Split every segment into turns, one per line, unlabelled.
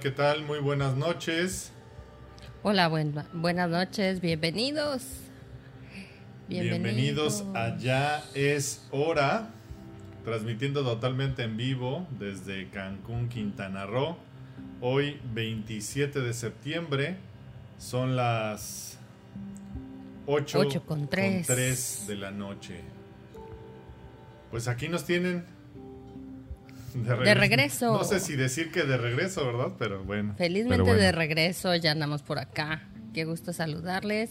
¿Qué tal? Muy buenas noches.
Hola, buenas noches, bienvenidos.
bienvenidos. allá es hora, transmitiendo totalmente en vivo desde Cancún, Quintana Roo. Hoy 27 de septiembre, son las 8, con 3 de la noche. Pues aquí nos tienen
de regreso.
No sé si decir que de regreso, ¿verdad? Pero bueno.
Felizmente de regreso, ya andamos por acá. Qué gusto saludarles.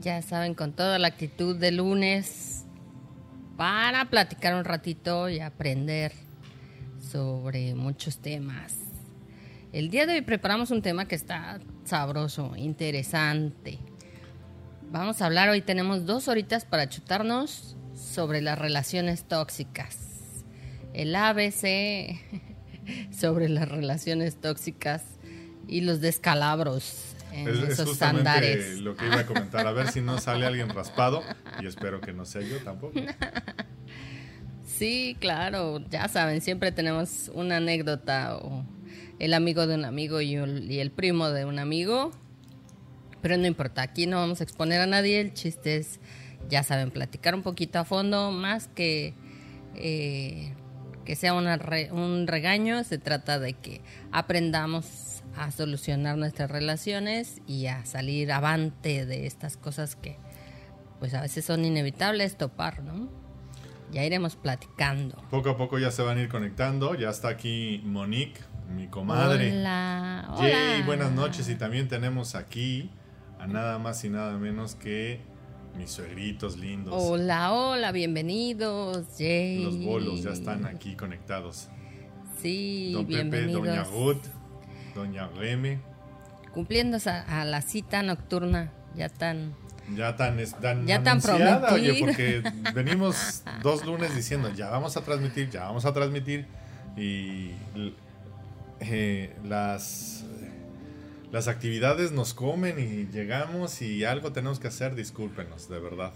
Ya saben, con toda la actitud de lunes para platicar un ratito y aprender sobre muchos temas. El día de hoy preparamos un tema que está sabroso, interesante. Vamos a hablar, hoy tenemos dos horitas para chutarnos sobre las relaciones tóxicas el ABC sobre las relaciones tóxicas y los descalabros en
es,
esos
es lo que iba a comentar. A ver si no sale alguien raspado y espero que no sea yo tampoco.
Sí, claro, ya saben, siempre tenemos una anécdota o el amigo de un amigo y el primo de un amigo. Pero no importa, aquí no vamos a exponer a nadie, el chiste es, ya saben, platicar un poquito a fondo, más que eh, que sea un regaño, se trata de que aprendamos a solucionar nuestras relaciones y a salir avante de estas cosas que pues a veces son inevitables topar, ¿no? Ya iremos platicando.
Poco a poco ya se van a ir conectando, ya está aquí Monique, mi comadre.
Hola,
hola. buenas noches y también tenemos aquí a nada más y nada menos que mis suegritos lindos.
Hola, hola, bienvenidos, Jay.
Los bolos ya están aquí conectados.
Sí,
Don
Pepe,
Doña Ruth, Doña Reme.
Cumpliendo a, la cita nocturna, ya tan...
Ya tan, tan
ya tan
oye, porque venimos dos lunes diciendo, ya vamos a transmitir, ya vamos a transmitir. Y eh, las las actividades nos comen y llegamos y algo tenemos que hacer, discúlpenos, de verdad.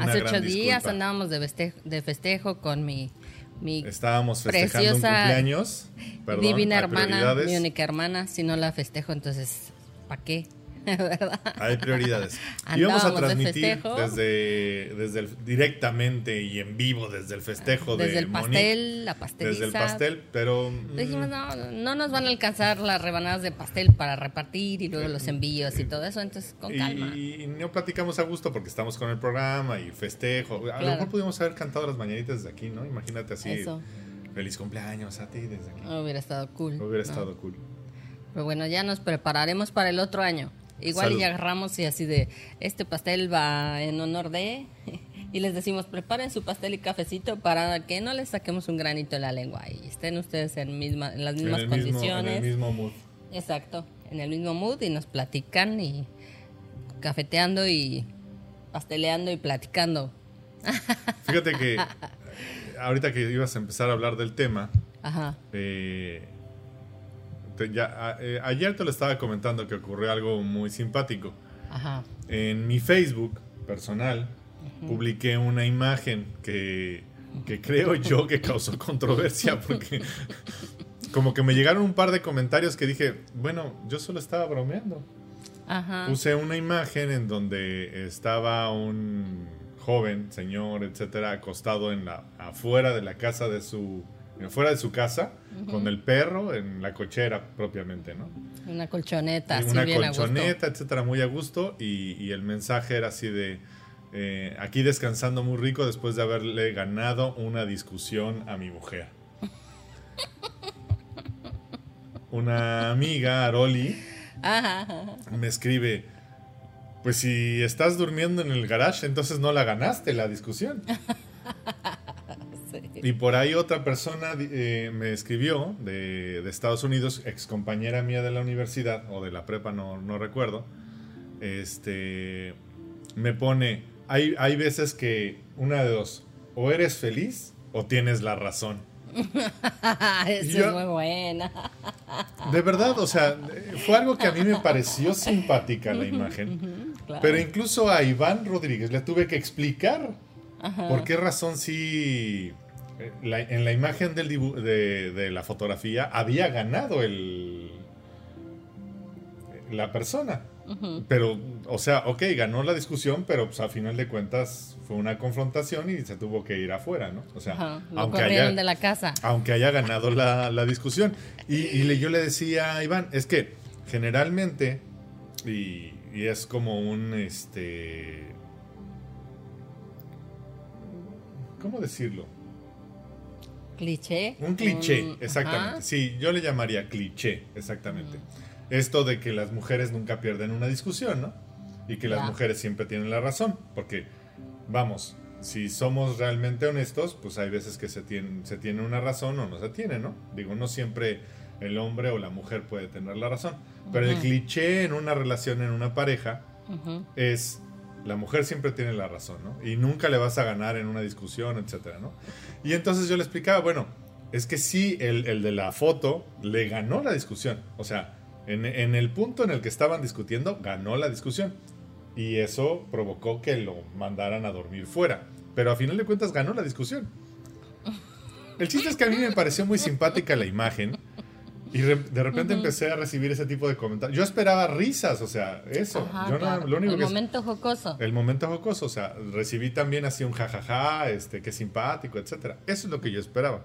Hace ocho días andábamos de, de festejo con mi, mi
Estábamos festejando un cumpleaños.
divina hermana, mi única hermana. Si no la festejo, entonces, ¿para qué?
Hay prioridades. y vamos a transmitir desde, desde el, directamente y en vivo desde el festejo
desde el pastel, la pasteliza.
Desde el pastel, pero...
Mm, Dijimos, no, no nos van a alcanzar las rebanadas de pastel para repartir y luego los envíos y todo eso, entonces con calma.
Y, no platicamos a gusto porque estamos con el programa y festejo. A lo mejor pudimos haber cantado las mañanitas desde aquí, ¿no? Imagínate así. Feliz cumpleaños a ti desde aquí.
Hubiera estado cool.
Hubiera estado cool.
Pero bueno, ya nos prepararemos para el otro año. Igual y agarramos y así de, este pastel va en honor de, y les decimos, preparen su pastel y cafecito para que no les saquemos un granito de la lengua y estén ustedes en, misma, en las mismas condiciones.
en el mismo mood.
Exacto, en el mismo mood y nos platican y cafeteando y pasteleando y platicando.
Fíjate que ahorita que ibas a empezar a hablar del tema, Ajá. Eh, ya, eh, ayer te lo estaba comentando que ocurrió algo muy simpático. En mi Facebook personal publiqué una imagen que, que creo yo que causó controversia porque como que me llegaron un par de comentarios que dije, bueno, yo solo estaba bromeando. Puse una imagen en donde estaba un joven, señor, etcétera, acostado en la afuera de la casa de su fuera de su casa, con el perro en la cochera propiamente, ¿no?
Una colchoneta,
Una colchoneta, etcétera, muy a gusto. Y, el mensaje era así de. Eh, aquí descansando muy rico después de haberle ganado una discusión a mi mujer. Una amiga, Aroli, me escribe, pues si estás durmiendo en el garage, entonces no la ganaste la discusión. Y por ahí otra persona eh, me escribió de, Estados Unidos, ex compañera mía de la universidad o de la prepa, no, no recuerdo. Este me pone, hay, hay veces que una de dos, o eres feliz o tienes la razón.
Eso es muy buena.
De verdad, o sea, fue algo que a mí me pareció simpática la imagen. Pero incluso a Iván Rodríguez le tuve que explicar por qué razón sí en la imagen del de, la fotografía había ganado el, la persona. Pero, o sea, ok, ganó la discusión, pero pues a final de cuentas fue una confrontación y se tuvo que ir afuera, ¿no? O sea,
aunque haya, de la casa.
Aunque haya ganado la, discusión. Y, yo le decía a Iván, es que generalmente, y, y es como un, este... ¿Cómo decirlo?
Cliché.
Un cliché, exactamente. Sí, yo le llamaría cliché, exactamente. Esto de que las mujeres nunca pierden una discusión, ¿no? Y que las mujeres siempre tienen la razón. Porque, vamos, si somos realmente honestos, pues hay veces que se tiene, se tiene una razón o no se tiene, ¿no? Digo, no siempre el hombre o la mujer puede tener la razón. Pero el cliché en una relación, en una pareja, es la mujer siempre tiene la razón, ¿no? Y nunca le vas a ganar en una discusión, etcétera, ¿no? Y entonces yo le explicaba, bueno, es que sí, el, el de la foto le ganó la discusión. O sea, en, el punto en el que estaban discutiendo, ganó la discusión. Y eso provocó que lo mandaran a dormir fuera. Pero a final de cuentas ganó la discusión. El chiste es que a mí me pareció muy simpática la imagen. Y de repente empecé a recibir ese tipo de comentarios. Yo esperaba risas, o sea, eso.
el momento jocoso.
El momento jocoso, o sea, recibí también así un jajaja, este, qué simpático, etcétera. Eso es lo que yo esperaba.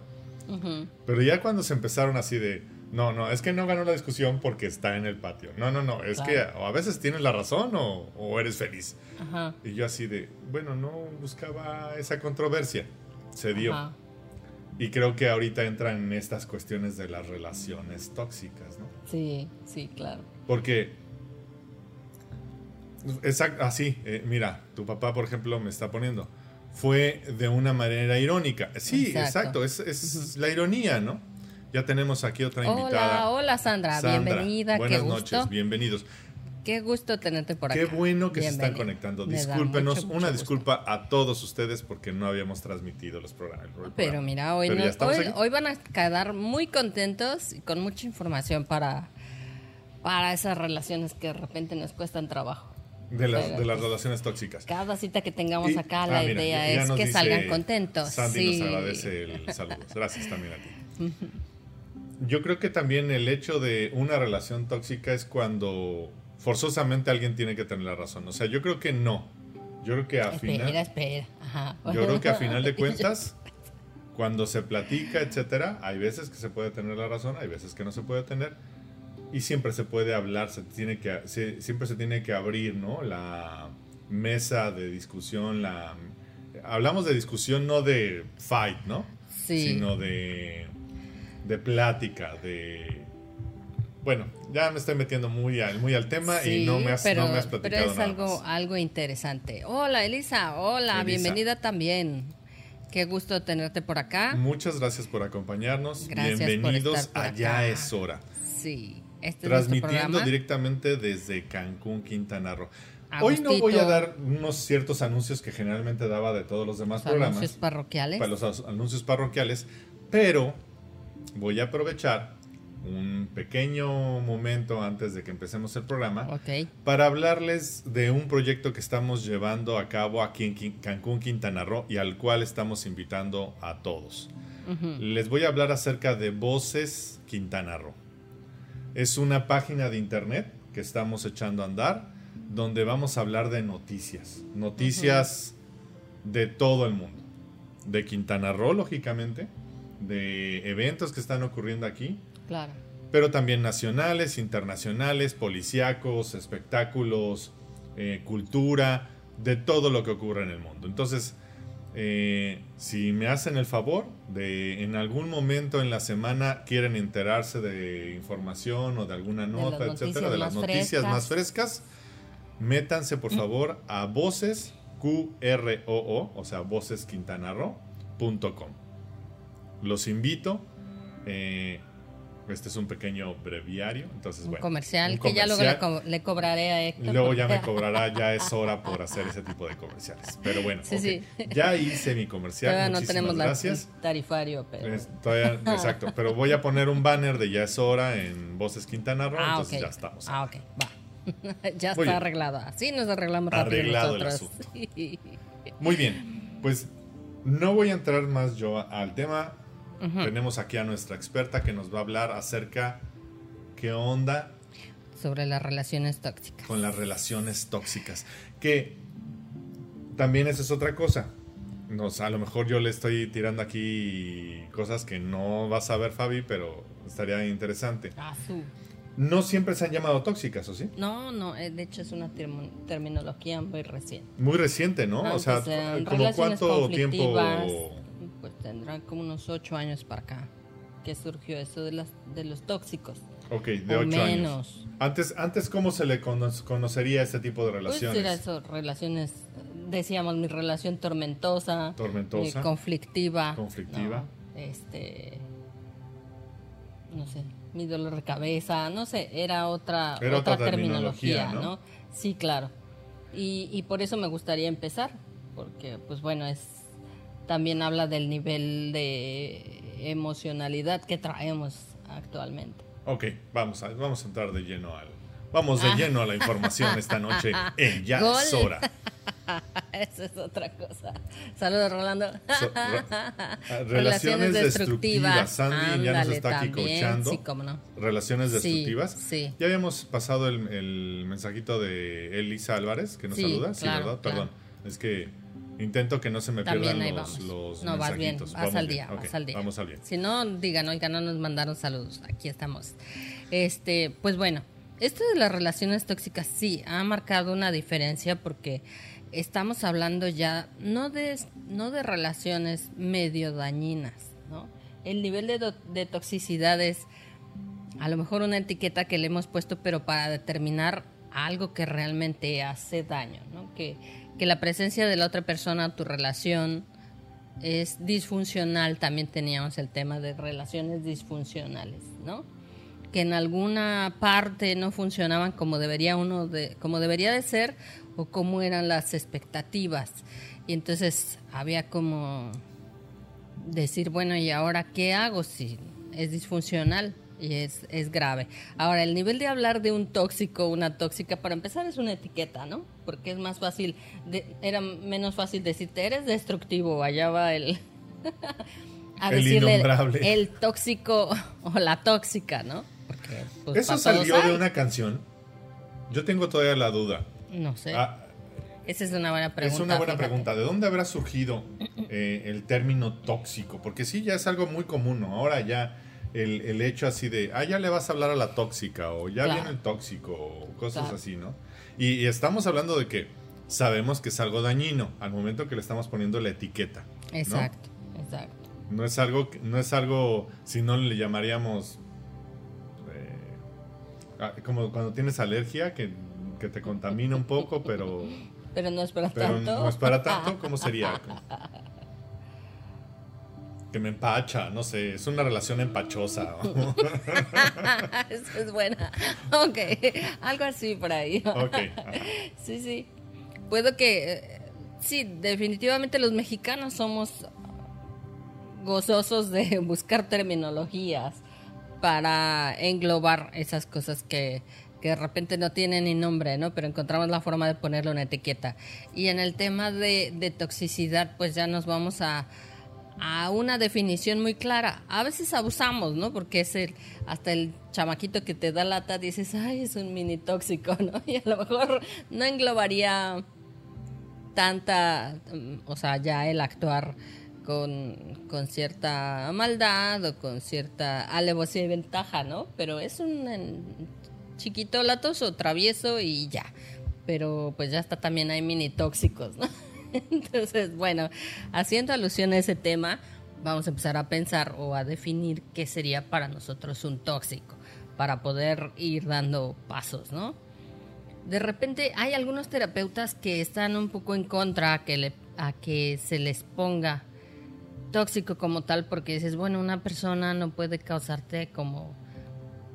Pero ya cuando se empezaron así de, no, no, es que no ganó la discusión porque está en el patio. No, no, no, es que o a veces tienes la razón o, eres feliz. Y yo así de, bueno, no buscaba esa controversia. Se dio. Y creo que ahorita entran en estas cuestiones de las relaciones tóxicas, ¿no?
Sí, sí, claro.
Porque, exacto, así, eh, mira, tu papá, por ejemplo, me está poniendo, fue de una manera irónica. Sí, exacto, es, la ironía, ¿no? Ya tenemos aquí otra invitada.
Hola, hola Sandra, bienvenida.
Buenas noches, bienvenidos.
Qué gusto tenerte por aquí.
Qué bueno que se están conectando. Discúlpenos, una disculpa a todos ustedes porque no habíamos transmitido los programas.
Pero mira, hoy, hoy, van a quedar muy contentos y con mucha información para, para esas relaciones que de repente nos cuestan trabajo.
De, las, de las relaciones tóxicas.
Cada cita que tengamos acá, la ah, idea es que salgan contentos.
Sandy nos agradece el saludo. Gracias también a ti. yo creo que también el hecho de una relación tóxica es cuando forzosamente alguien tiene que tener la razón. O sea, yo creo que no. Yo creo que a final.
Espera,
Yo creo que a final de cuentas, cuando se platica, etcétera, hay veces que se puede tener la razón, hay veces que no se puede tener. Y siempre se puede hablar, se tiene que, siempre se tiene que abrir, ¿no? La mesa de discusión, la hablamos de discusión no de fight, ¿no? Sí. Sino de de plática, de... Bueno, ya me estoy metiendo muy al, muy al tema y no me, has, no me has platicado
Pero es
algo,
algo interesante. Hola, Elisa. Hola, bienvenida también. Qué gusto tenerte por acá.
Muchas gracias por acompañarnos. Bienvenidos Allá es hora.
Sí.
Este Transmitiendo directamente desde Cancún, Quintana Roo. Hoy no voy a dar unos ciertos anuncios que generalmente daba de todos los demás programas.
Anuncios parroquiales.
Para los anuncios parroquiales. Pero voy a aprovechar un pequeño momento antes de que empecemos el programa para hablarles de un proyecto que estamos llevando a cabo aquí en Cancún, Quintana Roo y al cual estamos invitando a todos. Les voy a hablar acerca de Voces Quintana Roo. Es una página de internet que estamos echando a andar donde vamos a hablar de noticias, noticias de todo el mundo, de Quintana Roo lógicamente, de eventos que están ocurriendo aquí.
Claro.
Pero también nacionales, internacionales, policíacos, espectáculos, eh, cultura, de todo lo que ocurre en el mundo. Entonces, eh, si me hacen el favor de en algún momento en la semana quieren enterarse de información o de alguna nota, etcétera, de las noticias más frescas, métanse por favor a voces, Q -R -O -O, o sea, vocesquintanarro.com los invito. Eh, este es un pequeño breviario, entonces
un comercial, que ya luego le, cobraré a Héctor.
Luego ya me cobrará, ya es hora por hacer ese tipo de comerciales. Pero bueno, ya hice mi comercial. Todavía no tenemos gracias.
tarifario, pero...
exacto, pero voy a poner un banner de ya es hora en Voces Quintana Roo, ah, entonces ya estamos.
Ah, ok, va. ya está arreglado. Así nos arreglamos
rápido Arreglado el asunto. Muy bien, pues no voy a entrar más yo al tema tenemos aquí a nuestra experta que nos va a hablar acerca qué onda
sobre las relaciones tóxicas.
Con las relaciones tóxicas. Que también esa es otra cosa. No, a lo mejor yo le estoy tirando aquí cosas que no vas a ver, Fabi, pero estaría interesante.
Ah,
no siempre se han llamado tóxicas, ¿o sí?
No, no, eh, de hecho es una terminología muy reciente.
Muy reciente, ¿no? o sea, ¿como cuánto tiempo?
Pues tendrán como unos ocho años para acá que surgió eso de, las, de los tóxicos.
Ok, de ocho años. Antes, antes, ¿cómo se le conocería este tipo de pues relaciones?
Pues era eso, relaciones, decíamos, mi relación tormentosa.
Tormentosa.
Eh, conflictiva.
Conflictiva.
este, no sé, mi dolor de cabeza, no sé, era otra,
otra, terminología, ¿no?
Sí, claro. Y, y por eso me gustaría empezar, porque, pues bueno, es también habla del nivel de emocionalidad que traemos actualmente.
Ok, vamos a, vamos a entrar de lleno al... Vamos de ah. lleno a la información esta noche en Ya Sora.
Eso es otra cosa. Saludos, Rolando.
Ah, relaciones, destructivas. Sandy ya nos está aquí coachando.
Sí, cómo no.
Relaciones destructivas.
Sí,
Ya habíamos pasado el, mensajito de Elisa Álvarez, que nos saluda. sí, ¿verdad? Perdón. Es que Intento que no se me pierdan los, los,
No, vas bien, vas al día, vas al día.
Vamos al día.
Si no, digan, oiga, no nos mandaron saludos. Aquí estamos. Este, pues bueno, esto de las relaciones tóxicas sí ha marcado una diferencia porque estamos hablando ya no de, no de relaciones medio dañinas, ¿no? El nivel de, de toxicidad es a lo mejor una etiqueta que le hemos puesto, pero para determinar algo que realmente hace daño, ¿no? Que que la presencia de la otra persona, tu relación, es disfuncional. También teníamos el tema de relaciones disfuncionales, ¿no? Que en alguna parte no funcionaban como debería uno de, como debería de ser o como eran las expectativas. Y entonces había como decir, bueno, ¿y ahora qué hago si es disfuncional? Y es, es grave. Ahora, el nivel de hablar de un tóxico, una tóxica, para empezar es una etiqueta, ¿no? Porque es más fácil, era menos fácil decirte, eres destructivo, allá va el... a decirle el, tóxico o la tóxica, ¿no?
Porque, pues, Eso salió de una canción. Yo tengo todavía la duda.
No sé. Ah, esa es una buena pregunta.
Es una buena pregunta. ¿De dónde habrá surgido eh, el término tóxico? Porque sí, ya es algo muy común, ¿no? Ahora ya el, el, hecho así de, ah, ya le vas a hablar a la tóxica, o ya viene el tóxico, o cosas así, ¿no? Y, estamos hablando de que sabemos que es algo dañino al momento que le estamos poniendo la etiqueta.
Exacto, exacto.
No es algo, no es algo, si no le llamaríamos eh, ah, como cuando tienes alergia, que, que, te contamina un poco, pero...
Pero no es para tanto.
No es para tanto, ¿cómo sería? que me empacha, no sé, es una relación empachosa.
Eso es buena. Ok, algo así por ahí.
Ok.
Sí, sí. Puedo que, sí, definitivamente los mexicanos somos gozosos de buscar terminologías para englobar esas cosas que, que de repente no tienen ni nombre, ¿no? Pero encontramos la forma de ponerle una etiqueta. Y en el tema de, de toxicidad, pues ya nos vamos a a una definición muy clara. A veces abusamos, ¿no? Porque es el, hasta el chamaquito que te da lata, dices, ay, es un mini tóxico, ¿no? Y a lo mejor no englobaría tanta, mm, o sea, ya el actuar con, con cierta maldad o con cierta alevosía y ventaja, ¿no? Pero es un chiquito latoso, travieso y ya. Pero pues ya está también hay mini tóxicos, ¿no? Entonces, bueno, haciendo alusión a ese tema, vamos a empezar a pensar o a definir qué sería para nosotros un tóxico, para poder ir dando pasos, ¿no? De repente hay algunos terapeutas que están un poco en contra a que, le, a que se les ponga tóxico como tal, porque dices, bueno, una persona no puede causarte como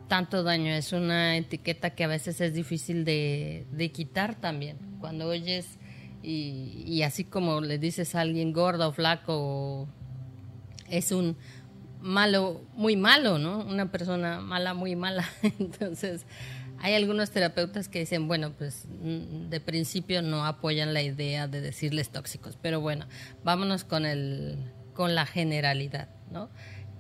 tanto daño, es una etiqueta que a veces es difícil de, de quitar también. Cuando oyes y, así como le dices a alguien gordo o flaco, es un malo, muy malo, ¿no? Una persona mala, muy mala. Entonces, hay algunos terapeutas que dicen, bueno, pues mm, de principio no apoyan la idea de decirles tóxicos, pero bueno, vámonos con el con la generalidad, ¿no?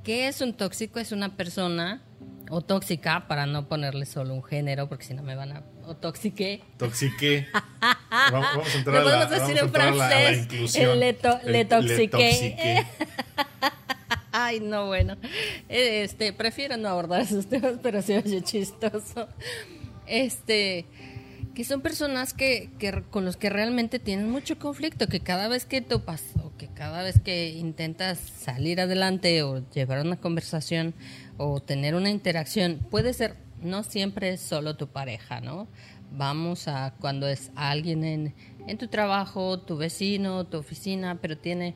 ¿Qué es un tóxico? Es una persona o tóxica, para no ponerle solo un género, porque si no me van a... o toxique.
Toxique. vamos, a entrar a la, decir en francés,
le, toxique. Ay, no, bueno. Este, prefiero no abordar esos temas, pero se oye chistoso. Este, que son personas que, que, con los que realmente tienen mucho conflicto, que cada vez que topas que cada vez que intentas salir adelante o llevar una conversación o tener una interacción, puede ser, no siempre es solo tu pareja, ¿no? Vamos a cuando es alguien en, en tu trabajo, tu vecino, tu oficina, pero tiene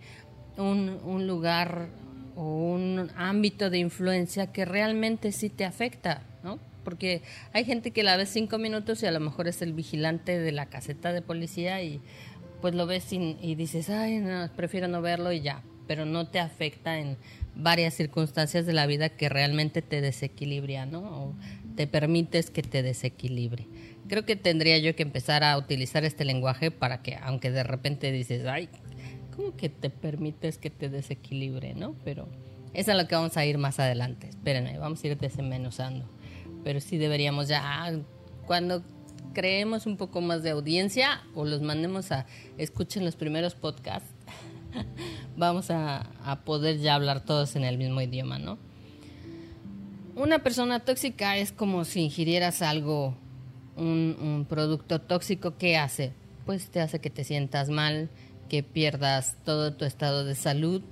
un, un lugar o un ámbito de influencia que realmente sí te afecta, ¿no? porque hay gente que la ves cinco minutos y a lo mejor es el vigilante de la caseta de policía y pues lo ves y, dices, ay, no, prefiero no verlo y ya, pero no te afecta en varias circunstancias de la vida que realmente te desequilibra, ¿no? O te permites que te desequilibre. Creo que tendría yo que empezar a utilizar este lenguaje para que, aunque de repente dices, ay, ¿cómo que te permites que te desequilibre, no? Pero es a lo que vamos a ir más adelante. Espérenme, vamos a ir desmenuzando pero sí deberíamos ya, cuando creemos un poco más de audiencia o los mandemos a escuchen los primeros podcasts, vamos a, poder ya hablar todos en el mismo idioma, ¿no? Una persona tóxica es como si ingirieras algo, un, producto tóxico, ¿qué hace? Pues te hace que te sientas mal, que pierdas todo tu estado de salud,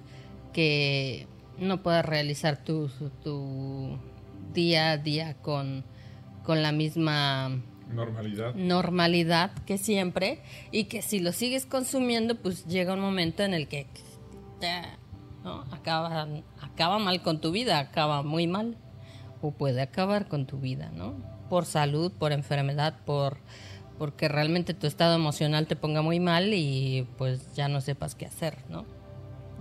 que no puedas realizar tu, tu día a día con, con la misma
normalidad.
normalidad que siempre y que si lo sigues consumiendo pues llega un momento en el que ¿no? acaba, acaba mal con tu vida, acaba muy mal o puede acabar con tu vida, ¿no? Por salud, por enfermedad, por porque realmente tu estado emocional te ponga muy mal y pues ya no sepas qué hacer, ¿no?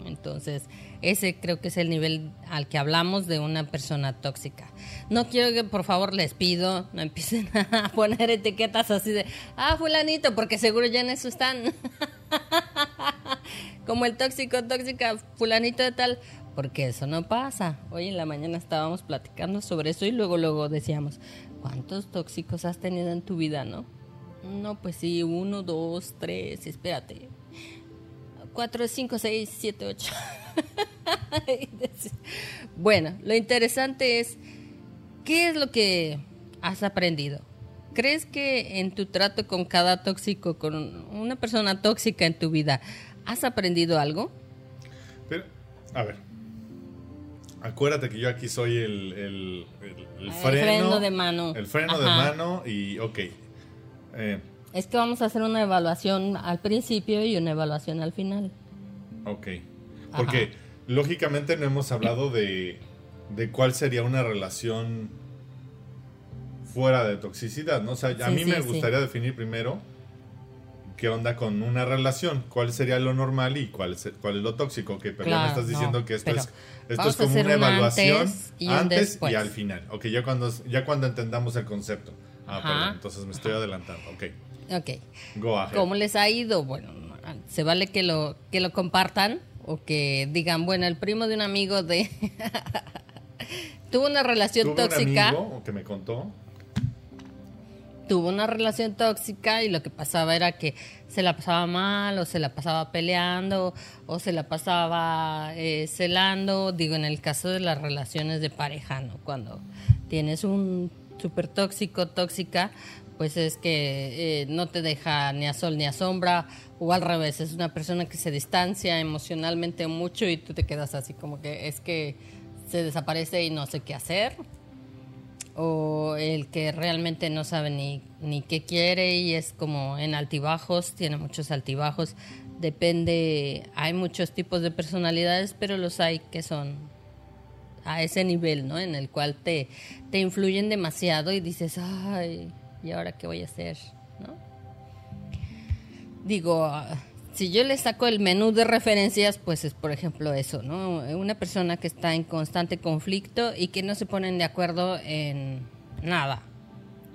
Entonces, ese creo que es el nivel al que hablamos de una persona tóxica. No quiero que, por favor, les pido, no empiecen a poner etiquetas así de, ah, fulanito, porque seguro ya en eso están. Como el tóxico, tóxica, fulanito de tal, porque eso no pasa. Hoy en la mañana estábamos platicando sobre eso y luego, luego decíamos, ¿cuántos tóxicos has tenido en tu vida, no? No, pues sí, uno, dos, tres, espérate 4, 5, 6, 7, 8. bueno, lo interesante es, ¿qué es lo que has aprendido? ¿Crees que en tu trato con cada tóxico, con una persona tóxica en tu vida, has aprendido algo?
Pero, a ver, acuérdate que yo aquí soy el, el, freno,
de mano.
El freno de mano y, ok.
Eh, es que vamos a hacer una evaluación al principio y una evaluación al final.
Ok. Porque lógicamente no hemos hablado de, de, cuál sería una relación fuera de toxicidad, ¿no? O sea, a mí me gustaría definir primero qué onda con una relación, cuál sería lo normal y cuál es, cuál es lo tóxico. Que pero me estás diciendo que esto es, esto es como una evaluación antes y, al final. Ok, ya cuando, ya cuando entendamos el concepto. Ah, perdón, entonces me estoy adelantando. Ok.
Ok. ¿Cómo les ha ido? Bueno, se vale que lo, que lo compartan o que digan, bueno, el primo de un amigo de... tuvo una relación tóxica.
Un amigo que me contó.
Tuvo una relación tóxica y lo que pasaba era que se la pasaba mal o se la pasaba peleando o se la pasaba eh, celando. Digo, en el caso de las relaciones de pareja, ¿no? Cuando tienes un súper tóxico, tóxica, pues es que eh, no te deja ni a sol ni a sombra, o al revés, es una persona que se distancia emocionalmente mucho y tú te quedas así como que es que se desaparece y no sé qué hacer, o el que realmente no sabe ni, ni qué quiere y es como en altibajos, tiene muchos altibajos, depende, hay muchos tipos de personalidades, pero los hay que son a ese nivel, ¿no? En el cual te, te influyen demasiado y dices, ay, ¿y ahora qué voy a hacer? ¿No? Digo, si yo le saco el menú de referencias, pues es por ejemplo eso, ¿no? Una persona que está en constante conflicto y que no se ponen de acuerdo en nada.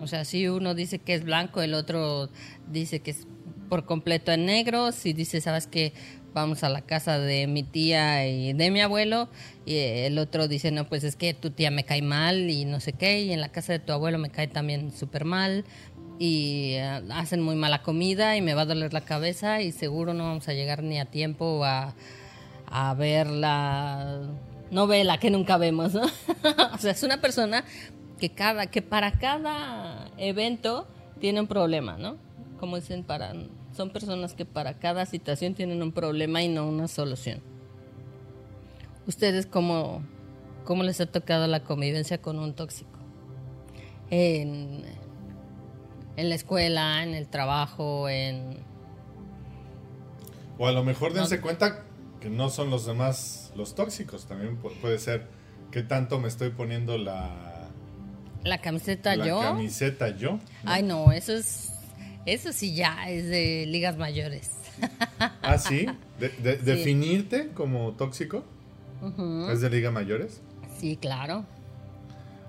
O sea, si uno dice que es blanco, el otro dice que es por completo en negro, si dice, sabes que vamos a la casa de mi tía y de mi abuelo. Y el otro dice, no, pues es que tu tía me cae mal y no sé qué, y en la casa de tu abuelo me cae también súper mal y eh, hacen muy mala comida y me va a doler la cabeza y seguro no vamos a llegar ni a tiempo a, a ver la novela que nunca vemos, ¿no? o sea, es una persona que, cada, que para cada evento tiene un problema, ¿no? Como dicen, para, son personas que para cada situación tienen un problema y no una solución. ¿Ustedes cómo, cómo les ha tocado la convivencia con un tóxico? En la escuela, en el trabajo, en...
O a lo mejor dense cuenta que no son los demás los tóxicos. También puede ser que tanto me estoy poniendo la...
La camiseta yo.
La camiseta yo.
Ay, no, eso es... Eso sí ya es de ligas mayores.
¿Ah, sí? ¿De, definirte como tóxico? ¿Es de ligas mayores?
Sí, claro.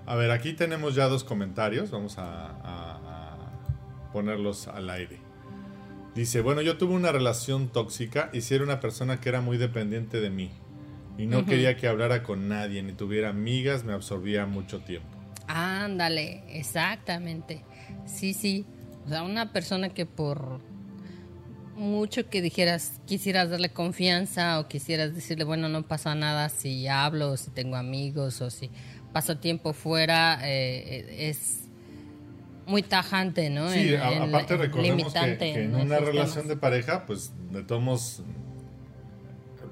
A ver, aquí tenemos ya dos comentarios. Vamos a ponerlos al aire. Dice, bueno, yo tuve una relación tóxica y si era una persona que era muy dependiente de mí y no quería que hablara con nadie ni tuviera amigas, me absorbía mucho tiempo.
Ándale, exactamente. Sí, sí. O sea, una persona que por mucho que dijeras, quisieras darle confianza o quisieras decirle, bueno, no pasa nada si hablo, o si tengo amigos o si paso tiempo fuera, eh, es muy tajante, ¿no?
Sí, aparte recordemos que, en una relación de pareja, pues de todos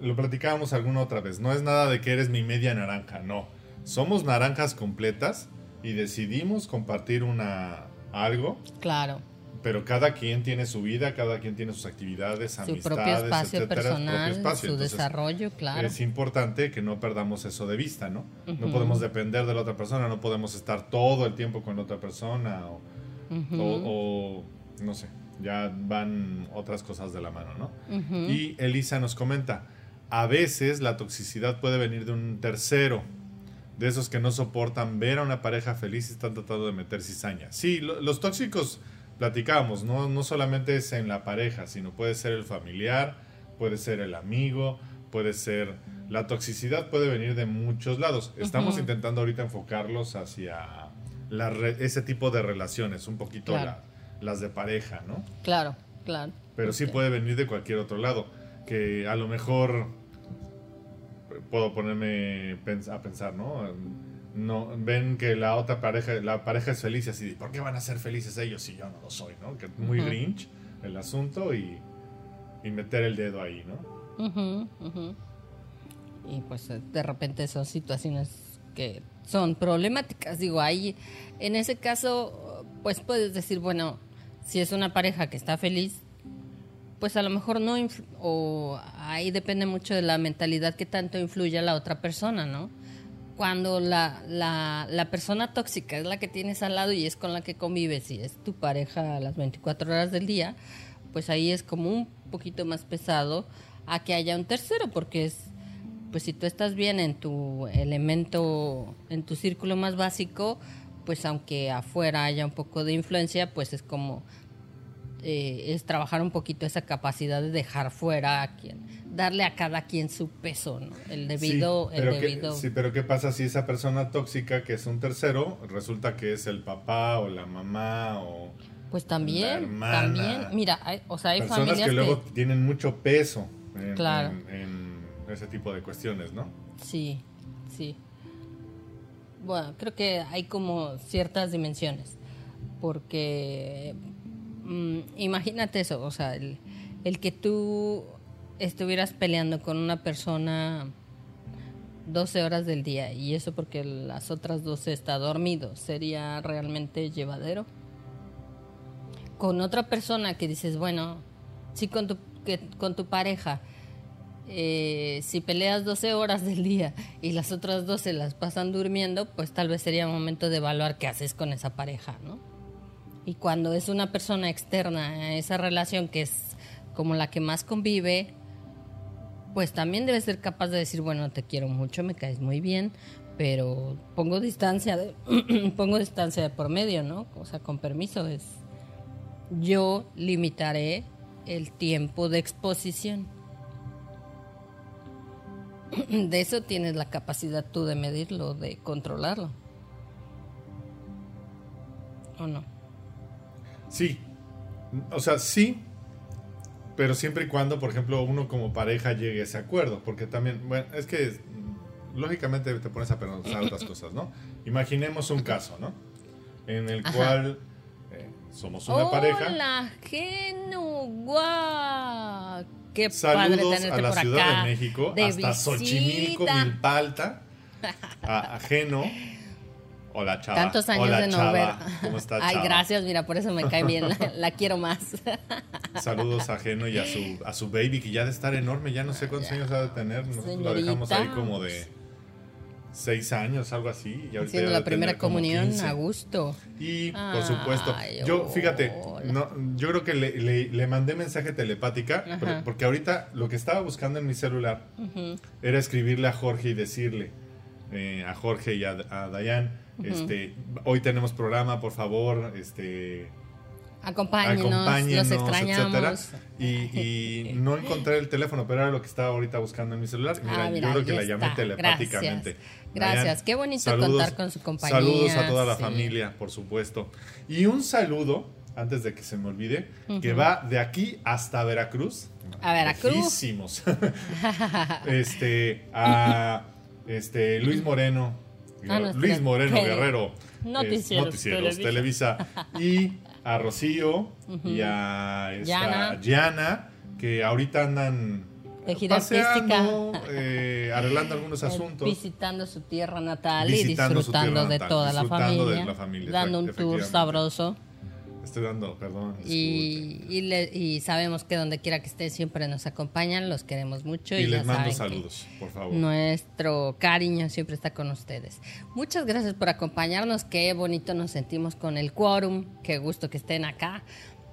lo platicábamos alguna otra vez, no es nada de que eres mi media naranja, no. Somos naranjas completas y decidimos compartir una algo.
Claro.
Pero cada quien tiene su vida, cada quien tiene sus actividades, amistades,
su propio espacio personal, su, desarrollo, claro.
Es importante que no perdamos eso de vista, ¿no? No podemos depender de la otra persona, no podemos estar todo el tiempo con la otra persona o, no sé, ya van otras cosas de la mano, ¿no? Y Elisa nos comenta, a veces la toxicidad puede venir de un tercero, de esos que no soportan ver a una pareja feliz y están tratando de meter cizaña. Sí, los tóxicos platicamos, ¿no? no solamente es en la pareja, sino puede ser el familiar, puede ser el amigo, puede ser... La toxicidad puede venir de muchos lados. Estamos intentando ahorita enfocarlos hacia ese tipo de relaciones, un poquito las de pareja, ¿no?
Claro, claro.
Pero sí puede venir de cualquier otro lado, que a lo mejor puedo ponerme a pensar, ¿no? No ven que la otra pareja, la pareja es feliz y así, ¿por qué van a ser felices ellos si yo no lo soy, ¿no? Que muy grinch el asunto y, y, meter el dedo ahí, ¿no?
Y pues de repente son situaciones que son problemáticas, digo, ahí en ese caso pues puedes decir, bueno, si es una pareja que está feliz, pues a lo mejor no, o ahí depende mucho de la mentalidad que tanto influye a la otra persona, ¿no? Cuando la, la, la, persona tóxica es la que tienes al lado y es con la que convives y es tu pareja las 24 horas del día, pues ahí es como un poquito más pesado a que haya un tercero, porque es, pues si tú estás bien en tu elemento, en tu círculo más básico, pues aunque afuera haya un poco de influencia, pues es como, eh, es trabajar un poquito esa capacidad de dejar fuera a quien darle a cada quien su peso, ¿no? El debido,
sí, pero sí, pero ¿qué pasa si esa persona tóxica que es un tercero resulta que es el papá o la mamá o
pues también, también, mira, o sea, hay
personas
familias
que luego tienen mucho peso en, en, ese tipo de cuestiones, ¿no?
Sí, sí. Bueno, creo que hay como ciertas dimensiones, porque mm, imagínate eso, o sea, el, que tú estuvieras peleando con una persona 12 horas del día y eso porque las otras 12 está dormido, ¿sería realmente llevadero? Con otra persona que dices, bueno, sí con tu, con tu pareja, eh, si peleas 12 horas del día y las otras 12 las pasan durmiendo, pues tal vez sería momento de evaluar qué haces con esa pareja, ¿no? Y cuando es una persona externa a esa relación que es como la que más convive, pues también debes ser capaz de decir, bueno, te quiero mucho, me caes muy bien, pero pongo distancia, de, pongo distancia de por medio, ¿no? O sea, con permiso es, yo limitaré el tiempo de exposición. De eso tienes la capacidad tú de medirlo, de controlarlo. ¿O no?
Sí. O sea, sí. Pero siempre y cuando, por ejemplo, uno como pareja llegue a ese acuerdo. Porque también, bueno, es que lógicamente te pones a pensar otras cosas, ¿no? Imaginemos un caso, ¿no? En el cual eh, somos una pareja.
Hola, Genugua. Qué
Saludos
padre
a la Ciudad de México, hasta Xochimilco, Milpalta, a, a Geno. Hola, chava.
Tantos años
Hola,
de no
chava.
ver.
¿Cómo estás,
Ay,
chava?
gracias, mira, por eso me cae bien. La, la quiero más.
Saludos a Geno y a su, a su baby, que ya de estar enorme, ya no sé cuántos años ha de tener. Nosotros la dejamos ahí
Señorita.
como de seis años, algo así. Y
Haciendo la primera comunión
15.
a gusto.
Y por
Ay,
supuesto, yo fíjate, no, yo creo que le, le- le mandé mensaje telepática, porque ahorita lo que estaba buscando en mi celular era escribirle a Jorge y decirle, eh, a Jorge y a, a Dayan, este, hoy tenemos programa, por favor, este,
Acompáñenos,
acompáñenos,
los extrañamos.
Y, y no encontré el teléfono, pero era lo que estaba ahorita buscando en mi celular. Mira,
Ah, mira,
yo creo que la llamé
está.
telepáticamente.
Gracias.
Dayan,
Qué bonito contar con su compañía,
Saludos a toda la
sí.
familia, por supuesto. Y un saludo, antes de que se me olvide, que va de aquí hasta Veracruz.
A Veracruz.
Este, a este, Luis Moreno.
Ah, nuestro-
Luis Moreno Guerrero.
Noticieros,
Noticieros,
Televisa.
Televisa. Y a Rocío y a esta
Yana.
Gianna, que ahorita andan
De gira
paseando, eh, arreglando algunos
Eh,
asuntos.
Visitando su tierra natal y
Visitando su
disfrutando
tierra
de
natal,
toda la familia.
la familia,
dando un tour sabroso.
Estoy dando, perdón.
Y, y, le- y sabemos que donde quiera que estén siempre nos acompañan, los queremos mucho. Y,
Y les mando saludos, por favor.
Nuestro cariño siempre está con ustedes. Muchas gracias por acompañarnos. Qué bonito nos sentimos con el quórum. Qué gusto que estén acá.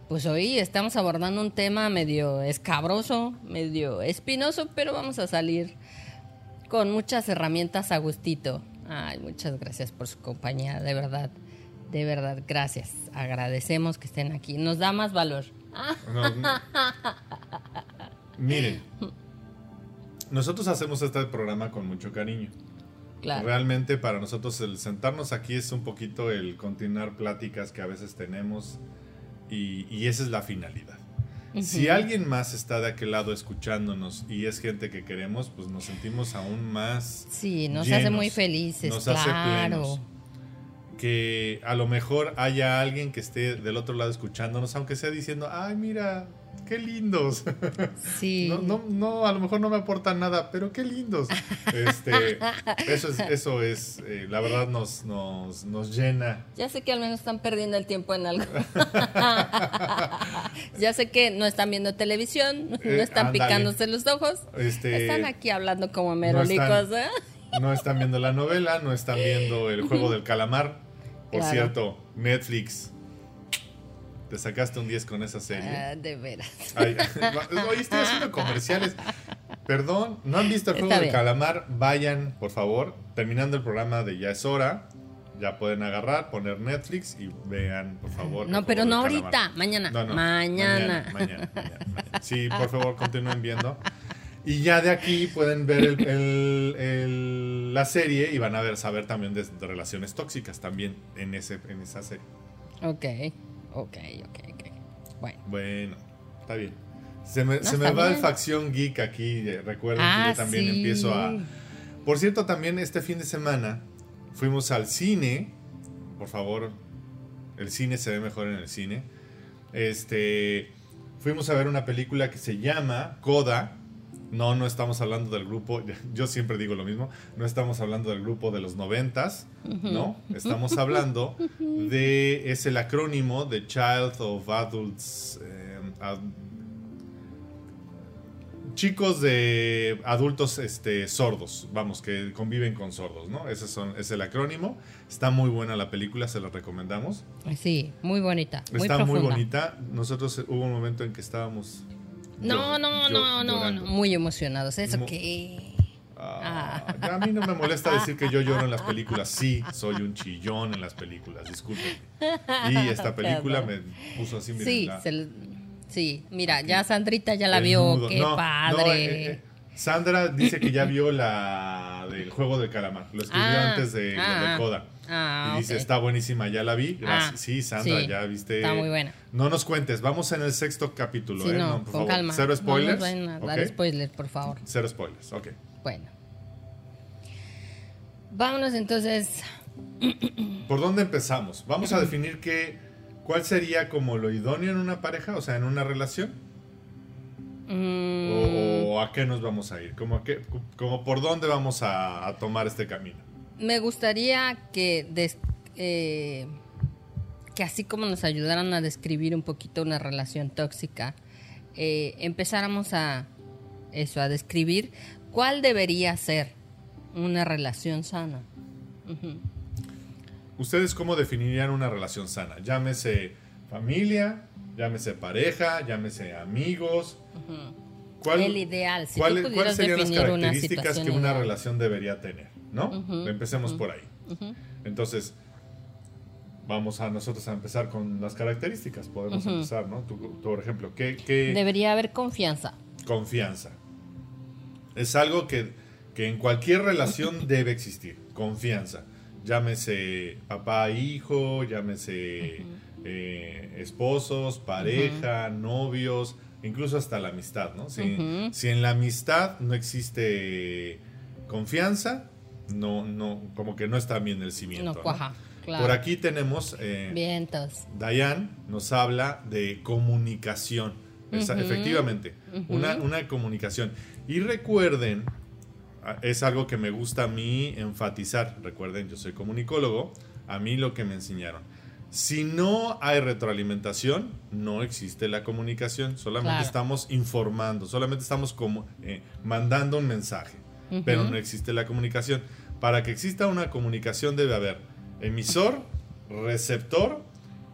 Pues hoy estamos abordando un tema medio escabroso, medio espinoso, pero vamos a salir con muchas herramientas a gustito. Ay, muchas gracias por su compañía, de verdad. De verdad, gracias. Agradecemos que estén aquí. Nos da más valor.
No, no. Miren, nosotros hacemos este programa con mucho cariño.
claro.
Realmente para nosotros el sentarnos aquí es un poquito el continuar pláticas que a veces tenemos y, y esa es la finalidad. Si alguien más está de aquel lado escuchándonos y es gente que queremos, pues nos sentimos aún más
Sí, nos
llenos,
hace muy felices,
nos hace
claro.
plenos. Que a lo mejor haya alguien que esté del otro lado escuchándonos, aunque sea diciendo, ay, mira, qué lindos.
Sí.
No, no, no, a lo mejor no me aportan nada, pero qué lindos. Este, eso es, eso es eh, la verdad nos, nos, nos llena.
Ya sé que al menos están perdiendo el tiempo en algo. ya sé que no están viendo televisión, no
Eh,
están picándose los ojos.
Este,
Están aquí hablando como
no
merolicos.
están-
¿eh?
no están viendo la novela, no están viendo el juego del calamar. Por
Claro.
cierto, Netflix. Te sacaste un 10 con esa serie.
Ah, de veras.
Ay, hoy estoy haciendo comerciales. Perdón, no han visto el juego del calamar, vayan, por favor. Terminando el programa de Ya es hora, ya pueden agarrar, poner Netflix y vean, por favor.
No, pero no ahorita, mañana.
No, no,
mañana.
Mañana, mañana, mañana, mañana. Sí, por favor, continúen viendo. Y ya de aquí pueden ver el- el- el- la serie y van a ver, saber también de, de relaciones tóxicas también en, ese, en esa serie.
Ok, ok, ok, ok. Bueno.
Bueno, está bien. Se me,
No,
se me va el
bien.
facción geek aquí. eh, Recuerden que
Ah,
yo también
sí.
empiezo a. Por cierto, también este fin de semana fuimos al cine. Por favor, el cine se ve mejor en el cine. Este. Fuimos a ver una película que se llama Coda. No, no estamos hablando del grupo, yo siempre digo lo mismo, no estamos hablando del grupo de los noventas, ¿no? Estamos hablando de, es el acrónimo de Child of Adults, eh, ad- chicos de adultos este, sordos, vamos, que conviven con sordos, ¿no? Ese son, es el acrónimo, está muy buena la película, se la recomendamos.
Sí, muy bonita. Muy
Está muy bonita, nosotros hubo un momento en que estábamos...
No,
yo-
no,
yo
no, no, no, muy emocionados. ¿Eso
Mu-
qué?
Ah, a mí no me molesta decir que yo lloro en las películas. Sí, soy un chillón en las películas, disculpen. Y esta película me puso así, miren,
Sí,
la-
se l- sí, mira, ya Sandrita ya la vio,
nudo.
qué
No, no,
padre.
eh, eh, Sandra dice que ya vio la del juego del calamar. Lo escribió ah, antes de, ah, de Coda. Ah, y dice, está buenísima, ya la vi. Gracias. sí, Sandra, ya viste.
Está muy buena.
No nos cuentes, vamos en el sexto capítulo. ¿eh?
No, por favor.
Cero spoilers.
No nos dar spoilers, por favor.
Cero spoilers, ok.
Bueno. Vámonos entonces.
¿Por dónde empezamos? Vamos a definir qué, cuál sería como lo idóneo en una pareja, o sea, en una relación. Mm. O, a qué nos vamos a ir? ¿Como, como por dónde vamos a, tomar este camino?
Me gustaría que, eh, que así como nos ayudaran a describir un poquito una relación tóxica, eh, empezáramos a eso, a describir cuál debería ser una relación sana.
¿Ustedes cómo definirían una relación sana? Llámese familia, llámese pareja, llámese amigos.
¿Cuál, el ideal, si
¿cuáles serían las características que una relación debería tener? ¿No? Empecemos por ahí. Entonces, vamos a nosotros a empezar con las características. Podemos empezar, ¿no? por ejemplo, ¿qué,
Debería haber confianza.
Confianza. Es algo que, que en cualquier relación debe existir. Confianza. Llámese papá-hijo, llámese eh, esposos, pareja, novios, incluso hasta la amistad, ¿no? Si, en la amistad no existe confianza, no, no, como que no está bien el cimiento. Por aquí tenemos.
Eh, Vientos.
Dayan nos habla de comunicación. Efectivamente, una, una comunicación. Y recuerden, es algo que me gusta a mí enfatizar. Recuerden, yo soy comunicólogo. A mí lo que me enseñaron si no hay retroalimentación, no existe la comunicación, solamente estamos informando, solamente estamos como, eh, mandando un mensaje, pero no existe la comunicación. Para que exista una comunicación debe haber emisor, receptor,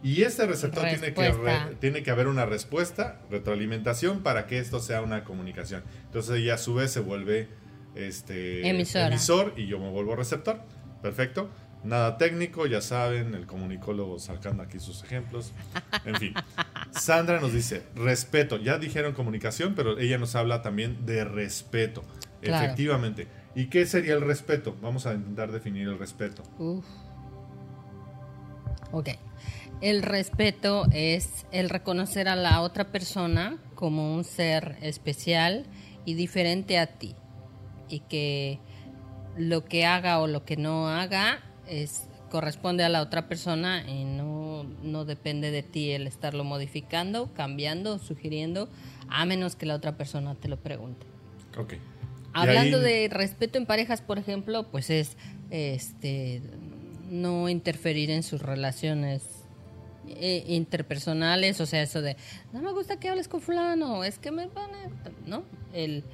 y ese receptor tiene que, tiene que haber una respuesta, retroalimentación, para que esto sea una comunicación. Entonces ella a su vez se vuelve este, emisor y yo me vuelvo receptor. Perfecto. Nada técnico, ya saben, el comunicólogo sacando aquí sus ejemplos. En fin. Sandra nos dice, respeto. Ya dijeron comunicación, pero ella nos habla también de respeto. Efectivamente. ¿Y qué sería el respeto? Vamos a intentar definir el respeto.
Ok. El respeto es el reconocer a la otra persona como un ser especial y diferente a ti. Y que lo que haga o lo que no haga es, corresponde a la otra persona y no, no depende de ti el estarlo modificando, cambiando, sugiriendo, a menos que la otra persona te lo pregunte.
Okay.
Hablando de respeto en parejas, por ejemplo, pues es este no interferir en sus relaciones eh, interpersonales, o sea, eso de no me gusta que hables con fulano, es que me van a... ¿no? El,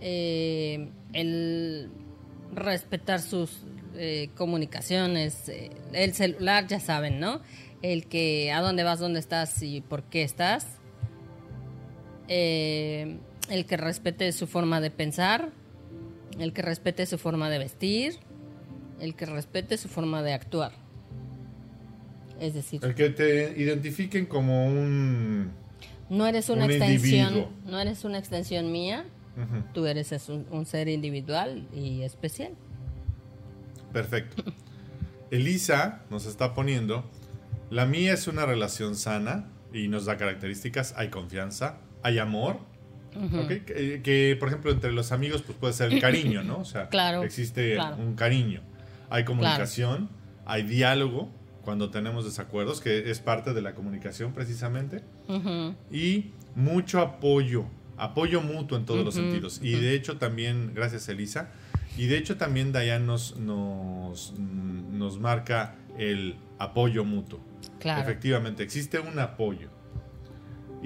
eh, el respetar sus eh, comunicaciones, eh, el celular, ya saben, ¿no? El que a dónde vas, dónde estás y por qué estás. Eh, el que respete su forma de pensar, el que respete su forma de vestir, el que respete su forma de actuar. Es decir,
el que te identifiquen como un
no eres una extensión, no eres una extensión mía. Tú eres un ser individual y especial.
Perfecto. Elisa nos está poniendo, la mía es una relación sana y nos da características, hay confianza, hay amor, que, por ejemplo entre los amigos pues puede ser el cariño, ¿no? O sea, existe un cariño, hay comunicación, hay diálogo cuando tenemos desacuerdos, que es parte de la comunicación precisamente, y mucho apoyo, apoyo mutuo en todos los sentidos. Y de hecho también, gracias Elisa, y de hecho también Dayan nos, nos, nos marca el apoyo mutuo. Claro. Efectivamente, existe un apoyo.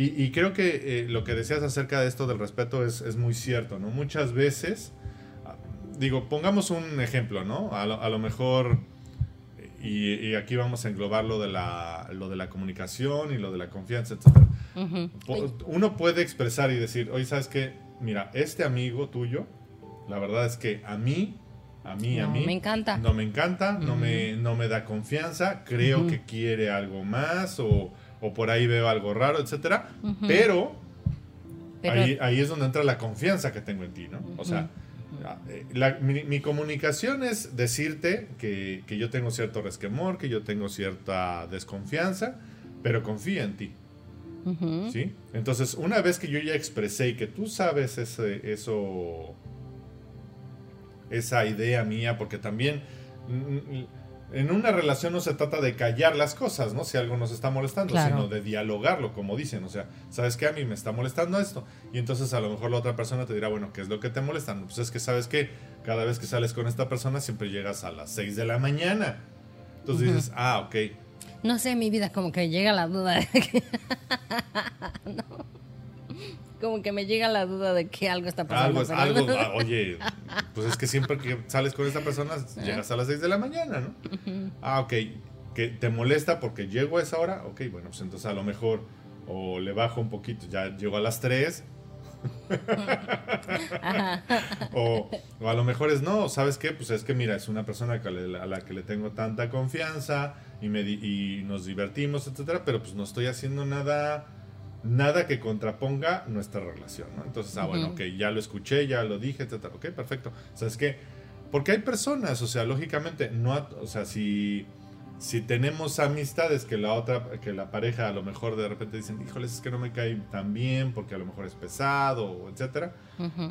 Y, creo que eh, lo que decías acerca de esto del respeto es, es muy cierto, ¿no? Muchas veces, ah, digo, pongamos un ejemplo, ¿no? A lo, mejor, y, aquí vamos a englobar lo de, la, lo de la comunicación y lo de la confianza, etc. Uno puede expresar y decir, oye, ¿sabes qué? Mira, este amigo tuyo la verdad es que a mí, a mí, a mí.
Me encanta.
No me encanta, no, me, no me da confianza, creo que quiere algo más o, por ahí veo algo raro, etcétera. Pero ahí, es donde entra la confianza que tengo en ti, ¿no? O sea, eh, mi, comunicación es decirte que, yo tengo cierto resquemor, que yo tengo cierta desconfianza, pero confío en ti. ¿Sí? Entonces, una vez que yo ya expresé y que tú sabes ese, eso, esa idea mía, porque también en una relación no se trata de callar las cosas, ¿no? Si algo nos está molestando, sino de dialogarlo, como dicen. O sea, ¿sabes qué? A mí me está molestando esto. Y entonces a lo mejor la otra persona te dirá, bueno, ¿qué es lo que te molesta? Pues es que, ¿sabes qué? Cada vez que sales con esta persona siempre llegas a las 6 de la mañana. Entonces dices, ah, ok.
No sé, mi vida, como que llega la duda de que... no como que me llega la duda de que algo está pasando.
Algo, algo ah, oye, pues es que siempre que sales con esta persona llegas a las 6 de la mañana, ¿no? Ah, ok, que te molesta porque llego a esa hora, ok, bueno, pues entonces a lo mejor o le bajo un poquito, ya llego a las 3. o, a lo mejor es no, ¿sabes qué? Pues es que mira, es una persona a la que le tengo tanta confianza y, me y nos divertimos, etcétera, pero pues no estoy haciendo nada nada que contraponga nuestra relación, ¿no? Entonces, ah, bueno, ok, ya lo escuché, ya lo dije, etcétera. Ok, perfecto. ¿Sabes qué? Porque hay personas, o sea, lógicamente, no, o sea, si, si tenemos amistades que la otra, que la pareja a lo mejor de repente dicen, híjoles, es que no me cae tan bien porque a lo mejor es pesado, etcétera.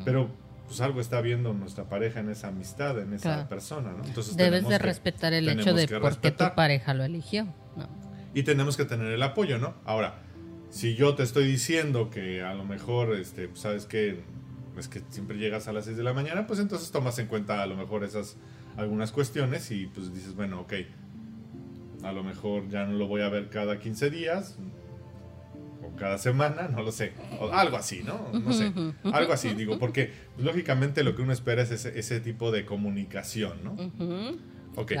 Pero pues algo está viendo nuestra pareja en esa amistad, en esa persona, ¿no?
Entonces debes de respetar el hecho de por qué tu pareja lo eligió, ¿no?
Y tenemos que tener el apoyo, ¿no? Ahora, si yo te estoy diciendo que a lo mejor, este, pues, sabes que es que siempre llegas a las 6 de la mañana, pues entonces tomas en cuenta a lo mejor esas algunas cuestiones y pues dices, bueno, ok, a lo mejor ya no lo voy a ver cada 15 días o cada semana, no lo sé, o algo así, ¿no? No sé, algo así, digo, porque pues, lógicamente lo que uno espera es ese, ese tipo de comunicación, ¿no? Ok,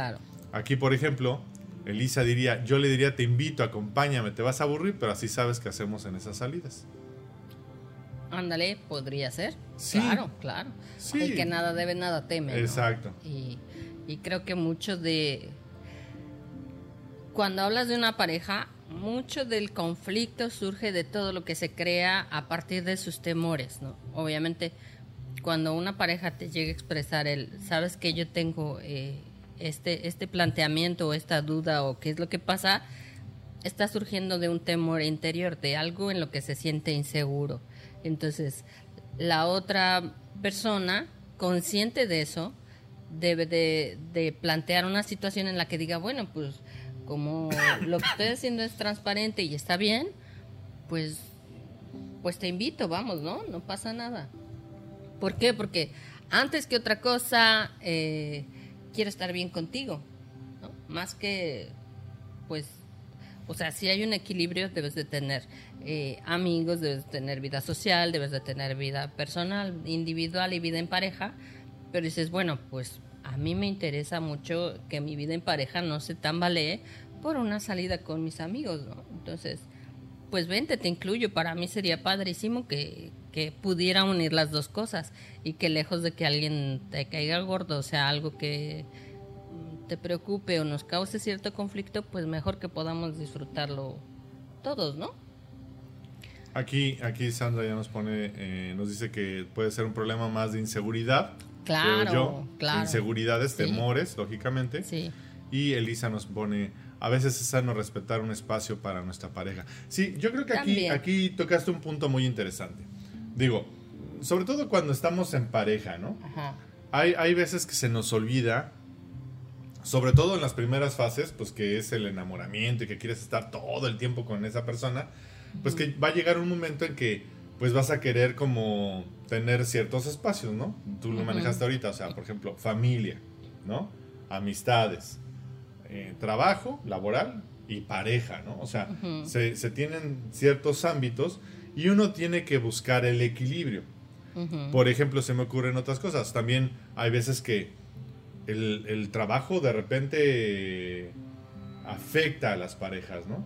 aquí por ejemplo, Elisa diría, yo le diría, te invito, acompáñame, te vas a aburrir, pero así sabes qué hacemos en esas salidas.
Ándale, podría ser. Claro, claro. El que nada debe, nada teme.
Exacto.
Y, y creo que mucho de... Cuando hablas de una pareja, mucho del conflicto surge de todo lo que se crea a partir de sus temores, ¿no? Obviamente, cuando una pareja te llega a expresar el, sabes que yo tengo eh, este, este planteamiento o esta duda o qué es lo que pasa, está surgiendo de un temor interior, de algo en lo que se siente inseguro. Entonces, la otra persona, consciente de eso, debe de, plantear una situación en la que diga, bueno, pues como lo que estoy haciendo es transparente y está bien, pues, pues te invito, vamos, ¿no? No pasa nada. ¿Por qué? Porque antes que otra cosa, eh, quiero estar bien contigo, ¿no? Más que, pues, o sea, si hay un equilibrio, debes de tener eh, amigos, debes de tener vida social, debes de tener vida personal, individual y vida en pareja, pero dices, bueno, pues a mí me interesa mucho que mi vida en pareja no se tambalee por una salida con mis amigos, ¿no? Entonces, pues vente, te incluyo. Para mí sería padrísimo que, que pudiera unir las dos cosas y que lejos de que alguien te caiga gordo, o sea, algo que te preocupe o nos cause cierto conflicto, pues mejor que podamos disfrutarlo todos, ¿no?
Aquí, aquí Sandra ya nos pone, eh, nos dice que puede ser un problema más de inseguridad.
Claro, yo, claro.
Inseguridades, temores, lógicamente.
Sí.
Y Elisa nos pone, a veces es sano respetar un espacio para nuestra pareja. Sí, yo creo que aquí, aquí tocaste un punto muy interesante. Digo, sobre todo cuando estamos en pareja, ¿no? Ajá. Hay, hay veces que se nos olvida, sobre todo en las primeras fases, pues que es el enamoramiento y que quieres estar todo el tiempo con esa persona, pues que va a llegar un momento en que pues vas a querer como tener ciertos espacios, ¿no? Tú lo manejaste ahorita, o sea, por ejemplo, familia, ¿no? Amistades, eh, trabajo, laboral y pareja, ¿no? O sea, se, se, tienen ciertos ámbitos y uno tiene que buscar el equilibrio. Por ejemplo, se me ocurren otras cosas. También hay veces que el, trabajo de repente afecta a las parejas, ¿no?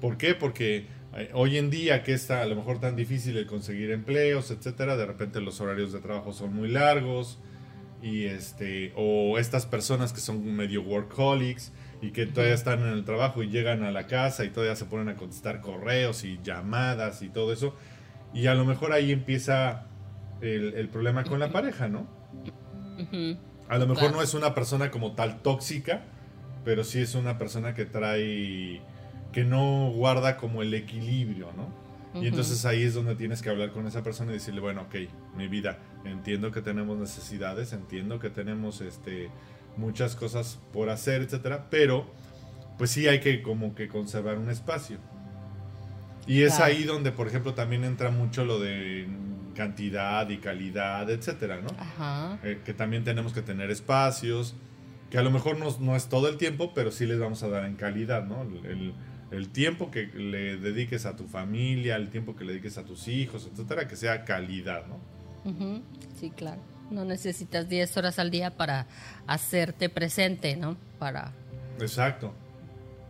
¿Por qué? Porque eh, hoy en día que está a lo mejor tan difícil el conseguir empleos, etcétera, de repente los horarios de trabajo son muy largos y este o estas personas que son medio workaholics y que todavía están en el trabajo y llegan a la casa y todavía se ponen a contestar correos y llamadas y todo eso Y a lo mejor ahí empieza el, problema con la pareja, ¿no? A lo mejor no es una persona como tal tóxica, pero sí es una persona que trae, que no guarda como el equilibrio, ¿no? Y entonces ahí es donde tienes que hablar con esa persona y decirle, bueno, ok, mi vida, entiendo que tenemos necesidades, entiendo que tenemos este, muchas cosas por hacer, etcétera, pero pues sí hay que como que conservar un espacio. Y es ahí donde, por ejemplo, también entra mucho lo de cantidad y calidad, etcétera, ¿no? Ajá. Eh, que también tenemos que tener espacios, que a lo mejor no, no, es todo el tiempo, pero sí les vamos a dar en calidad, ¿no? El, el, tiempo que le dediques a tu familia, el tiempo que le dediques a tus hijos, etcétera, que sea calidad, ¿no?
Sí, claro. No necesitas 10 horas al día para hacerte presente, ¿no? Para.
Exacto.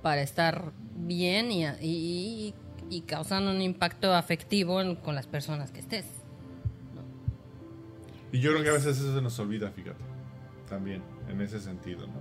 Para estar bien y, y, y causando un impacto afectivo con las personas que estés.
Y yo creo que a veces eso se nos olvida, fíjate. También, en ese sentido, ¿no?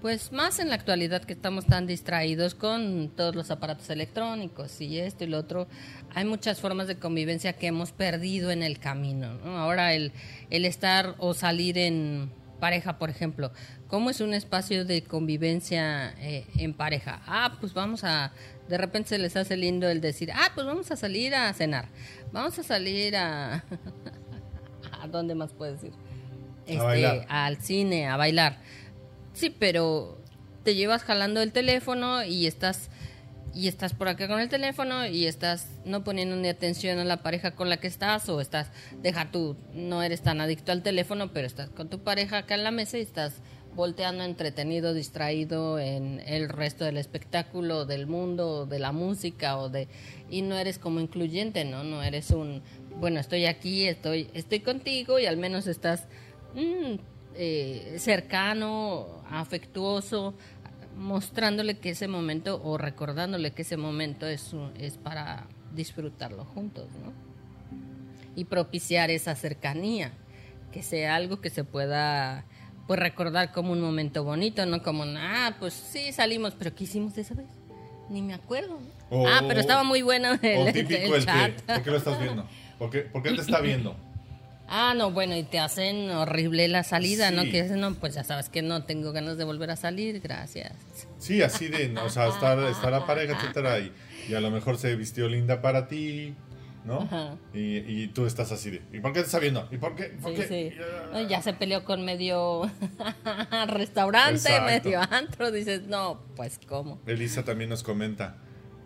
Pues más en la actualidad que estamos tan distraídos con todos los aparatos electrónicos y esto y lo otro, hay muchas formas de convivencia que hemos perdido en el camino. ¿no? Ahora el, el estar o salir en pareja, por ejemplo, ¿cómo es un espacio de convivencia eh, en pareja? Ah, pues vamos a, de repente se les hace lindo el decir, ah, pues vamos a salir a cenar, vamos a salir a... ¿A dónde más puedes ir? Este, al cine, a bailar Sí, pero te llevas jalando el teléfono y estás y estás por acá con el teléfono y estás no poniendo ni atención a la pareja con la que estás o estás, deja tú, no eres tan adicto al teléfono, pero estás con tu pareja acá en la mesa y estás volteando entretenido, distraído en el resto del espectáculo, del mundo, de la música o de y no eres como incluyente, ¿no? No eres un, bueno, estoy aquí, estoy estoy contigo y al menos estás mm, eh, cercano, afectuoso, mostrándole que ese momento o recordándole que ese momento es, es para disfrutarlo juntos, ¿no? Y propiciar esa cercanía, que sea algo que se pueda pues recordar como un momento bonito, no como, ah, pues sí salimos, pero ¿qué hicimos esa vez? Ni me acuerdo. ah, pero estaba muy bueno el,
chat. ¿Por qué lo estás viendo? ¿Por qué, ¿Por qué te está viendo?
Ah, no, bueno, y te hacen horrible la salida, ¿no? Que no, pues ya sabes que no tengo ganas de volver a salir, gracias.
Sí, así de, o sea, estar, estar a pareja, etcétera, y, y, a lo mejor se vistió linda para ti, ¿no? Y, y, tú estás así de, ¿y por qué te está viendo? ¿Y por qué? ¿Por sí, qué?
Sí. Ya se peleó con medio restaurante, medio antro, dices, no, pues cómo.
Elisa también nos comenta,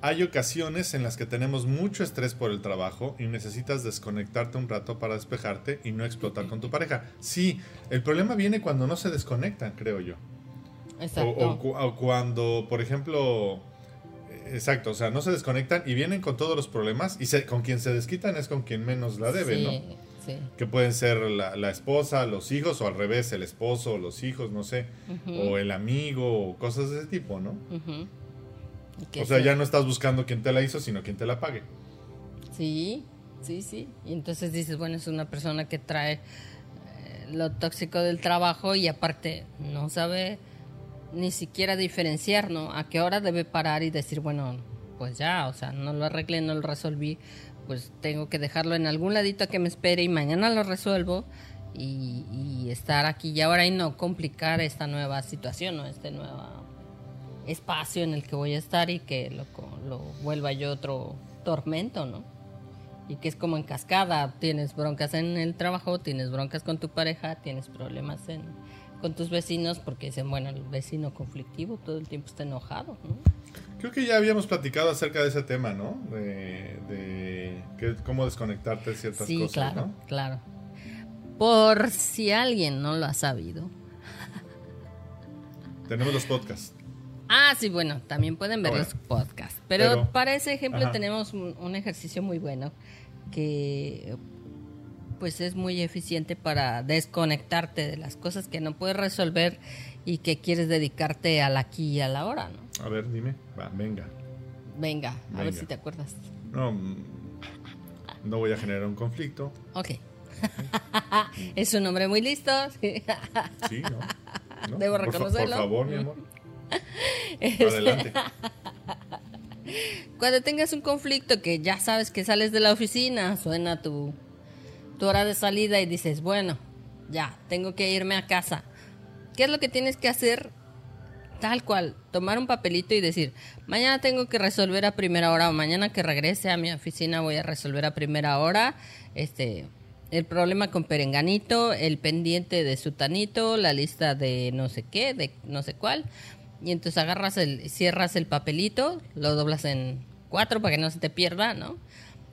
hay ocasiones en las que tenemos mucho estrés por el trabajo y necesitas desconectarte un rato para despejarte y no explotar con tu pareja. Sí, el problema viene cuando no se desconectan, creo yo. Exacto. O, cuando, por ejemplo, exacto, o sea, no se desconectan y vienen con todos los problemas y con quien se desquitan es con quien menos la debe, ¿no? Sí. Que pueden ser la, esposa, los hijos, o al revés, el esposo, los hijos, no sé, o el amigo, o cosas de ese tipo, ¿no? O sea, ya no estás buscando quién te la hizo, sino quién te la pague.
Sí, sí, sí. Y entonces dices, bueno, es una persona que trae eh, lo tóxico del trabajo y aparte no sabe ni siquiera diferenciar, ¿no? A qué hora debe parar y decir, bueno, pues ya, o sea, no lo arreglé, no lo resolví, pues tengo que dejarlo en algún ladito que me espere y mañana lo resuelvo y, y estar aquí y ahora y no complicar esta nueva situación, ¿no? Este nueva espacio en el que voy a estar y que lo, lo vuelva yo otro tormento, ¿no? Y que es como en cascada, tienes broncas en el trabajo, tienes broncas con tu pareja, tienes problemas en, con tus vecinos porque dicen, bueno, el vecino conflictivo todo el tiempo está enojado, ¿no?
Creo que ya habíamos platicado acerca de ese tema, ¿no? De, de cómo desconectarte de ciertas cosas,
sí, claro, claro. Por si alguien no lo ha sabido.
Tenemos los podcasts.
Ah, sí, bueno, también pueden ver los podcasts. Pero, para ese ejemplo tenemos un, ejercicio muy bueno que pues es muy eficiente para desconectarte de las cosas que no puedes resolver y que quieres dedicarte al aquí y a la hora, ¿no?
A ver, dime, venga.
Venga, a ver si te acuerdas.
No, mm, no voy a generar un conflicto.
Ok. es un hombre muy listo. sí,
¿no?
Debo reconocerlo.
por favor, mi amor. Adelante.
Cuando tengas un conflicto que ya sabes que sales de la oficina, suena tu, tu hora de salida y dices, bueno, ya, tengo que irme a casa. ¿Qué es lo que tienes que hacer? Tal cual, tomar un papelito y decir, mañana tengo que resolver a primera hora o mañana que regrese a mi oficina voy a resolver a primera hora este el problema con Perenganito, el pendiente de Sutanito, la lista de no sé qué, de no sé cuál. Y entonces agarras el, cierras el papelito, lo doblas en cuatro para que no se te pierda, ¿no?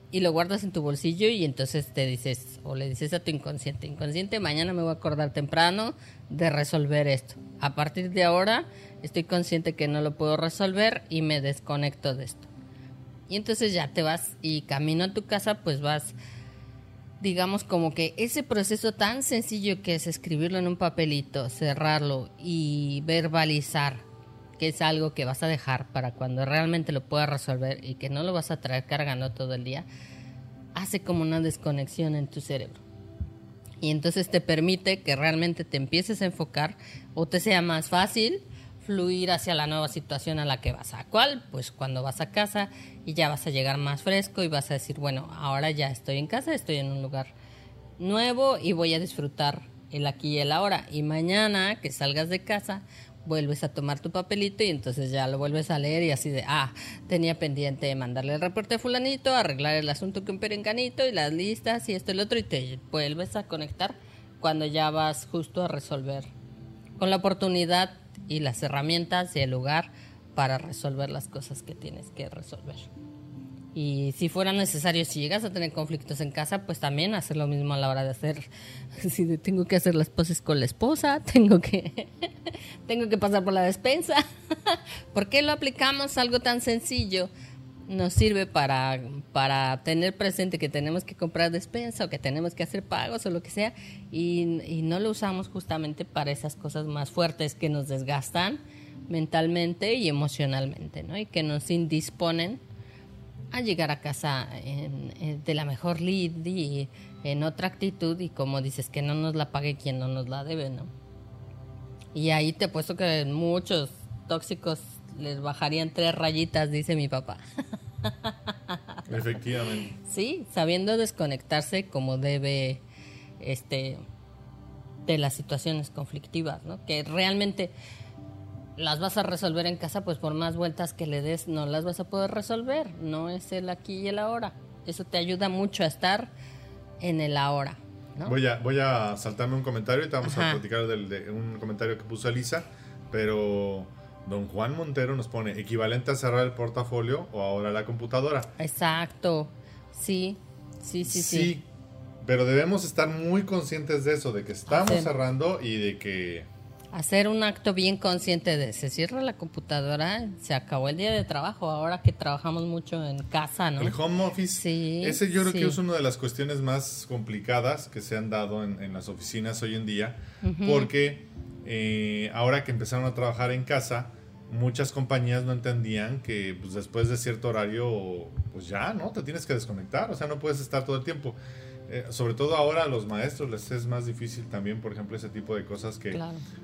Y lo guardas en tu bolsillo y entonces te dices, o le dices a tu inconsciente, inconsciente, mañana me voy a acordar temprano de resolver esto. A partir de ahora estoy consciente que no lo puedo resolver y me desconecto de esto. Y entonces ya te vas y camino a tu casa, pues vas digamos como que ese proceso tan sencillo que es escribirlo en un papelito, cerrarlo y verbalizar, que es algo que vas a dejar para cuando realmente lo puedas resolver y que no lo vas a traer cargando todo el día, hace como una desconexión en tu cerebro. Y entonces te permite que realmente te empieces a enfocar o te sea más fácil fluir hacia la nueva situación a la que vas. ¿A cuál? Pues cuando vas a casa y ya vas a llegar más fresco y vas a decir, bueno, ahora ya estoy en casa, estoy en un lugar nuevo y voy a disfrutar el aquí y el ahora. Y mañana que salgas de casa, vuelves a tomar tu papelito y entonces ya lo vuelves a leer y así de, ah, tenía pendiente de mandarle el reporte a fulanito, arreglar el asunto con perenganito y las listas y esto y lo otro y te vuelves a conectar cuando ya vas justo a resolver con la oportunidad y las herramientas y el lugar para resolver las cosas que tienes que resolver. Y si fuera necesario, si llegas a tener conflictos en casa, pues también hacer lo mismo a la hora de hacer. Si tengo que hacer las poses con la esposa, tengo que, tengo que pasar por la despensa. ¿Por qué lo aplicamos algo tan sencillo? Nos sirve para, para tener presente que tenemos que comprar despensa o que tenemos que hacer pagos o lo que sea y, y no lo usamos justamente para esas cosas más fuertes que nos desgastan mentalmente y emocionalmente, ¿no? Y que nos indisponen a llegar a casa de la mejor lead y en otra actitud y como dices, que no nos la pague quien no nos la debe, ¿no? Y ahí te he puesto que muchos tóxicos les bajarían tres rayitas, dice mi papá.
Efectivamente.
Sí, sabiendo desconectarse como debe este de las situaciones conflictivas, ¿no? Que realmente las vas a resolver en casa, pues por más vueltas que le des, no las vas a poder resolver. No es el aquí y el ahora. Eso te ayuda mucho a estar en el ahora.
Voy, a, voy a saltarme un comentario y te vamos a platicar del, de un comentario que puso Elisa, pero don Juan Montero nos pone equivalente a cerrar el portafolio o ahora la computadora.
Exacto, sí, sí, sí, sí. Sí,
pero debemos estar muy conscientes de eso, de que estamos cerrando y de que
hacer un acto bien consciente de se cierra la computadora, se acabó el día de trabajo, ahora que trabajamos mucho en casa, ¿no?
El home office, sí, ese yo creo que es una de las cuestiones más complicadas que se han dado en, las oficinas hoy en día, porque eh, ahora que empezaron a trabajar en casa, muchas compañías no entendían que pues, después de cierto horario, pues ya, ¿no? Te tienes que desconectar, o sea, no puedes estar todo el tiempo. Eh, sobre todo ahora a los maestros les es más difícil también, por ejemplo, ese tipo de cosas que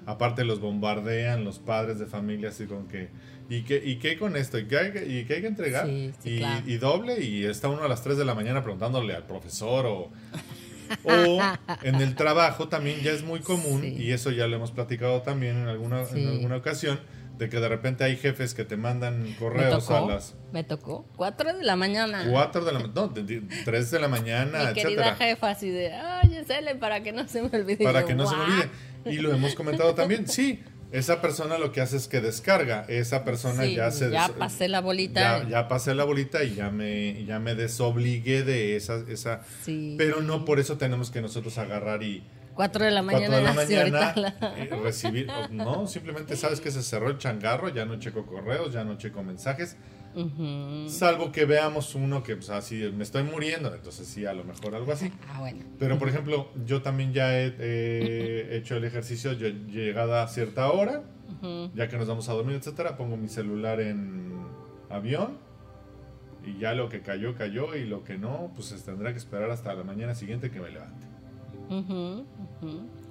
aparte los bombardean los padres de familia así con que ¿y qué, y qué con esto? ¿Y qué hay, y qué hay que entregar? y, doble y está uno a las 3 de la mañana preguntándole al profesor o... o en el trabajo también ya es muy común y eso ya lo hemos platicado también en alguna, en alguna ocasión de que de repente hay jefes que te mandan correos a las...
Me tocó. Cuatro de la mañana.
Cuatro de la mañana. No, tres de la mañana,
Mi querida jefa así de, ay, Sele, para que no se me olvide.
Para que no se me olvide. Y lo hemos comentado también. Sí, esa persona lo que hace es que descarga. Esa persona ya se...
Ya pasé la bolita.
Ya, ya, pasé la bolita y ya me, ya me desobligué de esa... esa sí. Pero no por eso tenemos que nosotros agarrar y
4 de la mañana.
de la mañana eh, recibir, no, simplemente sabes que se cerró el changarro, ya no checo correos, ya no checo mensajes. Salvo que veamos uno que, pues así, me estoy muriendo, entonces sí, a lo mejor algo así.
Ah, bueno.
Pero, por ejemplo, yo también ya he, hecho el ejercicio, yo llegada a cierta hora, ya que nos vamos a dormir, etcétera, pongo mi celular en avión y ya lo que cayó, cayó y lo que no, pues tendrá que esperar hasta la mañana siguiente que me levante.
Uh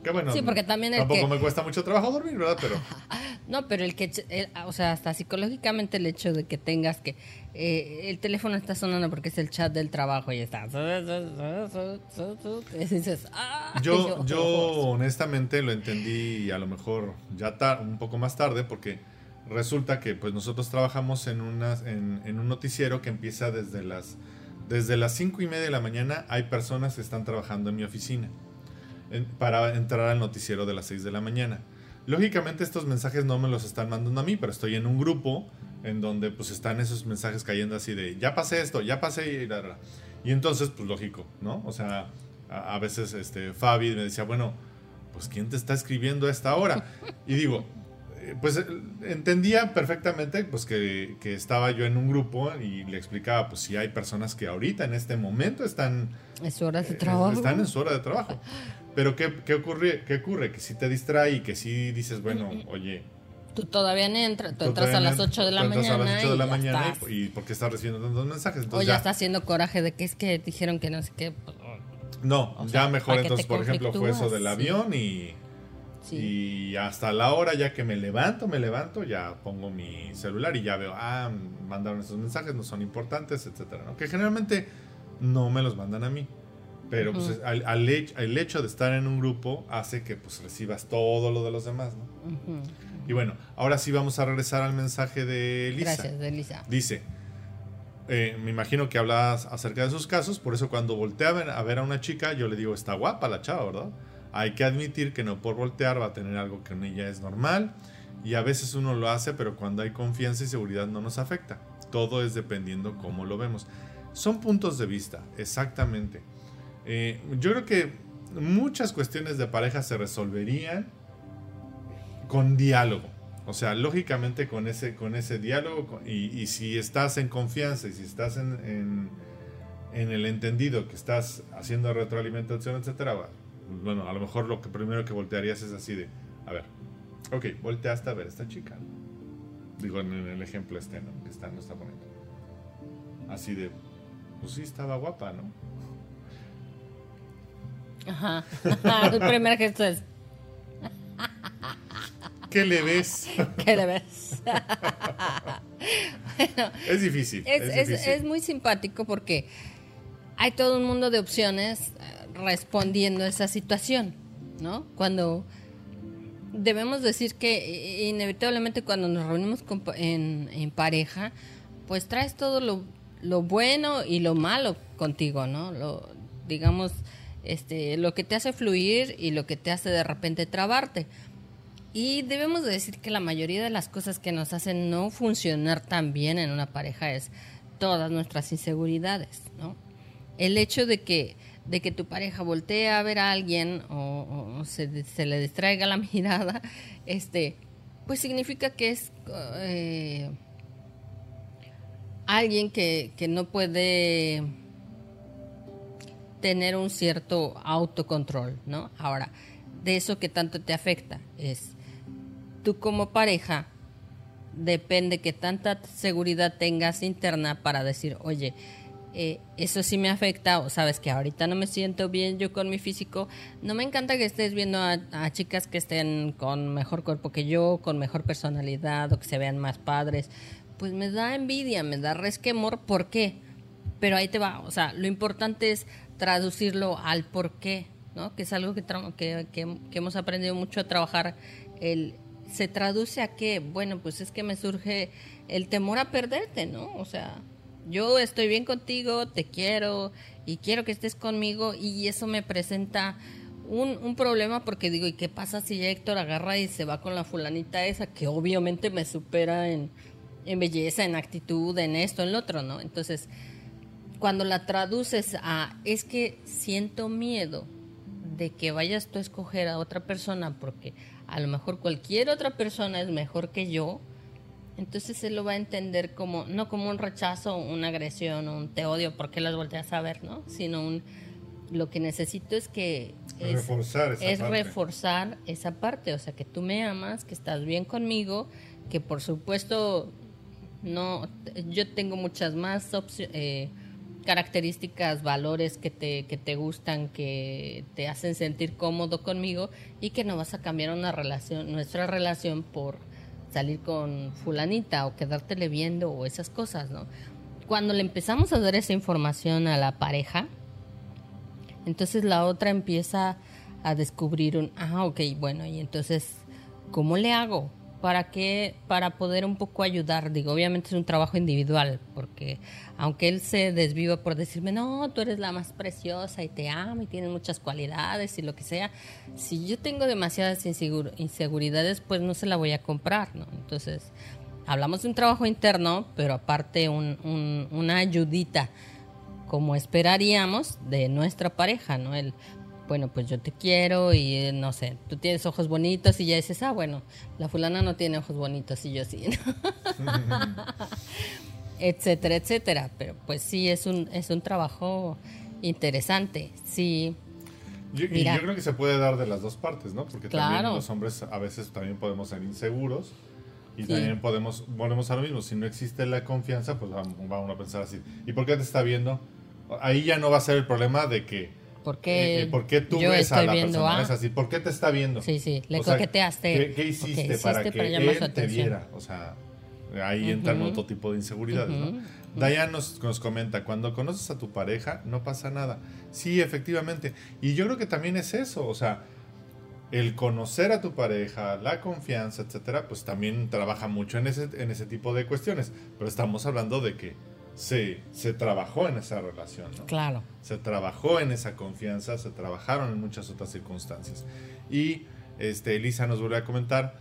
Que bueno,
sí, porque también
tampoco me cuesta mucho trabajo dormir, ¿verdad? Pero...
No, pero el que, o sea, hasta psicológicamente el hecho de que tengas que, eh, el teléfono está sonando porque es el chat del trabajo y está.
Ah, yo, yo honestamente lo entendí a lo mejor ya un poco más tarde porque resulta que pues nosotros trabajamos en, una, en, un noticiero que empieza desde las, desde las cinco y media de la mañana. Hay personas que están trabajando en mi oficina para entrar al noticiero de las 6 de la mañana. Lógicamente estos mensajes no me los están mandando a mí, pero estoy en un grupo en donde pues están esos mensajes cayendo así de ya pasé esto, ya pasé y Y entonces pues lógico, ¿no? O sea, a, veces este Fabi me decía, bueno, pues ¿quién te está escribiendo a esta hora? Y digo, eh, pues eh, entendía perfectamente pues que, que, estaba yo en un grupo y le explicaba pues si hay personas que ahorita en este momento están
en su hora de eh, trabajo
están en su hora de trabajo pero ¿qué, qué ocurre? ¿Qué ocurre? Que si te distrae y que si dices, bueno, oye...
Tú todavía no entras, tú, entras a las 8 de la mañana. A las 8
de la mañana y, porque estás recibiendo tantos mensajes.
o ya, estás haciendo coraje de que es que dijeron que no sé qué. Pues,
no, ya mejor entonces, por ejemplo, fue eso del avión y, y hasta la hora ya que me levanto, me levanto, ya pongo mi celular y ya veo, ah, mandaron esos mensajes, no son importantes, etcétera, ¿no? Que generalmente no me los mandan a mí. Pero pues, al, el hecho de estar en un grupo hace que pues recibas todo lo de los demás, ¿no? Y bueno, ahora sí vamos a regresar al mensaje de Elisa.
Gracias, Elisa.
Dice, eh, me imagino que hablas acerca de sus casos, por eso cuando voltea a ver, a ver, a una chica, yo le digo, está guapa la chava, ¿verdad? Hay que admitir que no por voltear va a tener algo que en ella es normal y a veces uno lo hace, pero cuando hay confianza y seguridad no nos afecta. Todo es dependiendo cómo lo vemos. Son puntos de vista, exactamente. Eh, yo creo que muchas cuestiones de pareja se resolverían con diálogo. O sea, lógicamente con ese, con ese diálogo y, si estás en confianza y si estás en, en, el entendido que estás haciendo retroalimentación, etcétera, bueno, a lo mejor lo que primero que voltearías es así de, a ver, ok, volteaste a ver esta chica. Digo, en el ejemplo este, ¿no? Está poniendo. Así de, pues sí, estaba guapa, ¿no?
Ajá. El primer gesto es.
¿Qué le ves?
¿Qué le ves?
bueno, es difícil.
Es, muy simpático porque hay todo un mundo de opciones eh, respondiendo a esa situación, ¿no? Cuando debemos decir que inevitablemente cuando nos reunimos en, en, pareja, pues traes todo lo, lo, bueno y lo malo contigo, ¿no? Lo, digamos, este, lo que te hace fluir y lo que te hace de repente trabarte. Y debemos de decir que la mayoría de las cosas que nos hacen no funcionar tan bien en una pareja es todas nuestras inseguridades, ¿no? El hecho de que, de que tu pareja voltee a ver a alguien o, se, le distraiga la mirada, este, pues significa que es eh, alguien que, que no puede tener un cierto autocontrol, ¿no? Ahora, de eso que tanto te afecta es, tú como pareja, depende que tanta seguridad tengas interna para decir, oye, eh, eso sí me afecta, o sabes que ahorita no me siento bien yo con mi físico, no me encanta que estés viendo a, a, chicas que estén con mejor cuerpo que yo, con mejor personalidad o que se vean más padres, pues me da envidia, me da resquemor, ¿por qué? Pero ahí te va, o sea, lo importante es traducirlo al por qué, ¿no? Que es algo que, que, que, hemos aprendido mucho a trabajar. El, ¿Se traduce a qué? Bueno, pues es que me surge el temor a perderte, ¿no? O sea, yo estoy bien contigo, te quiero y quiero que estés conmigo y eso me presenta un, problema porque digo, ¿y qué pasa si Héctor agarra y se va con la fulanita esa que obviamente me supera en, en belleza, en actitud, en esto, en lo otro, ¿no? Entonces, cuando la traduces a es que siento miedo de que vayas tú a escoger a otra persona porque a lo mejor cualquier otra persona es mejor que yo, entonces él lo va a entender como no como un rechazo, una agresión, un te odio porque las volteas a ver, ¿no? Sino un lo que necesito es que
es, reforzar, esa
es reforzar esa parte, o sea, que tú me amas, que estás bien conmigo, que por supuesto no yo tengo muchas más opciones eh, características, valores que te, que te gustan, que te hacen sentir cómodo conmigo y que no vas a cambiar una relación, nuestra relación por salir con fulanita o quedártele viendo o esas cosas, ¿no? Cuando le empezamos a dar esa información a la pareja, entonces la otra empieza a descubrir un, ah, ok, bueno, y entonces, ¿cómo le hago? ¿Para qué? Para poder un poco ayudar. Digo, obviamente es un trabajo individual, porque aunque él se desviva por decirme, no, tú eres la más preciosa y te amo y tienes muchas cualidades y lo que sea, si yo tengo demasiadas inseguridades, pues no se la voy a comprar, ¿no? Entonces, hablamos de un trabajo interno, pero aparte un, una ayudita, como esperaríamos de nuestra pareja, ¿no? El, bueno, pues yo te quiero y eh, no sé, tú tienes ojos bonitos y ya dices, ah, bueno, la fulana no tiene ojos bonitos y yo sí, etcétera, etcétera. Pero pues sí, es un, es un trabajo interesante, sí.
Yo, y yo creo que se puede dar de las dos partes, ¿no? Porque también los hombres a veces también podemos ser inseguros y también podemos, volvemos a lo mismo, si no existe la confianza, pues vamos a pensar así, ¿y por qué te está viendo? Ahí ya no va a ser el problema de que
¿Por qué,
eh, eh, tú ves a la persona? Es así, ¿por qué te está viendo?
Sí, sí, le coqueteaste.
¿qué, hiciste, para que él te viera? O sea, ahí entran otro tipo de inseguridades, ¿no? Dayan nos, nos, comenta, cuando conoces a tu pareja no pasa nada. Sí, efectivamente. Y yo creo que también es eso, o sea, el conocer a tu pareja, la confianza, etcétera, pues también trabaja mucho en ese, en ese tipo de cuestiones. Pero estamos hablando de que se, se trabajó en esa relación, ¿no?
Claro.
Se trabajó en esa confianza, se trabajaron en muchas otras circunstancias. Y este, Elisa nos vuelve a comentar,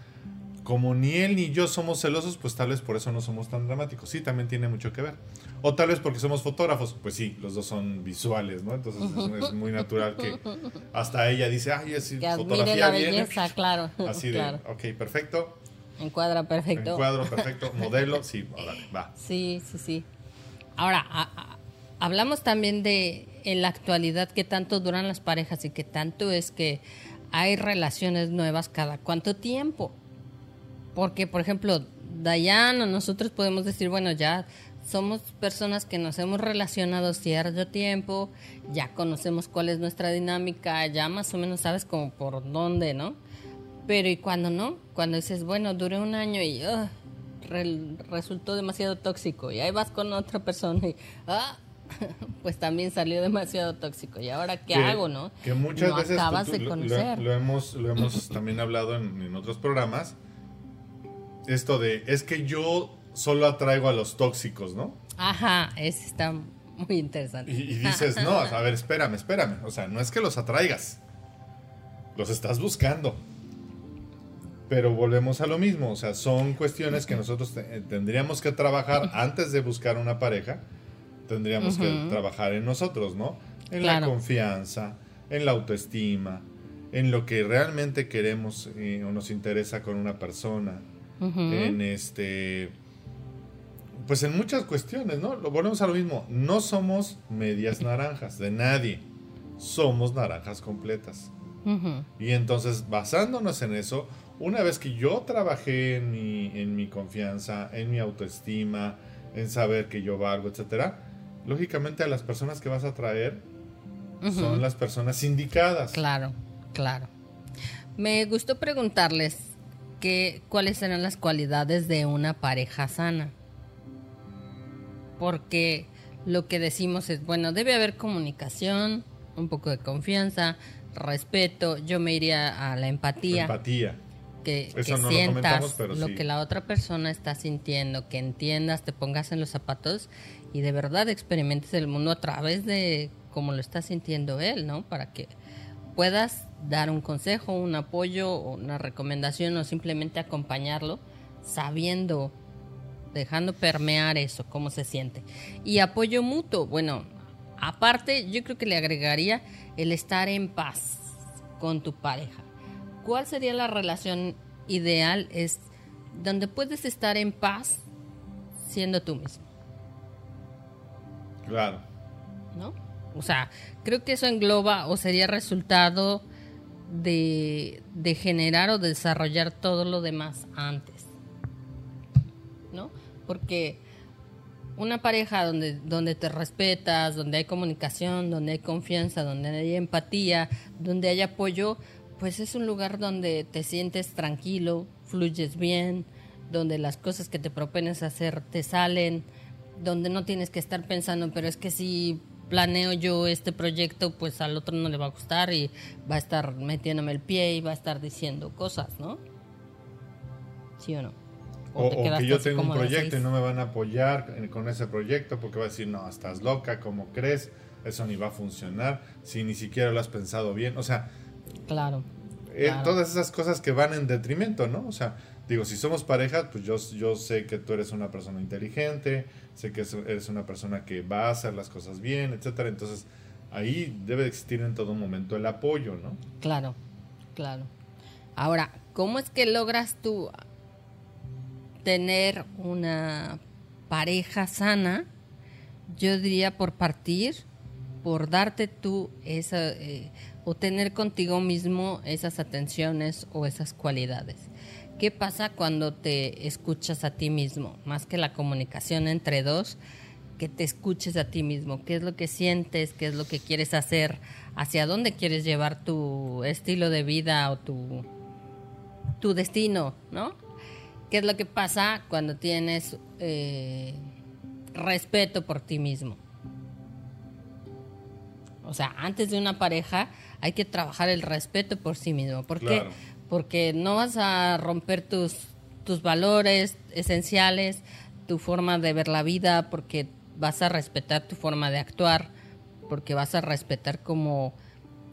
como ni él ni yo somos celosos, pues tal vez por eso no somos tan dramáticos. Sí, también tiene mucho que ver. O tal vez porque somos fotógrafos, pues sí, los dos son visuales, ¿no? Entonces es, muy natural que hasta ella dice, ay, es
que fotografía la belleza, claro.
Así de, ok, perfecto.
Encuadra perfecto.
Encuadro perfecto, modelo, sí, va.
Sí, sí, sí. Ahora, hablamos también de en la actualidad que tanto duran las parejas y que tanto es que hay relaciones nuevas cada cuánto tiempo. Porque, por ejemplo, Dayan o nosotros podemos decir, bueno, ya somos personas que nos hemos relacionado cierto tiempo, ya conocemos cuál es nuestra dinámica, ya más o menos sabes como por dónde, ¿no? Pero ¿y cuando no? Cuando dices, bueno, duré un año y resultó demasiado tóxico y ahí vas con otra persona y ah, pues también salió demasiado tóxico y ahora qué hago no
que muchas veces acabas de conocer. lo, hemos lo hemos también hablado en, otros programas esto de es que yo solo atraigo a los tóxicos no
ajá es está muy interesante.
Y, y dices no a ver espérame espérame o sea no es que los atraigas los estás buscando pero volvemos a lo mismo, o sea, son cuestiones que nosotros eh, tendríamos que trabajar antes de buscar una pareja, tendríamos que trabajar en nosotros, ¿no? En la confianza, en la autoestima, en lo que realmente queremos eh, o nos interesa con una persona, en este, pues en muchas cuestiones, ¿no? Lo volvemos a lo mismo, no somos medias naranjas de nadie, somos naranjas completas. Y entonces, basándonos en eso, una vez que yo trabajé en mi, en mi confianza, en mi autoestima, en saber que yo valgo, etcétera, lógicamente a las personas que vas a traer son las personas indicadas.
Claro, claro. Me gustó preguntarles que, cuáles eran las cualidades de una pareja sana. Porque lo que decimos es, bueno, debe haber comunicación, un poco de confianza, respeto, yo me iría a la empatía.
Empatía
que, sientas lo, que la otra persona está sintiendo, que entiendas, te pongas en los zapatos y de verdad experimentes el mundo a través de cómo lo está sintiendo él, ¿no? Para que puedas dar un consejo, un apoyo, una recomendación o simplemente acompañarlo sabiendo, dejando permear eso, cómo se siente. Y apoyo mutuo, bueno, aparte yo creo que le agregaría el estar en paz con tu pareja ¿cuál sería la relación ideal? Es donde puedes estar en paz siendo tú mismo.
Claro.
¿No? O sea, creo que eso engloba o sería resultado de, de generar o desarrollar todo lo demás antes. ¿No? Porque una pareja donde, donde te respetas, donde hay comunicación, donde hay confianza, donde hay empatía, donde hay apoyo, pues es un lugar donde te sientes tranquilo, fluyes bien, donde las cosas que te propones hacer te salen, donde no tienes que estar pensando, pero es que si planeo yo este proyecto, pues al otro no le va a gustar y va a estar metiéndome el pie y va a estar diciendo cosas, ¿no? ¿Sí o no?
O, que yo tengo un proyecto y no me van a apoyar con ese proyecto porque va a decir, no, estás loca, ¿cómo crees? Eso ni va a funcionar si ni siquiera lo has pensado bien. O sea,
claro.
Eh, todas esas cosas que van en detrimento, ¿no? O sea, digo, si somos pareja, pues yo, yo sé que tú eres una persona inteligente, sé que eres una persona que va a hacer las cosas bien, etcétera. Entonces, ahí debe existir en todo momento el apoyo, ¿no?
Claro, claro. Ahora, ¿cómo es que logras tú tener una pareja sana? Yo diría por partir, por darte tú esa, eh, o tener contigo mismo esas atenciones o esas cualidades. ¿Qué pasa cuando te escuchas a ti mismo? Más que la comunicación entre dos, que te escuches a ti mismo. ¿Qué es lo que sientes? ¿Qué es lo que quieres hacer? ¿Hacia dónde quieres llevar tu estilo de vida o tu, tu destino? ¿No? ¿Qué es lo que pasa cuando tienes eh, respeto por ti mismo? O sea, antes de una pareja hay que trabajar el respeto por sí mismo. ¿Por qué? Porque no vas a romper tus, tus valores esenciales, tu forma de ver la vida, porque vas a respetar tu forma de actuar, porque vas a respetar como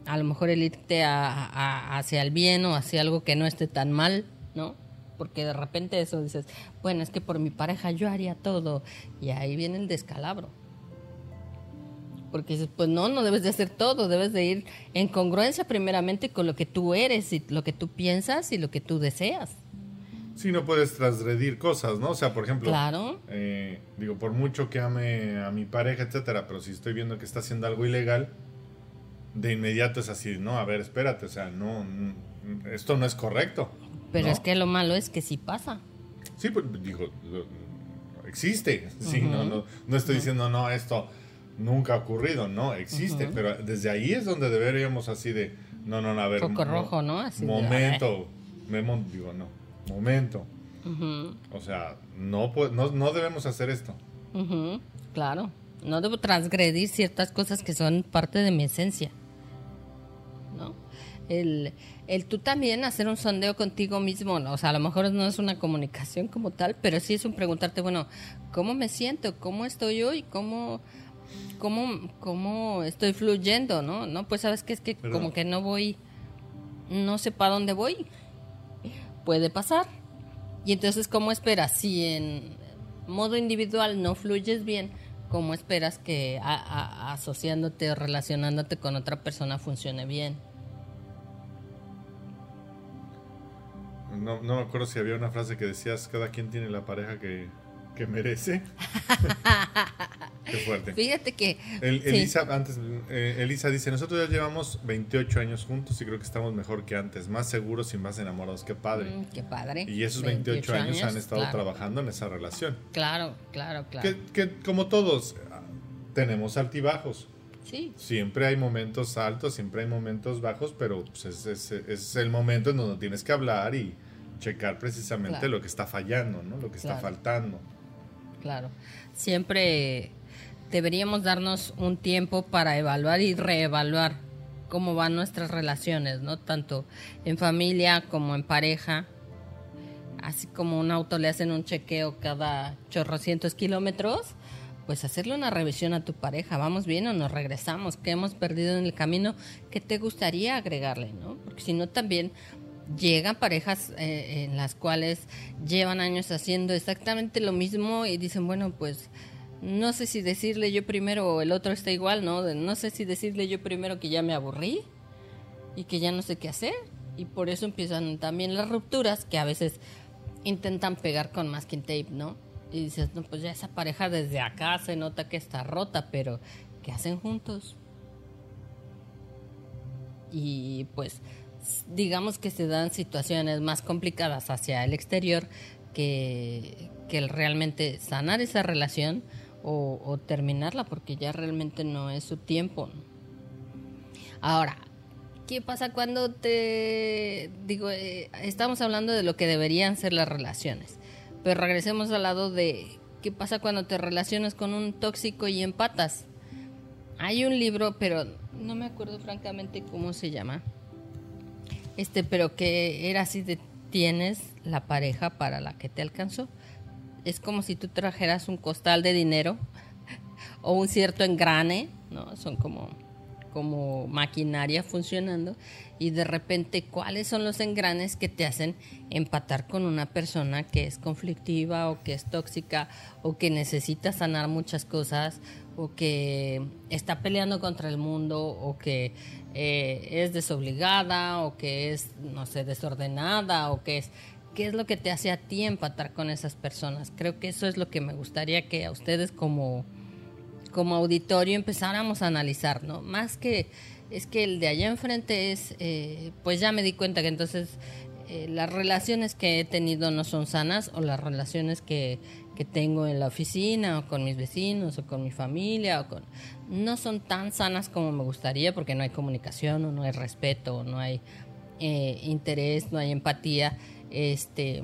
a lo mejor el irte hacia el bien o hacia algo que no esté tan mal, ¿no? Porque de repente eso dices, bueno, es que por mi pareja yo haría todo, y ahí viene el descalabro. Porque dices, pues no, no debes de hacer todo, debes de ir en congruencia primeramente con lo que tú eres y lo que tú piensas y lo que tú deseas.
Sí, no puedes transgredir cosas, ¿no? O sea, por ejemplo,
claro.
Eh, digo, por mucho que ame a mi pareja, etcétera, pero si estoy viendo que está haciendo algo ilegal, de inmediato es así, no, a ver, espérate, o sea, no, esto no es correcto.
Pero es que lo malo es que sí pasa.
Sí, pues digo, existe, sí, no, no, no estoy diciendo, no, esto nunca ha ocurrido, ¿no? Existe, pero desde ahí es donde deberíamos así de, no, no, no, a ver.
Rojo, ¿no? Así
momento, me digo, no, momento. O sea, no, no, no debemos hacer esto.
Claro, no debo transgredir ciertas cosas que son parte de mi esencia. ¿No? El, el tú también hacer un sondeo contigo mismo, ¿no? o sea, a lo mejor no es una comunicación como tal, pero sí es un preguntarte, bueno, ¿cómo me siento? ¿Cómo estoy hoy? ¿Cómo, cómo, cómo estoy fluyendo, ¿no? No, pues sabes que es que como que no voy, no sé para dónde voy. Puede pasar. Y entonces, ¿cómo esperas? Si en modo individual no fluyes bien, ¿cómo esperas que asociándote o relacionándote con otra persona funcione bien?
No, no me acuerdo si había una frase que decías, cada quien tiene la pareja que, que merece. Qué fuerte.
Fíjate que.
Elisa, antes, eh, Elisa dice: Nosotros ya llevamos 28 años juntos y creo que estamos mejor que antes, más seguros y más enamorados. Qué padre.
Mm, qué padre.
Y esos 28, años, han estado trabajando en esa relación.
Claro, claro, claro.
Que, como todos, tenemos altibajos.
Sí.
Siempre hay momentos altos, siempre hay momentos bajos, pero pues, es, es, el momento en donde tienes que hablar y checar precisamente lo que está fallando, ¿no? Lo que está faltando.
Claro. Siempre deberíamos darnos un tiempo para evaluar y reevaluar cómo van nuestras relaciones, ¿no? Tanto en familia como en pareja. Así como un auto le hacen un chequeo cada chorrocientos kilómetros, pues hacerle una revisión a tu pareja. ¿Vamos bien o nos regresamos? ¿Qué hemos perdido en el camino? ¿Qué te gustaría agregarle, no? Porque si no, también llegan parejas eh, en las cuales llevan años haciendo exactamente lo mismo y dicen, bueno, pues no sé si decirle yo primero o el otro está igual, ¿no? No sé si decirle yo primero que ya me aburrí y que ya no sé qué hacer. Y por eso empiezan también las rupturas que a veces intentan pegar con masking tape, ¿no? Y dices, no, pues ya esa pareja desde acá se nota que está rota, pero ¿qué hacen juntos? Y pues digamos que se dan situaciones más complicadas hacia el exterior que, que realmente sanar esa relación o, terminarla porque ya realmente no es su tiempo. Ahora, ¿qué pasa cuando te digo, eh, estamos hablando de lo que deberían ser las relaciones? Pero regresemos al lado de qué pasa cuando te relacionas con un tóxico y empatas. Hay un libro, pero no me acuerdo francamente cómo se llama. Este, pero que era así tienes la pareja para la que te alcanzó. Es como si tú trajeras un costal de dinero o un cierto engrane, ¿no? Son como como maquinaria funcionando y de repente cuáles son los engranes que te hacen empatar con una persona que es conflictiva o que es tóxica o que necesita sanar muchas cosas o que está peleando contra el mundo o que eh, es desobligada o que es, no sé, desordenada o que es... ¿Qué es lo que te hace a ti empatar con esas personas? Creo que eso es lo que me gustaría que a ustedes como como auditorio empezáramos a analizar, ¿no? Más que es que el de allá enfrente es, eh, pues ya me di cuenta que entonces eh, las relaciones que he tenido no son sanas o las relaciones que, que, tengo en la oficina o con mis vecinos o con mi familia o con no son tan sanas como me gustaría porque no hay comunicación o no hay respeto o no hay eh, interés, no hay empatía, este,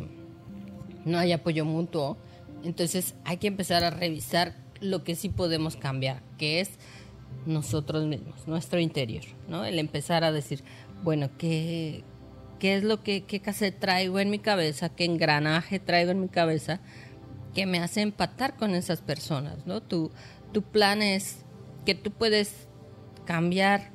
no hay apoyo mutuo. Entonces hay que empezar a revisar lo que sí podemos cambiar, que es nosotros mismos, nuestro interior, ¿no? El empezar a decir, bueno, ¿qué, qué es lo que qué cassette traigo en mi cabeza, qué engranaje traigo en mi cabeza que me hace empatar con esas personas, ¿no? Tu, tu plan es que tú puedes cambiar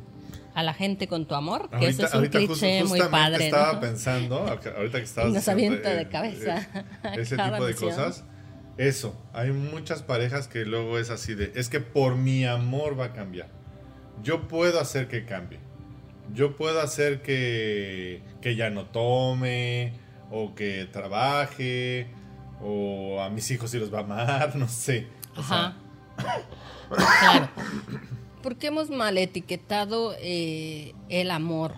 a la gente con tu amor, que eso es un cliché muy padre.
Estaba pensando, ahorita que estabas
Nos avienta de cabeza.
ese tipo de cosas eso, hay muchas parejas que luego es así de, es que por mi amor va a cambiar. Yo puedo hacer que cambie. Yo puedo hacer que, que ya no tome, o que trabaje, o a mis hijos sí los va a amar, no sé. Ajá.
claro. Porque hemos mal etiquetado eh, el amor.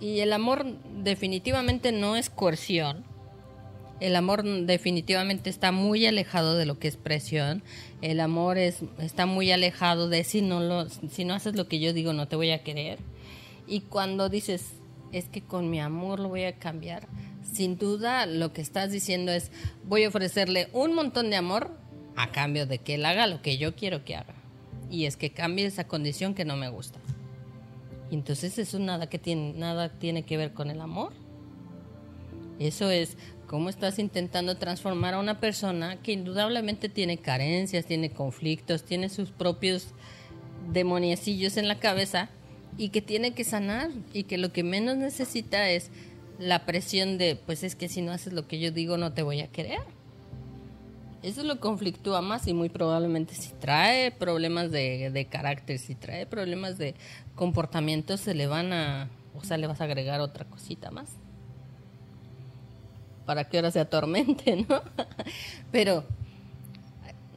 Y el amor definitivamente no es coerción el amor definitivamente está muy alejado de lo que es presión. El amor es, está muy alejado de si no, lo, si no haces lo que yo digo no te voy a querer. Y cuando dices, es que con mi amor lo voy a cambiar, sin duda lo que estás diciendo es, voy a ofrecerle un montón de amor a cambio de que él haga lo que yo quiero que haga. Y es que cambie esa condición que no me gusta. Entonces eso nada, que tiene, nada tiene que ver con el amor. Eso es cómo estás intentando transformar a una persona que indudablemente tiene carencias, tiene conflictos, tiene sus propios demoniecillos en la cabeza y que tiene que sanar y que lo que menos necesita es la presión de, pues es que si no haces lo que yo digo no te voy a querer. Eso lo conflictúa más y muy probablemente si trae problemas de, de carácter, si trae problemas de comportamiento, se le van a, o sea, le vas a agregar otra cosita más para que ahora se atormente, ¿no? Pero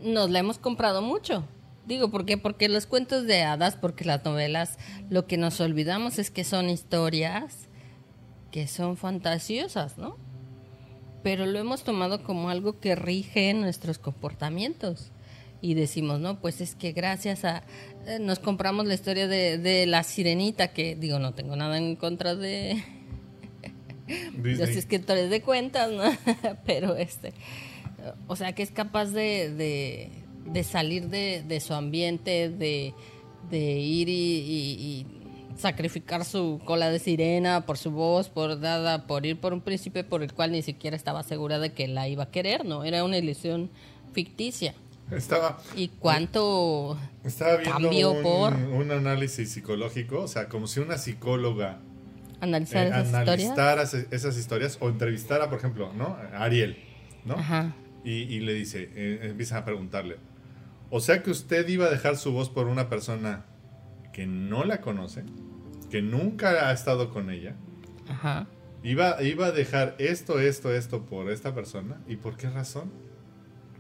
nos la hemos comprado mucho. Digo, ¿por qué? Porque los cuentos de hadas, porque las novelas, lo que nos olvidamos es que son historias que son fantasiosas, ¿no? Pero lo hemos tomado como algo que rige nuestros comportamientos. Y decimos, no, pues es que gracias a... Eh, nos compramos la historia de, de la sirenita, que digo, no tengo nada en contra de los escritores de cuentas, ¿no? Pero este, o sea, que es capaz de, de, salir de, de, su ambiente, de, de ir y, sacrificar su cola de sirena por su voz, por dada, por ir por un príncipe por el cual ni siquiera estaba segura de que la iba a querer, ¿no? Era una ilusión ficticia.
Estaba.
¿Y cuánto
estaba viendo cambió por un análisis psicológico? O sea, como si una psicóloga
analizar,
eh, esas, historias? esas historias o entrevistar a, por ejemplo, ¿no? A Ariel, ¿no? Ajá. Y, le dice, eh, empieza a preguntarle, o sea que usted iba a dejar su voz por una persona que no la conoce, que nunca ha estado con ella. Ajá. Iba, iba a dejar esto, esto, esto por esta persona. ¿Y por qué razón?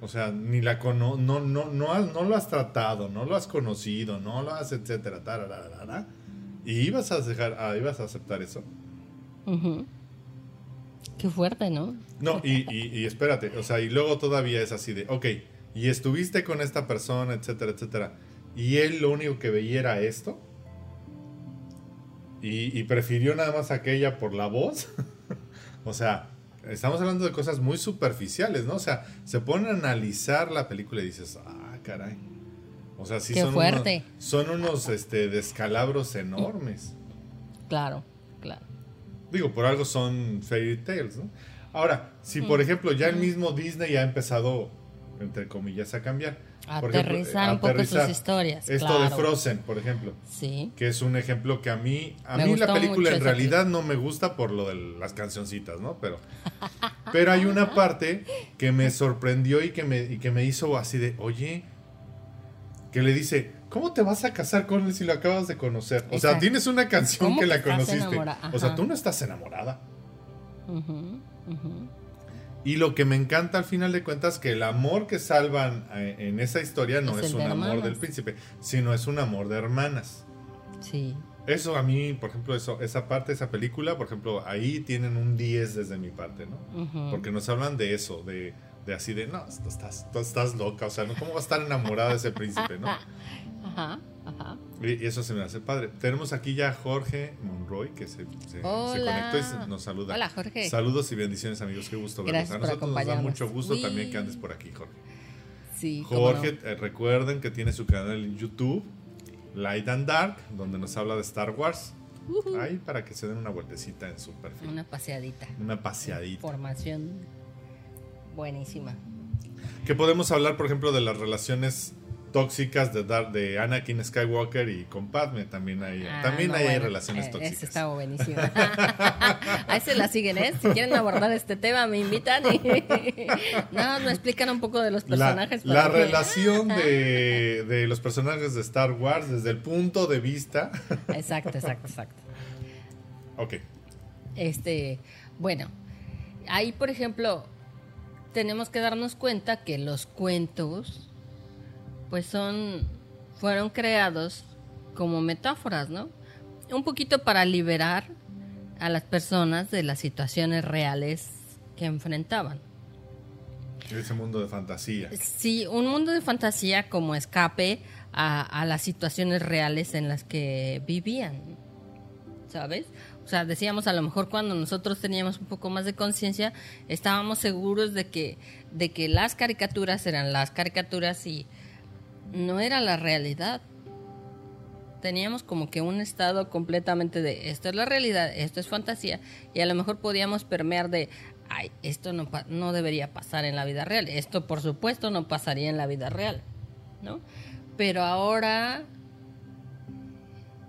O sea, ni la cono no, no, no, no lo has tratado, no lo has conocido, no lo has, etcétera, ¿Y ibas a dejar, ah, ibas a aceptar eso?
Qué fuerte, ¿no?
No, y, y, espérate, o sea, y luego todavía es así de, ok, y estuviste con esta persona, etcétera, etcétera, y él lo único que veía era esto, y, y prefirió nada más aquella por la voz, o sea, estamos hablando de cosas muy superficiales, ¿no? O sea, se pone a analizar la película y dices, ah, caray. O sea, sí son
fuerte.
unos, son unos este, descalabros enormes.
Claro, claro.
Digo, por algo son fairy tales, ¿no? Ahora, si por ejemplo ya el mismo Disney ha empezado, entre comillas, a cambiar.
Aterrizar un poco sus historias.
Esto de Frozen, por ejemplo.
Sí.
Que es un ejemplo que a mí, a mí la película en realidad no me gusta por lo de las cancioncitas, ¿no? Pero, pero hay una parte que me sorprendió y que me, y que me hizo así de, oye, que le dice, ¿cómo te vas a casar con él si lo acabas de conocer? O sea, tienes una canción que la conociste. O sea, tú no estás enamorada. Y lo que me encanta al final de cuentas que el amor que salvan eh, en esa historia no es, un amor del príncipe, sino es un amor de hermanas.
Sí.
Eso a mí, por ejemplo, eso, esa parte, esa película, por ejemplo, ahí tienen un 10 desde mi parte, ¿no? Porque nos hablan de eso, de, de así de, no, estás, estás loca, o sea, ¿cómo va a estar enamorada de ese príncipe, no? Ajá, ajá. Y, eso se me hace padre. Tenemos aquí ya a Jorge Monroy, que se, se, conectó y nos saluda.
Hola, Jorge.
Saludos y bendiciones, amigos, qué gusto verlos. A nosotros nos da mucho gusto también que andes por aquí, Jorge.
Sí,
Jorge, eh, recuerden que tiene su canal en YouTube, Light and Dark, donde nos habla de Star Wars. Ahí para que se den una vueltecita en su perfil.
Una paseadita.
Una paseadita.
Información buenísima.
Que podemos hablar, por ejemplo, de las relaciones tóxicas de, de Anakin Skywalker y con Padme también hay ah, también hay, relaciones eh, tóxicas. Eso
está buenísimo. Ahí se la siguen, ¿eh? Si quieren abordar este tema me invitan y no, me explican un poco de los personajes.
La, relación de, de, los personajes de Star Wars desde el punto de vista.
exacto, exacto, exacto.
Ok.
Este, bueno, ahí por ejemplo tenemos que darnos cuenta que los cuentos, pues son, fueron creados como metáforas, ¿no? Un poquito para liberar a las personas de las situaciones reales que enfrentaban.
Ese mundo de fantasía.
Sí, un mundo de fantasía como escape a, a las situaciones reales en las que vivían, ¿sabes? O sea, decíamos a lo mejor cuando nosotros teníamos un poco más de conciencia, estábamos seguros de que, de que las caricaturas eran las caricaturas y no era la realidad. Teníamos como que un estado completamente de esto es la realidad, esto es fantasía, y a lo mejor podíamos permear de, ay, esto no, no debería pasar en la vida real, esto por supuesto no pasaría en la vida real, ¿no? Pero ahora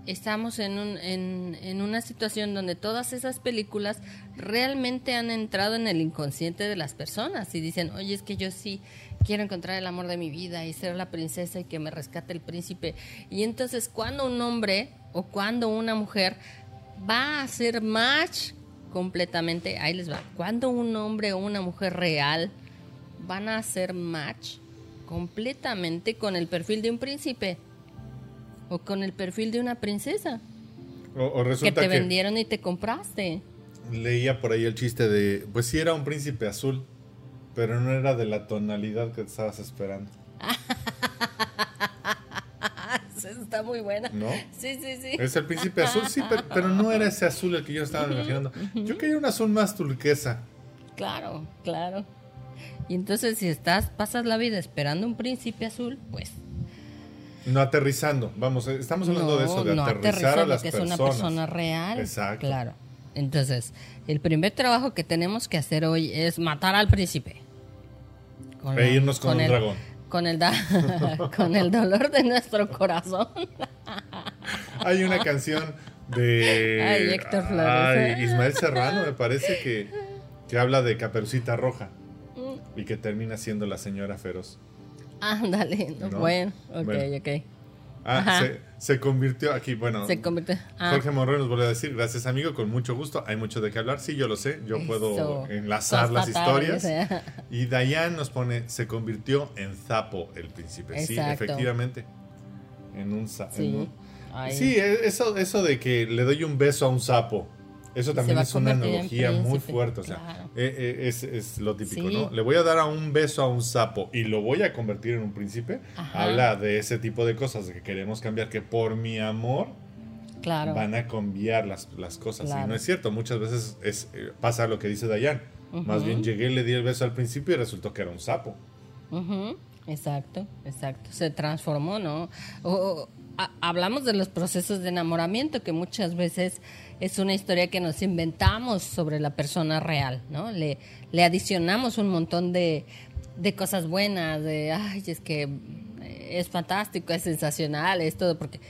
estamos en, un, en, en, una situación donde todas esas películas realmente han entrado en el inconsciente de las personas y dicen, oye, es que yo sí quiero encontrar el amor de mi vida y ser la princesa y que me rescate el príncipe. Y entonces cuando un hombre o cuando una mujer va a hacer match completamente, ahí les va, cuando un hombre o una mujer real van a hacer match completamente con el perfil de un príncipe o con el perfil de una princesa.
O, resulta
que te vendieron y te compraste.
Leía por ahí el chiste de, pues sí era un príncipe azul, pero no era de la tonalidad que te estabas esperando.
está muy buena.
¿No?
Sí, sí, sí.
Es el príncipe azul, sí, pero, no era ese azul el que yo estaba imaginando. Yo quería un azul más turquesa.
Claro, claro. Y entonces si estás, pasas la vida esperando un príncipe azul, pues
no aterrizando, vamos, eh, estamos hablando de eso, de no aterrizar a las que es una
persona real.
Exacto.
Claro. Entonces, el primer trabajo que tenemos que hacer hoy es matar al príncipe.
Con e irnos con, un
el,
dragón.
Con el, con el dolor de nuestro corazón.
Hay una canción de
Ay, Héctor Flores.
Ay, Ismael Serrano, me parece que, que habla de Caperucita Roja y que termina siendo la señora feroz.
Ándale, bueno, ok, ok.
Ah, se, convirtió aquí, bueno.
Se convirtió.
Ah. Jorge Monroy nos vuelve a decir, gracias amigo, con mucho gusto, hay mucho de qué hablar, sí, yo lo sé, yo puedo enlazar las historias. Y Dayan nos pone, se convirtió en Zapo el príncipe, sí, efectivamente. En un sapo. Sí, sí, e, eso, eso de que le doy un beso a un sapo. Eso también es una analogía muy fuerte, o sea, eh, eh, es, es, lo típico, ¿no? Le voy a dar a un beso a un sapo y lo voy a convertir en un príncipe. Habla de ese tipo de cosas de que queremos cambiar, que por mi amor van a cambiar las, las cosas. Y no es cierto, muchas veces es, eh, pasa lo que dice Dayan. Más bien llegué, le di el beso al principio y resultó que era un sapo.
Exacto, exacto. Se transformó, ¿no? O, hablamos de los procesos de enamoramiento, que muchas veces es una historia que nos inventamos sobre la persona real, ¿no? Le, adicionamos un montón de, cosas buenas, de, ay, es que es fantástico, es sensacional, es todo, porque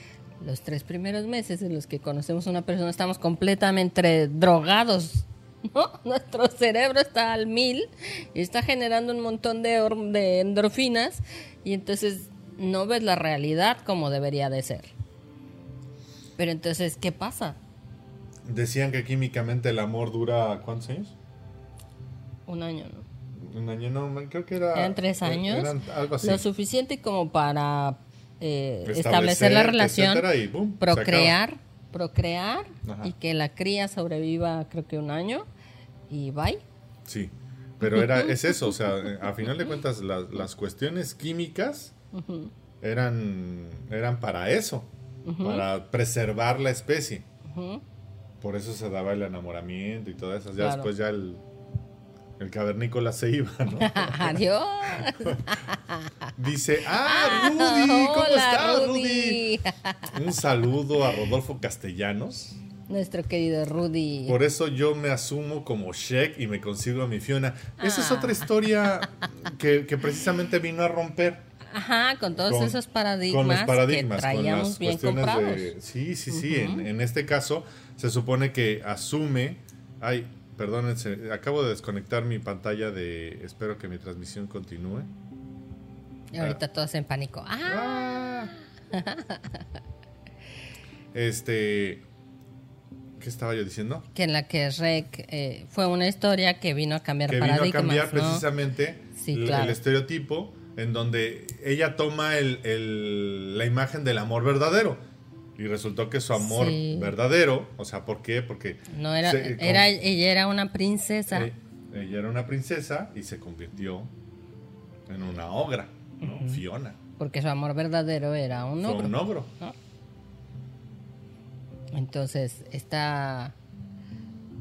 los tres primeros meses en los que conocemos a una persona estamos completamente drogados, ¿no? Nuestro cerebro está al mil y está generando un montón de, de endorfinas y entonces no ves la realidad como debería de ser. Pero entonces, ¿qué pasa?
Decían que químicamente el amor dura cuántos años?
Un año, ¿no?
Un año no, creo que era...
Eran tres años. Lo suficiente como para eh, establecer, la relación, procrear, procrear y que la cría sobreviva creo que un año y bye.
Sí, pero era, es eso, o sea, a final de cuentas las cuestiones químicas eran, eran para eso, para preservar la especie. Por eso se daba el enamoramiento y todo eso. Ya después ya el, el cavernícola se iba, ¿no?
Adiós.
Dice, ah, Rudy, ¿cómo estás, Rudy? Un saludo a Rodolfo Castellanos.
Nuestro querido Rudy.
Por eso yo me asumo como Shek y me consigo a mi Fiona. Esa es otra ah. historia que, precisamente vino a romper.
Ajá, con todos esos paradigmas, con los paradigmas que traíamos bien comprados.
sí, sí, sí. en, en, este caso se supone que asume. Ay, Perdónense, acabo de desconectar mi pantalla de. Espero que mi transmisión continúe.
Y ahorita ah. todos en pánico. ¡Ah!
este. ¿Qué estaba yo diciendo?
Que en la que Rec eh, fue una historia que vino a cambiar que Vino a cambiar
precisamente el, estereotipo en donde ella toma el, la imagen del amor verdadero y resultó que su amor verdadero, o sea, ¿por qué? Porque
no era, era ella era una princesa.
Eh, ella era una princesa y se convirtió en una ogra, ¿no? Fiona.
Porque su amor verdadero era un ogro.
un ogro.
Entonces, está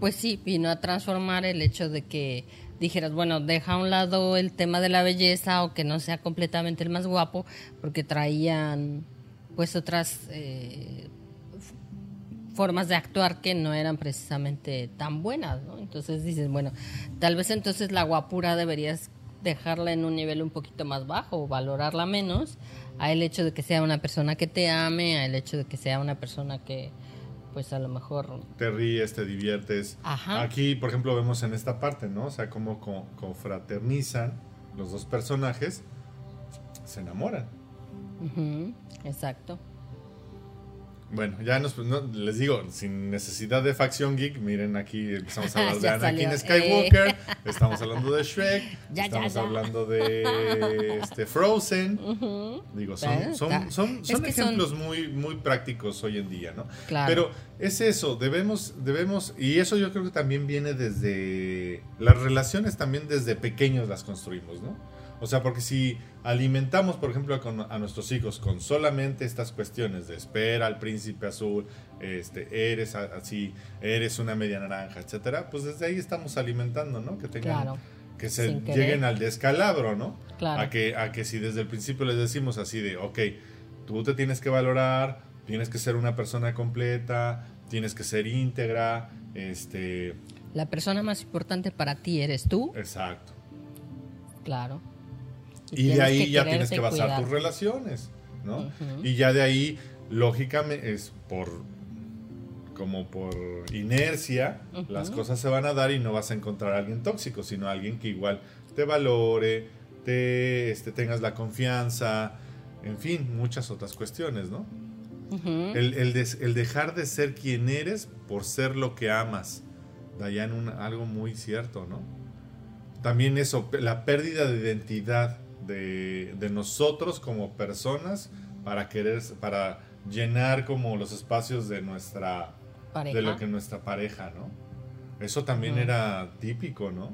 pues sí, vino a transformar el hecho de que dijeras, bueno, deja a un lado el tema de la belleza o que no sea completamente el más guapo, porque traían pues otras eh, formas de actuar que no eran precisamente tan buenas, ¿no? Entonces dices, bueno, tal vez entonces la guapura deberías dejarla en un nivel un poquito más bajo o valorarla menos a el hecho de que sea una persona que te ame, a el hecho de que sea una persona que pues a lo mejor
te ríes, te diviertes. Aquí, por ejemplo, vemos en esta parte, ¿no? O sea, cómo confraternizan los dos personajes, se enamoran.
Exacto.
Bueno, ya nos, les digo, sin necesidad de facción geek, miren aquí empezamos a hablar de Anakin Skywalker, eh. estamos hablando de Shrek, estamos hablando de este, Frozen. Digo, son, son, son, son ejemplos Muy, muy prácticos hoy en día, ¿no? Pero es eso, debemos, debemos, y eso yo creo que también viene desde, las relaciones también desde pequeños las construimos, ¿no? O sea, porque si alimentamos, por ejemplo, a nuestros hijos con solamente estas cuestiones de espera al príncipe azul, este, eres así, eres una media naranja, etcétera, pues desde ahí estamos alimentando, ¿no? Que tengan, que se lleguen al descalabro, ¿no? Claro. A que, a que si desde el principio les decimos así de, ok, tú te tienes que valorar, tienes que ser una persona completa, tienes que ser íntegra, este.
La persona más importante para ti eres tú.
Exacto.
Claro.
Y, de ahí ya tienes que basar tus relaciones, ¿no? Y ya de ahí, lógicamente, es por como por inercia, las cosas se van a dar y no vas a encontrar a alguien tóxico, sino a alguien que igual te valore, te este, tengas la confianza, en fin, muchas otras cuestiones, ¿no? el, el, dejar de ser quien eres por ser lo que amas. Dayan, algo muy cierto, ¿no? También eso, la pérdida de identidad de, nosotros como personas para querer, para llenar como los espacios de nuestra, de lo que nuestra pareja, ¿no? Eso también era típico, ¿no?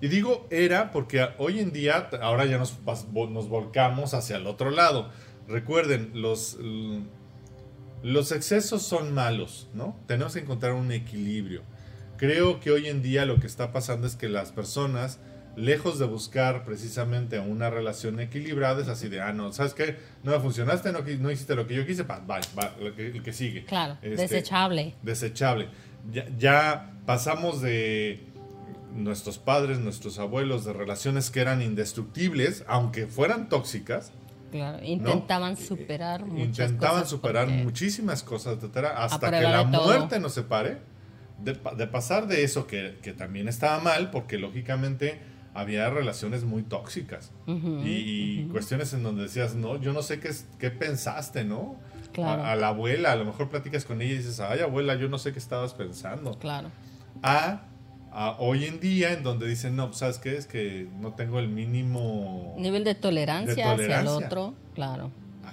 Y digo era porque hoy en día, ahora ya nos, nos volcamos hacia el otro lado. Recuerden, los, los excesos son malos, ¿no? Tenemos que encontrar un equilibrio. creo que hoy en día lo que está pasando es que las personas lejos de buscar precisamente una relación equilibrada, es así de, ah, no, ¿sabes qué? No me funcionaste, no, no hiciste lo que yo quise, va, va, el, que, sigue.
Claro, este, desechable.
Desechable. Ya, pasamos de nuestros padres, nuestros abuelos, de relaciones que eran indestructibles, aunque fueran tóxicas.
Claro, intentaban superar
muchas Intentaban superar muchísimas cosas, etcétera, hasta que la muerte nos separe. De, de, pasar de eso que, que también estaba mal, porque lógicamente había relaciones muy tóxicas y, cuestiones en donde decías, no, yo no sé qué, qué pensaste, ¿no? Claro. A, la abuela, a lo mejor platicas con ella y dices, ay abuela, yo no sé qué estabas pensando.
Claro.
A, hoy en día en donde dicen, no, pues, ¿sabes qué? Es que no tengo el mínimo...
Nivel de tolerancia, hacia el otro, claro.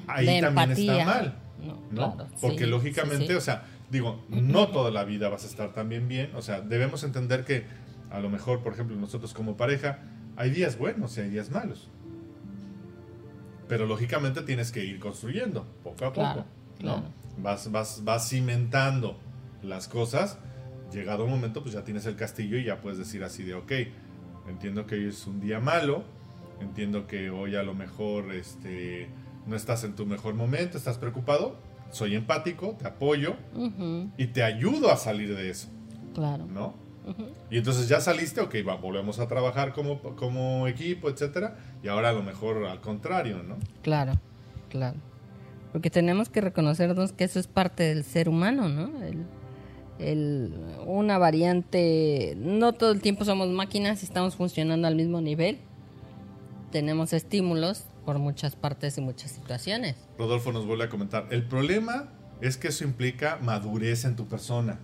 Ahí también está mal. No, Claro, Porque lógicamente, o sea, digo, no toda la vida vas a estar también bien, o sea, debemos entender que a lo mejor, por ejemplo, nosotros como pareja, hay días buenos y hay días malos. Pero lógicamente tienes que ir construyendo poco a poco. ¿no? Vas, vas, vas cimentando las cosas. Llegado un momento, pues ya tienes el castillo y ya puedes decir así de, ok, entiendo que hoy es un día malo, entiendo que hoy a lo mejor este, no estás en tu mejor momento, estás preocupado, soy empático, te apoyo y te ayudo a salir de eso.
Claro.
¿No? Y entonces ya saliste, ok, va, volvemos a trabajar como, como equipo, etcétera, y ahora a lo mejor al contrario, ¿no?
Claro, claro. Porque tenemos que reconocernos que eso es parte del ser humano, ¿no? El, una variante, no todo el tiempo somos máquinas y estamos funcionando al mismo nivel. Tenemos estímulos por muchas partes y muchas situaciones.
Rodolfo nos vuelve a comentar, el problema es que eso implica madurez en tu persona.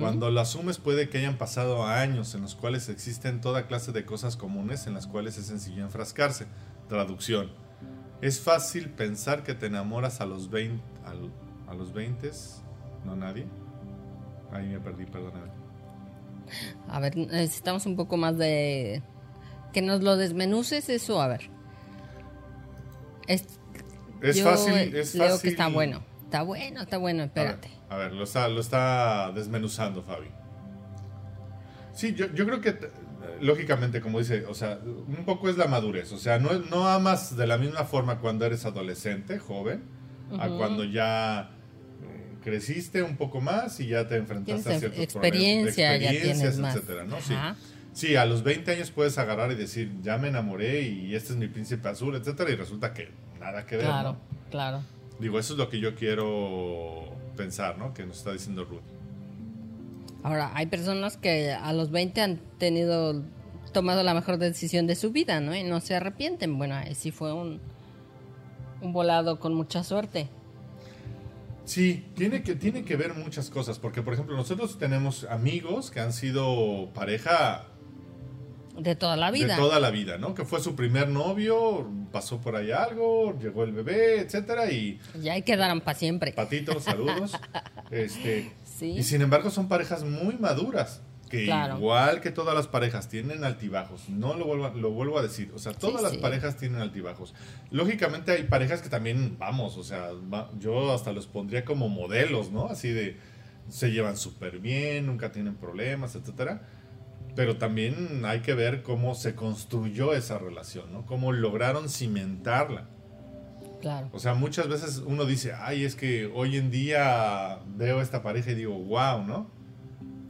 Cuando lo asumes puede que hayan pasado años en los cuales existen toda clase de cosas comunes en las cuales es sencillo enfrascarse. Traducción. Es fácil pensar que te enamoras a los 20... A, los 20? ¿No nadie? Ahí me perdí, perdóname.
A ver, necesitamos un poco más de... Que nos lo desmenuces eso, a ver.
Es, es fácil, es fácil.
que está bueno. Está bueno, está bueno, espérate.
A ver, lo está, lo está desmenuzando Fabi. Sí, yo, yo creo que lógicamente, como dice, o sea, un poco es la madurez. O sea, no, no amas de la misma forma cuando eres adolescente, joven, a cuando ya eh, creciste un poco más y ya te enfrentaste a ciertos
experiencia, experiencias, ya etcétera,
¿no? Sí. sí. a los 20 años puedes agarrar y decir, ya me enamoré y este es mi príncipe azul, etcétera, y resulta que nada que ver.
Claro, claro.
Digo, eso es lo que yo quiero pensar, ¿no? Que nos está diciendo Ruth.
Ahora, hay personas que a los 20 han tenido, tomado la mejor decisión de su vida, ¿no? Y no se arrepienten. Bueno, sí fue un, un volado con mucha suerte.
Sí, tiene que, tiene que ver muchas cosas, porque por ejemplo nosotros tenemos amigos que han sido pareja
de toda la vida.
De toda la vida, ¿no? Que fue su primer novio, pasó por ahí algo, llegó el bebé, etcétera, y...
Ya ahí quedaron para siempre.
Patitos, saludos. este, Y sin embargo son parejas muy maduras, que igual que todas las parejas tienen altibajos, no lo vuelvo, lo vuelvo a decir, o sea, todas las parejas tienen altibajos. Lógicamente hay parejas que también, vamos, o sea, yo hasta los pondría como modelos, ¿no? Así de, se llevan súper bien, nunca tienen problemas, etcétera pero también hay que ver cómo se construyó esa relación, ¿no? Cómo lograron cimentarla.
Claro.
O sea, muchas veces uno dice, ay, es que hoy en día veo esta pareja y digo, wow, ¿no?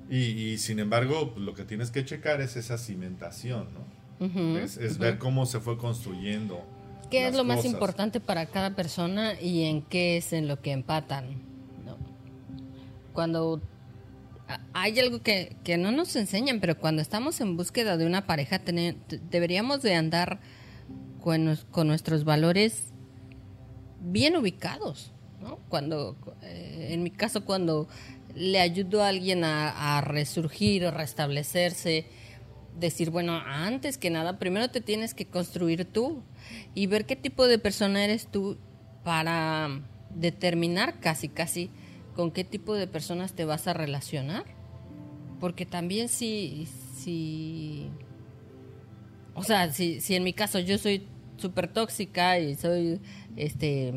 Y, sin embargo, pues, lo que tienes que checar es esa cimentación, ¿no? es, ver cómo se fue construyendo.
¿Qué es lo más importante para cada persona y en qué es en lo que empatan? ¿no? Cuando hay algo que, no nos enseñan, pero cuando estamos en búsqueda de una pareja deberíamos de andar con, nuestros valores bien ubicados. Cuando, eh, en mi caso, cuando le ayudo a alguien a, a resurgir o restablecerse, decir, bueno, antes que nada, primero te tienes que construir tú y ver qué tipo de persona eres tú para determinar casi, casi con qué tipo de personas te vas a relacionar. Porque también si, si o sea, si, si en mi caso yo soy súper tóxica y soy, este,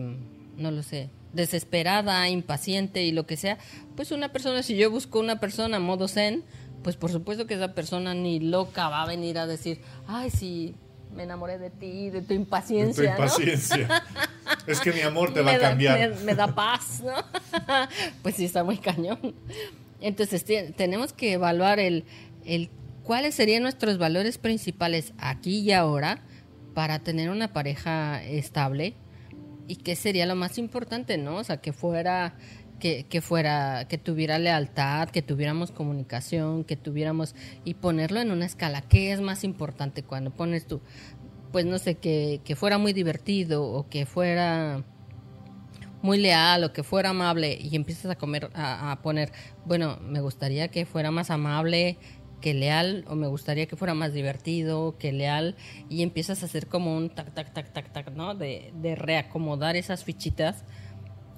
no lo sé, desesperada, impaciente y lo que sea, pues una persona, si yo busco una persona modo zen, pues por supuesto que esa persona ni loca va a venir a decir, ay, sí, me enamoré de ti, de tu impaciencia.
De tu impaciencia. es que mi amor te va a cambiar.
me, da paz, ¿no? pues sí, está muy cañón. Entonces tenemos que evaluar el, el cuáles serían nuestros valores principales aquí y ahora para tener una pareja estable y qué sería lo más importante, ¿no? O sea, que fuera que, fuera, que tuviera lealtad, que tuviéramos comunicación, que tuviéramos, y ponerlo en una escala. ¿Qué es más importante cuando pones tú? Pues no sé, que, que fuera muy divertido o que fuera muy leal o que fuera amable y empiezas a comer, a, a poner, bueno, me gustaría que fuera más amable, que leal o me gustaría que fuera más divertido, que leal y empiezas a hacer como un tac, tac, tac, tac, tac, ¿no? De, de reacomodar esas fichitas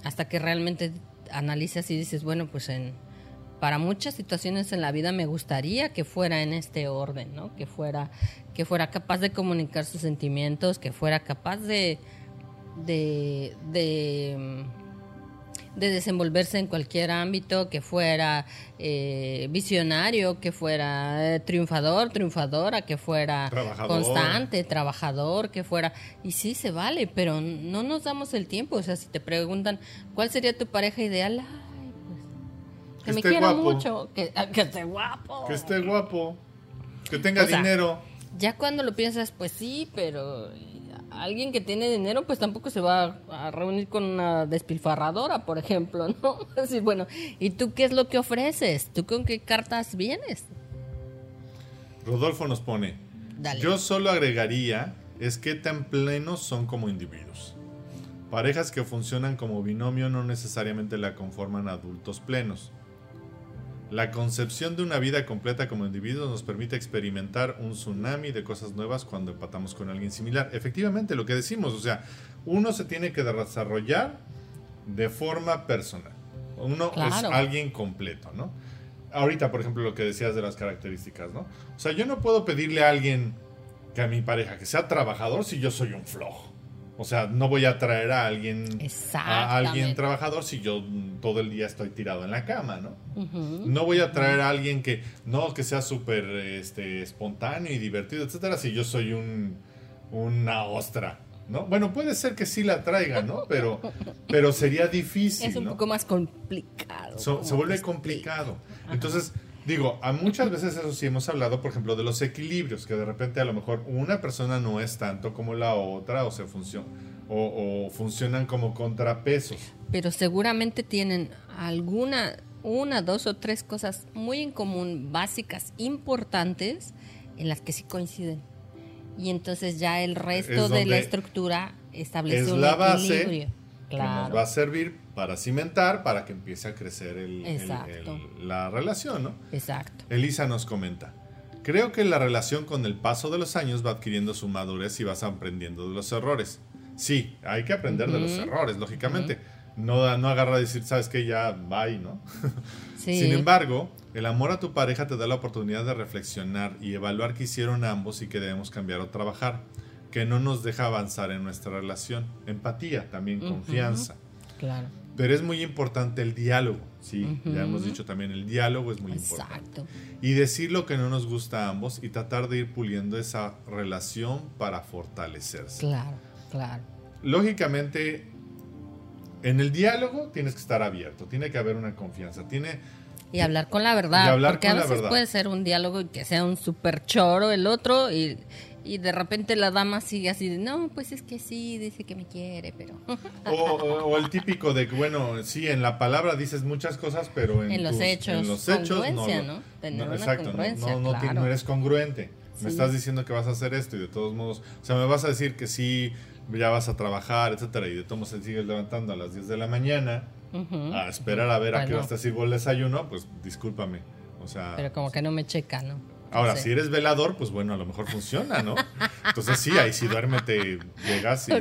hasta que realmente analizas y dices, bueno, pues en, para muchas situaciones en la vida me gustaría que fuera en este orden, ¿no? Que fuera, que fuera capaz de comunicar sus sentimientos, que fuera capaz de, de, de de desenvolverse en cualquier ámbito, que fuera eh, visionario, que fuera eh, triunfador, triunfadora, que fuera constante, trabajador, que fuera... Y sí, se vale, pero no nos damos el tiempo. O sea, si te preguntan, ¿cuál sería tu pareja ideal? Ay, pues, que, me quiera mucho, que, que, esté guapo.
Que esté guapo, que tenga dinero.
Ya cuando lo piensas, pues sí, pero alguien que tiene dinero, pues tampoco se va a reunir con una despilfarradora, por ejemplo, ¿no? Así, bueno, ¿y tú qué es lo que ofreces? ¿Tú con qué cartas vienes?
Rodolfo nos pone, yo solo agregaría es que tan plenos son como individuos. Parejas que funcionan como binomio no necesariamente la conforman adultos plenos. La concepción de una vida completa como individuos nos permite experimentar un tsunami de cosas nuevas cuando empatamos con alguien similar. Efectivamente, lo que decimos, o sea, uno se tiene que desarrollar de forma personal. Uno es alguien completo, ¿no? Ahorita, por ejemplo, lo que decías de las características, ¿no? O sea, yo no puedo pedirle a alguien que a mi pareja que sea trabajador si yo soy un flojo. O sea, no voy a traer a alguien a alguien trabajador si yo todo el día estoy tirado en la cama, ¿no? No voy a traer a alguien que no que sea súper este, espontáneo y divertido, etcétera, si yo soy un una ostra, ¿no? Bueno, puede ser que sí la traiga, ¿no? Pero pero sería difícil,
Es un poco más complicado.
se vuelve complicado. Entonces, Digo, a muchas veces eso sí hemos hablado, por ejemplo, de los equilibrios, que de repente a lo mejor una persona no es tanto como la otra o se funciona o, funcionan como contrapesos.
Pero seguramente tienen alguna, una, dos o tres cosas muy en común, básicas, importantes, en las que sí coinciden. Y entonces ya el resto de la estructura establece un la base
que nos va a servir para cimentar, para que empiece a crecer la relación, ¿no?
Exacto.
Elisa nos comenta, creo que la relación con el paso de los años va adquiriendo su madurez y vas aprendiendo de los errores. Sí, hay que aprender de los errores, lógicamente. No, no agarra a decir, sabes que ya bye, ¿no? Sin embargo, el amor a tu pareja te da la oportunidad de reflexionar y evaluar qué hicieron ambos y qué debemos cambiar o trabajar, que no nos deja avanzar en nuestra relación. Empatía, también confianza.
Claro.
Pero es muy importante el diálogo, sí, ya hemos dicho también, el diálogo es muy Exacto. Y decir lo que no nos gusta a ambos y tratar de ir puliendo esa relación para fortalecerse.
Claro, claro.
Lógicamente, en el diálogo tienes que estar abierto, tiene que haber una confianza, tiene...
Y hablar con la verdad, porque a veces puede ser un diálogo y que sea un super choro el otro y y de repente la dama sigue así de, no, pues es que sí, dice que me quiere, pero...
o, el típico de que, bueno, sí, en la palabra dices muchas cosas, pero en,
los hechos, en los hechos no,
¿no? exacto, no, eres congruente. Me estás diciendo que vas a hacer esto y de todos modos, o sea, me vas a decir que sí, ya vas a trabajar, etcétera, y de todos modos sigues levantando a las 10 de la mañana a esperar a ver a qué hora te sirvo el desayuno, pues discúlpame. O sea,
pero como que no me checa, ¿no?
Ahora, si eres velador, pues bueno, a lo mejor funciona, ¿no? Entonces sí, ahí sí duérmete, llegas y...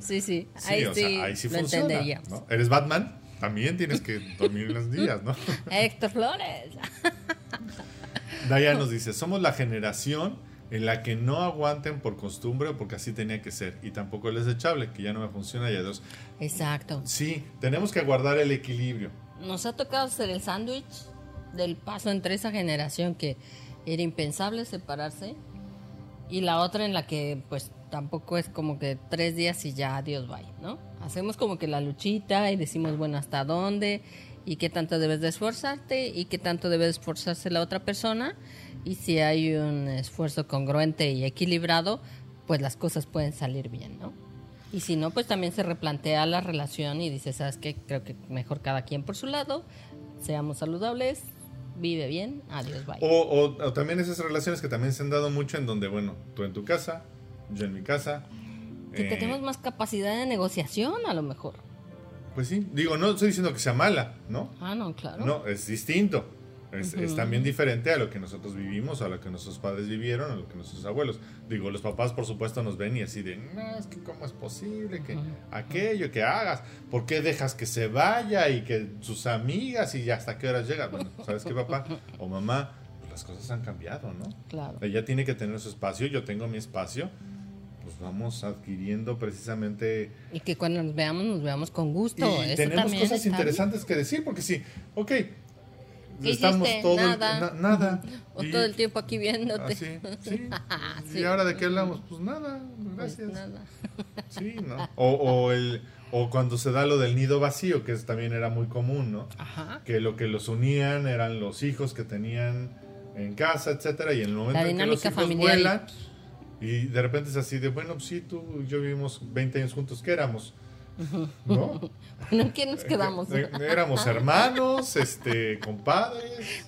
Sí, sí, ahí, sí, ahí sí funciona.
¿no? ¿Eres Batman? También tienes que dormir los días, ¿no?
Héctor Flores.
Daya nos dice, somos la generación en la que no aguanten por costumbre porque así tenía que ser. Y tampoco el desechable, que ya no me funciona ya dos.
Exacto.
Sí, tenemos que guardar el equilibrio.
Nos ha tocado hacer el sándwich del paso entre esa generación que era impensable separarse y la otra en la que pues tampoco es como que tres días y ya adiós bye, ¿no? Hacemos como que la luchita y decimos bueno hasta dónde y qué tanto debes de esforzarte y qué tanto debe de esforzarse la otra persona y si hay un esfuerzo congruente y equilibrado, pues las cosas pueden salir bien, ¿no? Y si no, pues también se replantea la relación y dice, ¿sabes qué? Creo que mejor cada quien por su lado, seamos saludables, vive bien, adiós, bye.
O, o, también esas relaciones que también se han dado mucho en donde, bueno, tú en tu casa, yo en mi casa.
Que eh, tenemos más capacidad de negociación, a lo mejor.
Pues sí, digo, no estoy diciendo que sea mala, ¿no?
Ah, no, claro.
No, es distinto. Es, también diferente a lo que nosotros vivimos, a lo que nuestros padres vivieron, a lo que nuestros abuelos. Digo, los papás por supuesto nos ven y así de, no, es que cómo es posible que aquello que hagas, ¿por qué dejas que se vaya y que sus amigas y ya hasta qué horas llega? Bueno, ¿sabes qué papá o mamá? Pues las cosas han cambiado, ¿no?
Claro.
Ella tiene que tener su espacio, yo tengo mi espacio pues vamos adquiriendo precisamente...
Y que cuando nos veamos, nos veamos con gusto.
Y tenemos cosas interesantes que decir, porque sí, ok, estamos todo
nada.
nada.
O todo el tiempo aquí viéndote.
sí. ¿Y ahora de qué hablamos? Pues nada, gracias. Pues nada. Sí, ¿no? O, o, el, o cuando se da lo del nido vacío, que también era muy común, ¿no?
Ajá.
Que lo que los unían eran los hijos que tenían en casa, etcétera, y en el momento en que los hijos familiar. vuelan, y de repente es así de, bueno, pues sí, tú y yo vivimos 20 años juntos, ¿qué éramos? ¿No?
¿En qué nos quedamos?
Eh, eh, éramos hermanos, este, compadres.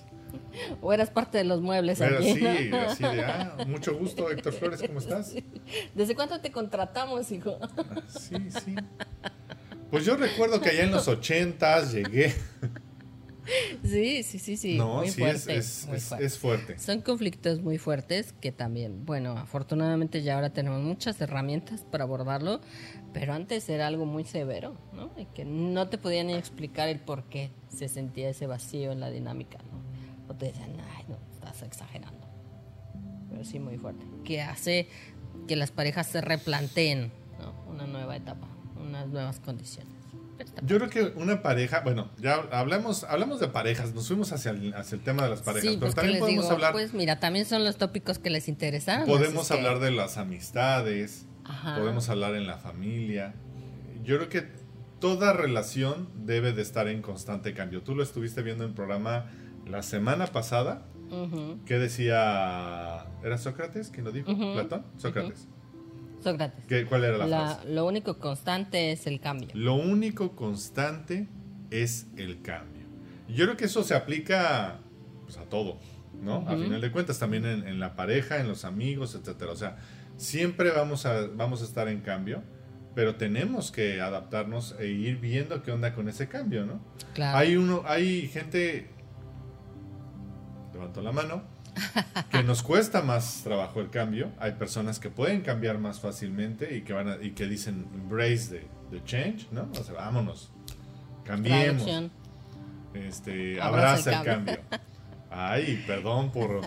O eras parte de los muebles
Era así, así de, ah, mucho gusto, Héctor Flores, ¿cómo estás?
¿Desde cuánto te contratamos, hijo?
Sí, sí. Pues yo recuerdo que allá en los ochentas llegué.
Sí, sí, sí, sí.
No, muy sí, fuerte, es, es, fuerte.
Son conflictos muy fuertes que también, bueno, afortunadamente ya ahora tenemos muchas herramientas para abordarlo, pero antes era algo muy severo, ¿no? Y que no te podían explicar el por qué se sentía ese vacío en la dinámica, ¿no? O te decían, ay, no, estás exagerando. Pero sí, muy fuerte. Que hace que las parejas se replanteen, ¿no? Una nueva etapa, unas nuevas condiciones.
Yo creo que una pareja, bueno, ya hablamos, hablamos de parejas, nos fuimos hacia el, hacia el tema de las parejas, pero
pues,
también podemos hablar.
Pues mira, también son los tópicos que les interesan.
Podemos hablar de las amistades, podemos hablar en la familia. Yo creo que toda relación debe de estar en constante cambio. Tú lo estuviste viendo en el programa la semana pasada. ¿Qué decía? ¿Era Sócrates quien lo dijo? ¿Platón? Sócrates.
Sócrates.
¿Cuál era la, frase?
Lo único constante es el cambio.
Lo único constante es el cambio. Yo creo que eso se aplica pues, a todo, ¿no? A final de cuentas, también en, la pareja, en los amigos, etcétera. O sea, siempre vamos a, vamos a estar en cambio, pero tenemos que adaptarnos e ir viendo qué onda con ese cambio, ¿no?
Claro.
Hay uno, hay gente, levanto la mano, que nos cuesta más trabajo el cambio. Hay personas que pueden cambiar más fácilmente y que van y que dicen embrace the, change, ¿no? O sea, vámonos, cambiemos. Este, abraza, el cambio. Ay, perdón por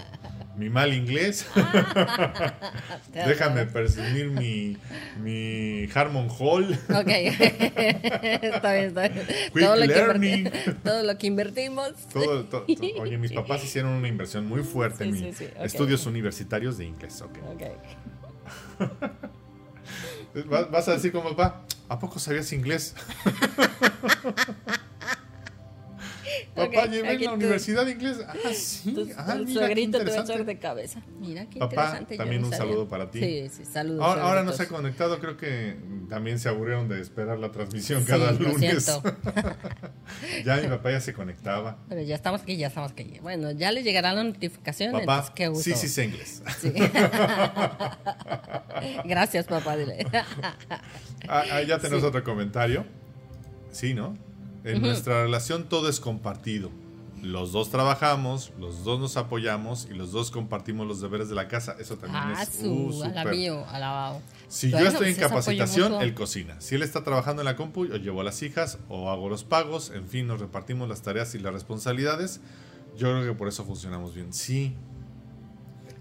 mi mal inglés. Déjame presumir mi, mi Harmon Hall.
Ok, está bien, está bien. todo, Lo que todo lo que invertimos.
Todo, oye, mis papás hicieron una inversión muy fuerte en mis estudios universitarios de inglés. Ok. Vas a decir como papá, ¿a poco sabías inglés? Papá, llevé en la universidad de inglés. Ah, sí. ah,
el suegrito te va a echar de cabeza. Mira qué
Papá,
interesante.
también un saludo para ti.
Sí, sí, saludos.
Ahora, ahora, no se ha conectado, creo que también se aburrieron de esperar la transmisión cada lunes. ya mi papá ya se conectaba.
Pero ya estamos aquí, ya estamos aquí. Bueno, ya le llegará la notificación.
Papá,
qué
gusto. sí, sí, sé inglés. Sí.
Gracias, papá. Dile.
ah, ah ya tenemos otro comentario. Sí, ¿no? En nuestra relación todo es compartido. Los dos trabajamos, los dos nos apoyamos y los dos compartimos los deberes de la casa. Eso también
ah,
es
su, uh, alabado.
Si yo estoy en capacitación, él cocina. Si él está trabajando en la compu, yo llevo a las hijas o hago los pagos. En fin, nos repartimos las tareas y las responsabilidades. Yo creo que por eso funcionamos bien. Sí.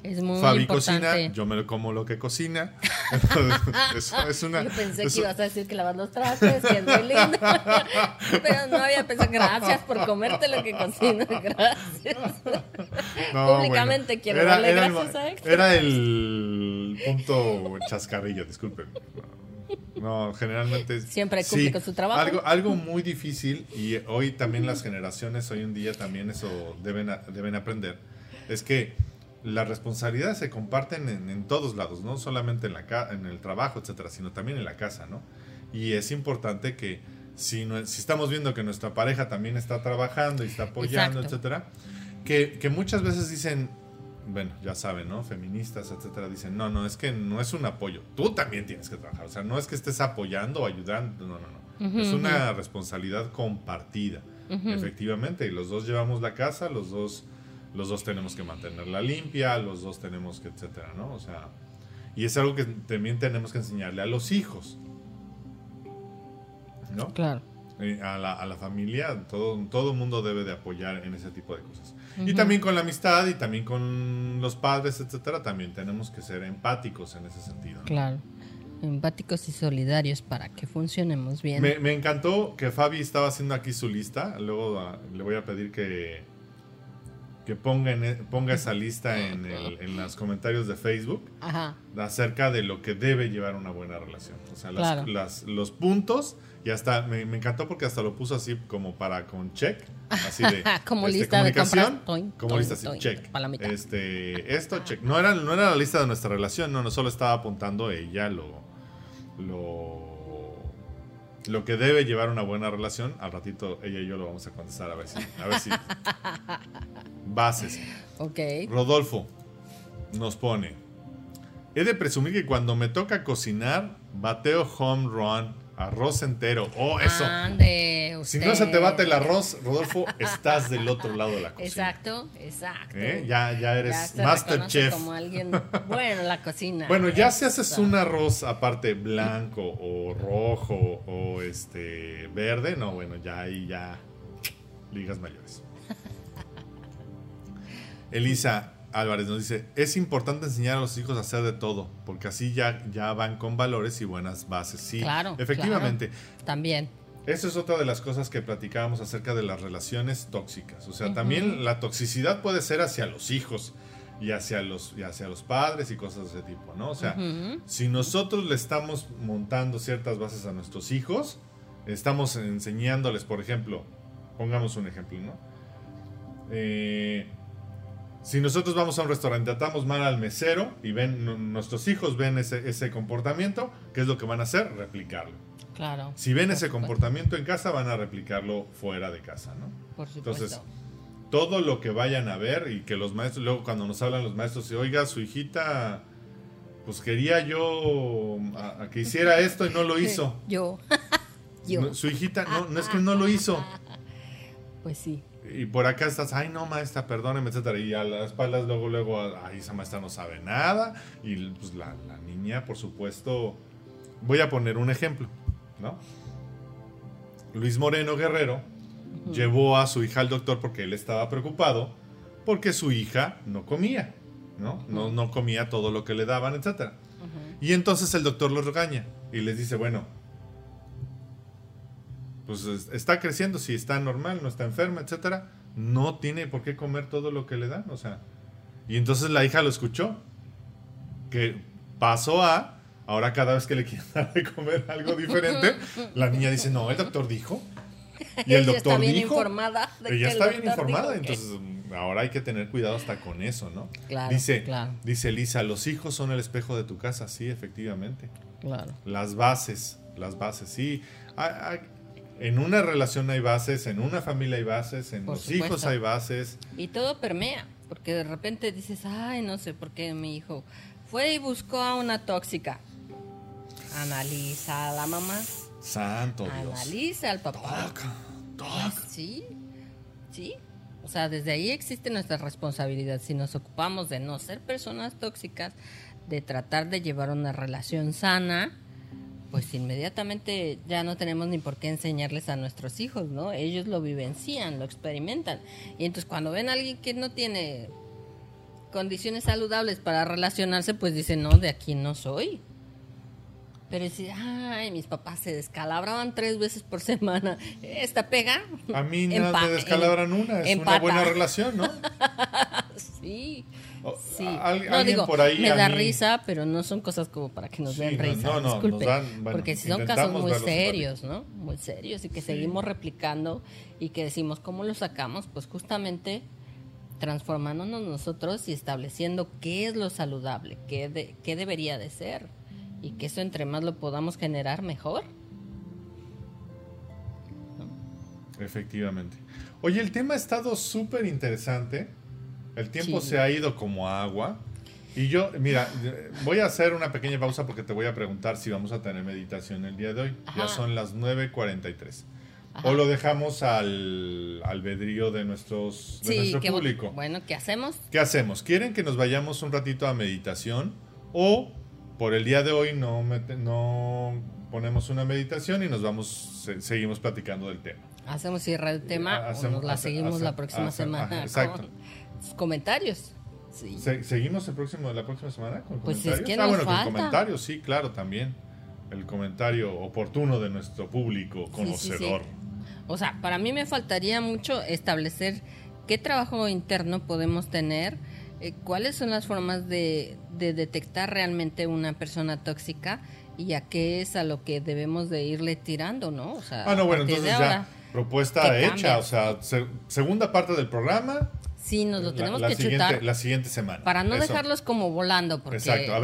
Es muy
Fabi
importante.
cocina, yo me como lo que cocina. es, es una,
Yo pensé
es-
que ibas a decir que lavas los trastes, que es muy lindo. Pero no había pensado. Gracias por comerte lo que cocinas. Gracias.
no,
Públicamente quiero
Era-
darle
era el-
gracias a Héctor.
Era el punto chascarrillo, disculpen. No, generalmente.
Siempre cumple con su trabajo.
Algo, algo muy difícil, y hoy también las generaciones, hoy en día también eso deben, deben aprender, es que las responsabilidades se comparten en, en todos lados, no solamente en, la ca- en el trabajo, etcétera, sino también en la casa, ¿no? Y es importante que si, no- si estamos viendo que nuestra pareja también está trabajando y está apoyando,
Exacto.
etcétera, que, que muchas veces dicen, bueno, ya saben, ¿no? Feministas, etcétera, dicen, no, no, es que no es un apoyo, tú también tienes que trabajar, o sea, no es que estés apoyando o ayudando, no, no, no, es una responsabilidad compartida, efectivamente, y los dos llevamos la casa, los dos, los dos tenemos que mantenerla limpia, los dos tenemos que, etcétera, ¿no? O sea, y es algo que también tenemos que enseñarle a los hijos, ¿no?
Claro.
A la, a la familia, todo todo mundo debe de apoyar en ese tipo de cosas. Y también con la amistad y también con los padres, etcétera, también tenemos que ser empáticos en ese sentido. ¿no?
Claro. Empáticos y solidarios para que funcionemos bien.
Me, me encantó que Fabi estaba haciendo aquí su lista. Luego ah, le voy a pedir que, que ponga, en e- ponga esa lista en, el- en los comentarios de Facebook
Ajá.
acerca de lo que debe llevar una buena relación. O sea, las-
Claro.
las- los puntos. Y hasta me, me encantó porque hasta lo puso así como para con check. Así de
Como
este,
lista de
comunicación,
compras. Toin,
como
toin,
lista así,
toin,
check. Este, esto, check. No era, no era la lista de nuestra relación, no, no solo estaba apuntando ella lo, lo, lo que debe llevar una buena relación. Al ratito ella y yo lo vamos a contestar a ver si, a ver si. Bases.
Ok.
Rodolfo nos pone. He de presumir que cuando me toca cocinar, bateo home run, arroz entero. Oh, eso.
Ande,
si no se te bate el arroz, Rodolfo, estás del otro lado de la cocina.
Exacto, exacto.
¿Eh? Ya, ya eres
Ya se
Master
reconoce
Chef.
como alguien bueno en la cocina.
Bueno, ya si haces un arroz aparte blanco o rojo o este verde, no, bueno, ya ahí ya ligas mayores. Elisa Álvarez nos dice, es importante enseñar a los hijos a hacer de todo, porque así ya, ya van con valores y buenas bases. Sí,
Claro,
efectivamente.
También.
Eso es otra de las cosas que platicábamos acerca de las relaciones tóxicas. O sea, también la toxicidad puede ser hacia los hijos y hacia los, y hacia los padres y cosas de ese tipo, ¿no? O sea, si nosotros le estamos montando ciertas bases a nuestros hijos, estamos enseñándoles, por ejemplo, pongamos un ejemplo, ¿no? Eh, si nosotros vamos a un restaurante, tratamos mal al mesero y ven, nu- nuestros hijos ven ese, ese comportamiento, ¿qué es lo que van a hacer? Replicarlo.
Claro.
Si ven ese
supuesto.
comportamiento en casa, van a replicarlo fuera de casa, ¿no?
Por supuesto.
Entonces, todo lo que vayan a ver y que los maestros, luego cuando nos hablan los maestros, y, oiga, su hijita, pues quería yo a, a que hiciera esto y no lo hizo.
Yo. Yo.
No, su hijita, no, no es que no lo hizo.
Pues sí.
Y por acá estás, ay no maestra, perdóneme, etcétera. Y a las espaldas luego, luego, ay, esa maestra no sabe nada. Y pues la, la niña, por supuesto, voy a poner un ejemplo, ¿no? Luis Moreno Guerrero llevó a su hija al doctor porque él estaba preocupado porque su hija no comía, ¿no? No, no comía todo lo que le daban, etcétera. Y entonces el doctor los regaña y les dice, bueno, pues es- está creciendo, si está normal, no está enferma, etcétera, no tiene por qué comer todo lo que le dan, o sea. Y entonces la hija lo escuchó, que pasó a, ahora cada vez que le quieren dar de comer algo diferente, la niña dice, no, el doctor dijo. Y el
Ella
doctor
está bien
dijo.
informada. de que
Ella
el
está bien informada,
que-
entonces mm, ahora hay que tener cuidado hasta con eso, ¿no?
Claro,
dice,
claro.
dice Lisa, los hijos son el espejo de tu casa, sí, efectivamente.
Claro.
Las bases, las bases, sí. Hay- hay- en una relación hay bases, en una familia hay bases, en
Por
los
supuesto.
hijos hay bases.
Y todo permea, porque de repente dices, ay, no sé por qué mi hijo fue y buscó a una tóxica. Analiza a la mamá,
Santo Dios.
analiza al papá.
Toca,
Pues
toca.
sí, sí. O sea, desde ahí existe nuestra responsabilidad. Si nos ocupamos de no ser personas tóxicas, de tratar de llevar una relación sana, pues inmediatamente ya no tenemos ni por qué enseñarles a nuestros hijos, ¿no? Ellos lo vivencian, lo experimentan. Y entonces cuando ven a alguien que no tiene condiciones saludables para relacionarse, pues dicen, no, de aquí no soy. Pero si, ay, mis papás se descalabraban tres veces por semana. ¿Esta pega?
A mí no me descalabran una, es una buena relación, ¿no?
sí. Sí. no, digo, por ahí me da risa, pero no son cosas como para que nos den risa. No, no, Disculpe, porque si son casos muy serios, ¿no? Muy serios y que seguimos replicando y que decimos, ¿cómo lo sacamos? Pues justamente transformándonos nosotros y estableciendo qué es lo saludable, qué, qué debería de ser y que eso entre más lo podamos generar mejor.
Efectivamente. Oye, el tema ha estado súper interesante. El tiempo se ha ido como agua. Y yo, mira, voy a hacer una pequeña pausa porque te voy a preguntar si vamos a tener meditación el día de hoy. Ya son las 9.43. O lo dejamos al albedrío de, nuestros, de nuestro público.
Bueno, ¿qué hacemos?
¿Qué hacemos? ¿Quieren que nos vayamos un ratito a meditación? O por el día de hoy no, no ponemos una meditación y nos vamos, seguimos platicando del tema.
Hacemos cierre el tema o nos la seguimos la próxima semana. exacto. Comentarios.
¿Seguimos el próximo, la próxima semana con pues comentarios? ah, bueno, con comentarios, sí, claro, también. El comentario oportuno de nuestro público conocedor.
o sea, para mí me faltaría mucho establecer qué trabajo interno podemos tener, eh, cuáles son las formas de, de detectar realmente una persona tóxica y a qué es a lo que debemos de irle tirando, ¿no?
O sea, ah, no, bueno, entonces ya propuesta hecha, o sea, segunda parte del programa,
Sí, nos lo tenemos que chutar.
La siguiente semana.
Para no dejarlos como volando, porque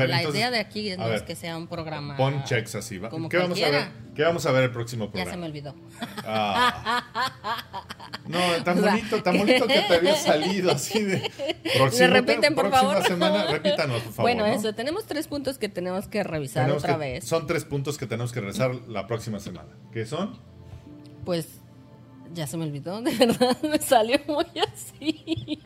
la idea de aquí no es que sea un programa.
Pon checks así. ¿va? ¿Qué vamos a ver? ¿Qué vamos a ver el próximo programa?
Ya se me olvidó.
Ah. No, tan bonito, tan bonito que te había salido así de.
¿Se repiten, por
próxima semana, repítanos, por favor.
Bueno, eso, tenemos tres puntos que tenemos que revisar otra vez.
Son tres puntos que tenemos que revisar la próxima semana. ¿Qué son?
Pues ya se me olvidó, de verdad, me salió muy así.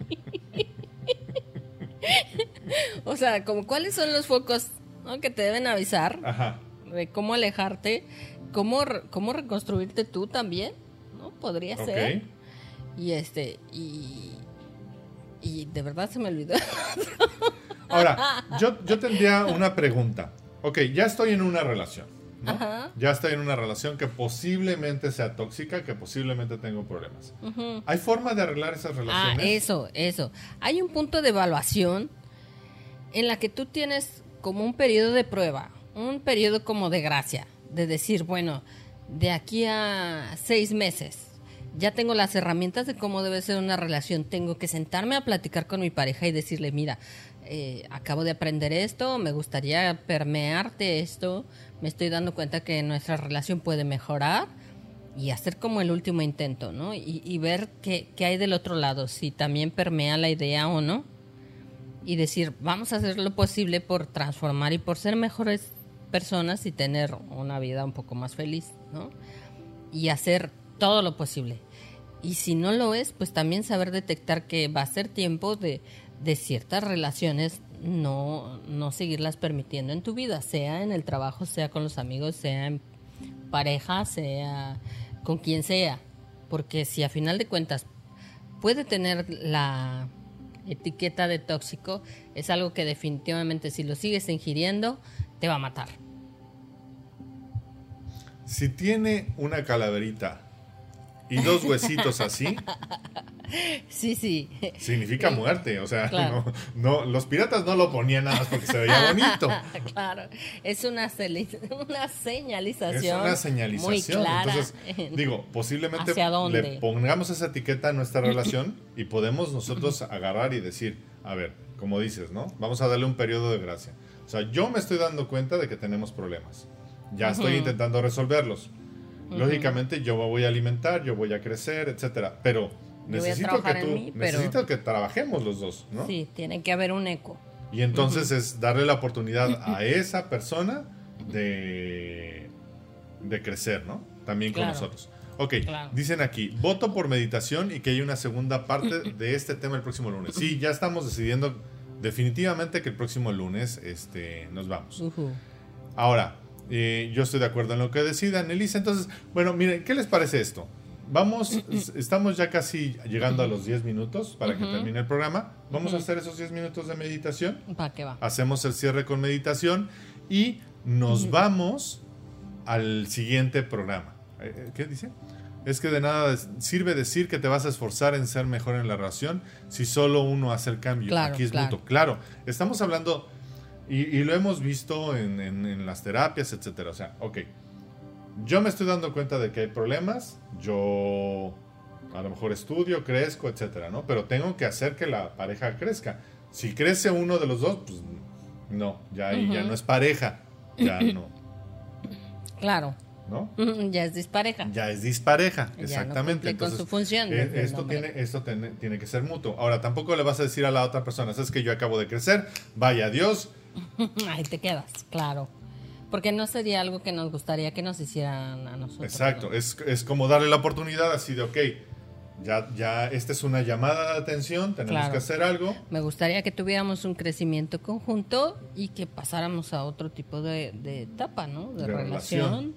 o sea, como cuáles son los focos que te deben avisar de cómo alejarte, cómo, cómo reconstruirte tú también, ¿no? Podría ser. Y este, y, y de verdad se me olvidó.
Ahora, yo, yo tendría una pregunta. Ok, ya estoy en una relación. Ya estoy en una relación que posiblemente sea tóxica, que posiblemente tengo problemas. ¿Hay forma de arreglar esas ah, relaciones?
Ah, eso, eso. Hay un punto de evaluación en la que tú tienes como un periodo de prueba, un periodo como de gracia, de decir, bueno, de aquí a seis meses ya tengo las herramientas de cómo debe ser una relación. Tengo que sentarme a platicar con mi pareja y decirle, mira, eh, acabo de aprender esto, me gustaría permearte esto, me estoy dando cuenta que nuestra relación puede mejorar y hacer como el último intento, ¿no? Y, ver qué, qué, hay del otro lado, si también permea la idea o no. Y decir, vamos a hacer lo posible por transformar y por ser mejores personas y tener una vida un poco más feliz, ¿no? Y hacer todo lo posible. Y si no lo es, pues también saber detectar que va a ser tiempo de de ciertas relaciones no, no seguirlas permitiendo en tu vida, sea en el trabajo, sea con los amigos, sea en pareja, sea con quien sea. Porque si a final de cuentas puede tener la etiqueta de tóxico, es algo que definitivamente si lo sigues ingiriendo, te va a matar.
Si tiene una calaverita y dos huesitos así,
Sí, sí.
Significa muerte, o sea, no, los piratas no lo ponían nada más porque se veía bonito.
claro, es una, una señalización.
Es una señalización. Muy clara Entonces, digo, posiblemente le pongamos esa etiqueta a nuestra relación y podemos nosotros agarrar y decir, a ver, como dices, ¿no? Vamos a darle un periodo de gracia. O sea, yo me estoy dando cuenta de que tenemos problemas. Ya estoy intentando resolverlos. Lógicamente yo me voy a alimentar, yo voy a crecer, etcétera, pero necesito que tú, necesito que trabajemos los dos, ¿no?
Sí, tiene que haber un eco.
Y entonces es darle la oportunidad a esa persona de, de crecer, ¿no? También con nosotros. Ok, dicen aquí, voto por meditación y que hay una segunda parte de este tema el próximo lunes. Sí, ya estamos decidiendo definitivamente que el próximo lunes este, nos vamos. Ahora, eh, yo estoy de acuerdo en lo que decidan, Elisa. Entonces, bueno, miren, ¿qué les parece esto? Vamos, estamos ya casi llegando a los 10 minutos para que termine el programa. Vamos a hacer esos 10 minutos de meditación.
¿Para qué va?
Hacemos el cierre con meditación y nos vamos al siguiente programa. Eh, eh, ¿Qué dice? Es que de nada sirve decir que te vas a esforzar en ser mejor en la relación si solo uno hace el cambio.
Claro,
Aquí es
claro.
mutuo. Claro, estamos hablando y, y lo hemos visto en, en- en las terapias, etcétera. O sea, ok. Yo me estoy dando cuenta de que hay problemas. Yo a lo mejor estudio, crezco, etcétera, ¿no? Pero tengo que hacer que la pareja crezca. Si crece uno de los dos, pues no, ya ahí ya
Ujú.
no es pareja. Ya no,
Claro.
¿no?
Ya es dispareja.
Ya es dispareja,
Ya no
exactamente.
cumple con
Entonces,
su función,
eh, esto tiene, esto tiene, tiene que ser mutuo. Ahora, tampoco le vas a decir a la otra persona, es que yo acabo de crecer, vaya Dios,
Ahí te quedas, claro. Porque no sería algo que nos gustaría que nos hicieran a nosotros.
Exacto,
¿no?
es, es como darle la oportunidad así de, ok, ya, ya esta es una llamada de atención, tenemos
Claro.
que hacer algo.
Me gustaría que tuviéramos un crecimiento conjunto y que pasáramos a otro tipo de, de etapa, ¿no? De,
De
relación.
relación.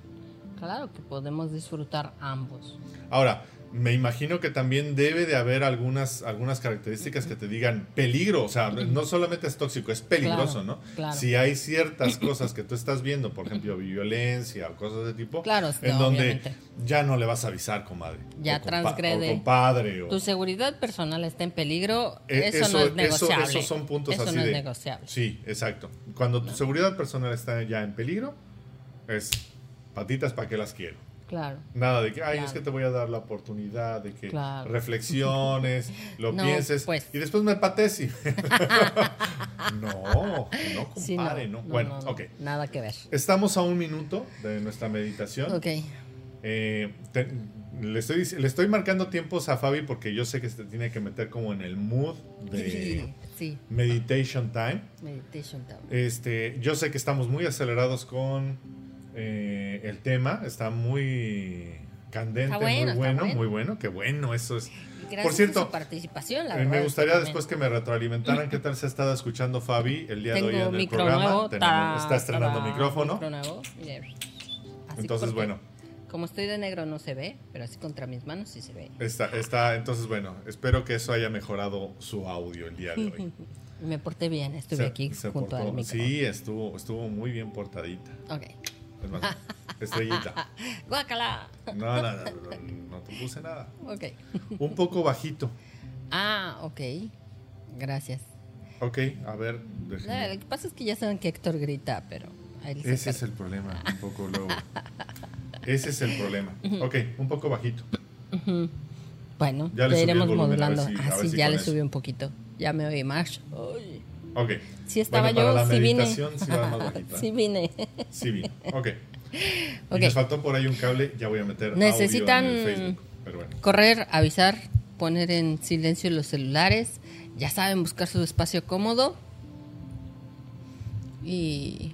Claro, que podemos disfrutar ambos.
Ahora, me imagino que también debe de haber algunas, algunas características que te digan peligro, o sea, no solamente es tóxico, es peligroso,
Claro,
¿no?
claro.
Si hay ciertas cosas que tú estás viendo, por ejemplo, violencia o cosas de tipo,
Claro,
en
no,
donde
obviamente.
ya no le vas a avisar, comadre.
Ya
o
transgrede.
O compadre. O,
Tu seguridad personal está en peligro,
Eh,
eso, no es
eso-
negociable.
esos son puntos
Eso
así
no
de-
es negociable.
Sí, exacto. Cuando tu seguridad personal está ya en peligro, es patitas para que las quiero.
Claro.
Nada de que, ay,
Claro.
es que te voy a dar la oportunidad de que
Claro.
reflexiones, lo
No,
pienses
pues.
y después me pates y... no, no,
Sí, no,
Bueno,
no, no,
ok.
Nada que ver.
Estamos a un minuto de nuestra meditación.
Ok.
Eh, te- le, estoy, le estoy marcando tiempos a Fabi porque yo sé que se tiene que meter como en el mood de
Sí,
meditation time.
meditation time.
Este, yo sé que estamos muy acelerados con eh, el tema, está muy candente,
bueno,
muy bueno,
bueno.
muy bueno, qué bueno, eso es.
Gracias
Por cierto,
a su participación, la
Eh,
verdad
me gustaría después que me retroalimentaran qué tal se ha estado escuchando Fabi el día
Tengo
de hoy en el programa.
nuevo.
Tenemos- está estrenando micrófono.
micro nuevo,
Entonces, bueno,
Como estoy de negro no se ve, pero así contra mis manos sí se ve.
está, está, entonces bueno, espero que eso haya mejorado su audio el día de hoy.
Me porté bien, estuve
Se-
aquí
se
junto
portó-
al micro.
Sí, estuvo, estuvo muy bien portadita.
Ok.
Es más, estrellita.
Guácala.
No, no, no, te puse nada.
Ok.
Un poco bajito.
Ah, ok. Gracias.
Ok, a ver,
lo que pasa es que ya saben que Héctor grita, pero
Ese es el problema, un poco luego. Ese es el problema. Ok, un poco bajito.
Bueno,
Ya le
iremos modulando.
si- a
ah, ya le subí un poquito. Ya me oí más. Ay.
Ok.
Sí estaba
Bueno, para
yo,
la
sí vine.
sí más
sí vine.
Sí, bien. Ok. Y nos faltó por ahí un cable, ya voy a meter
Necesitan-
audio en el Facebook. Pero bueno.
Correr, avisar, poner en silencio los celulares. Ya saben, buscar su espacio cómodo. Y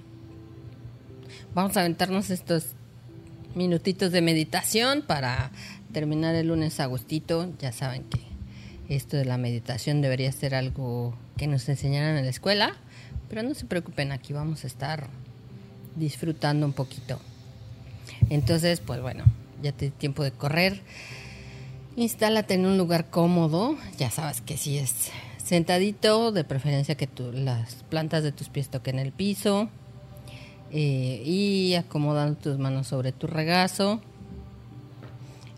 vamos a aventarnos estos minutitos de meditación para terminar el lunes a gustito. Ya saben que esto de la meditación debería ser algo que nos enseñaran en la escuela. Pero no se preocupen, aquí vamos a estar disfrutando un poquito. Entonces, pues bueno, ya te tiempo de correr. Instálate en un lugar cómodo. Ya sabes que si es sentadito, de preferencia que las plantas de tus pies toquen el piso. Eh, y acomodando tus manos sobre tu regazo.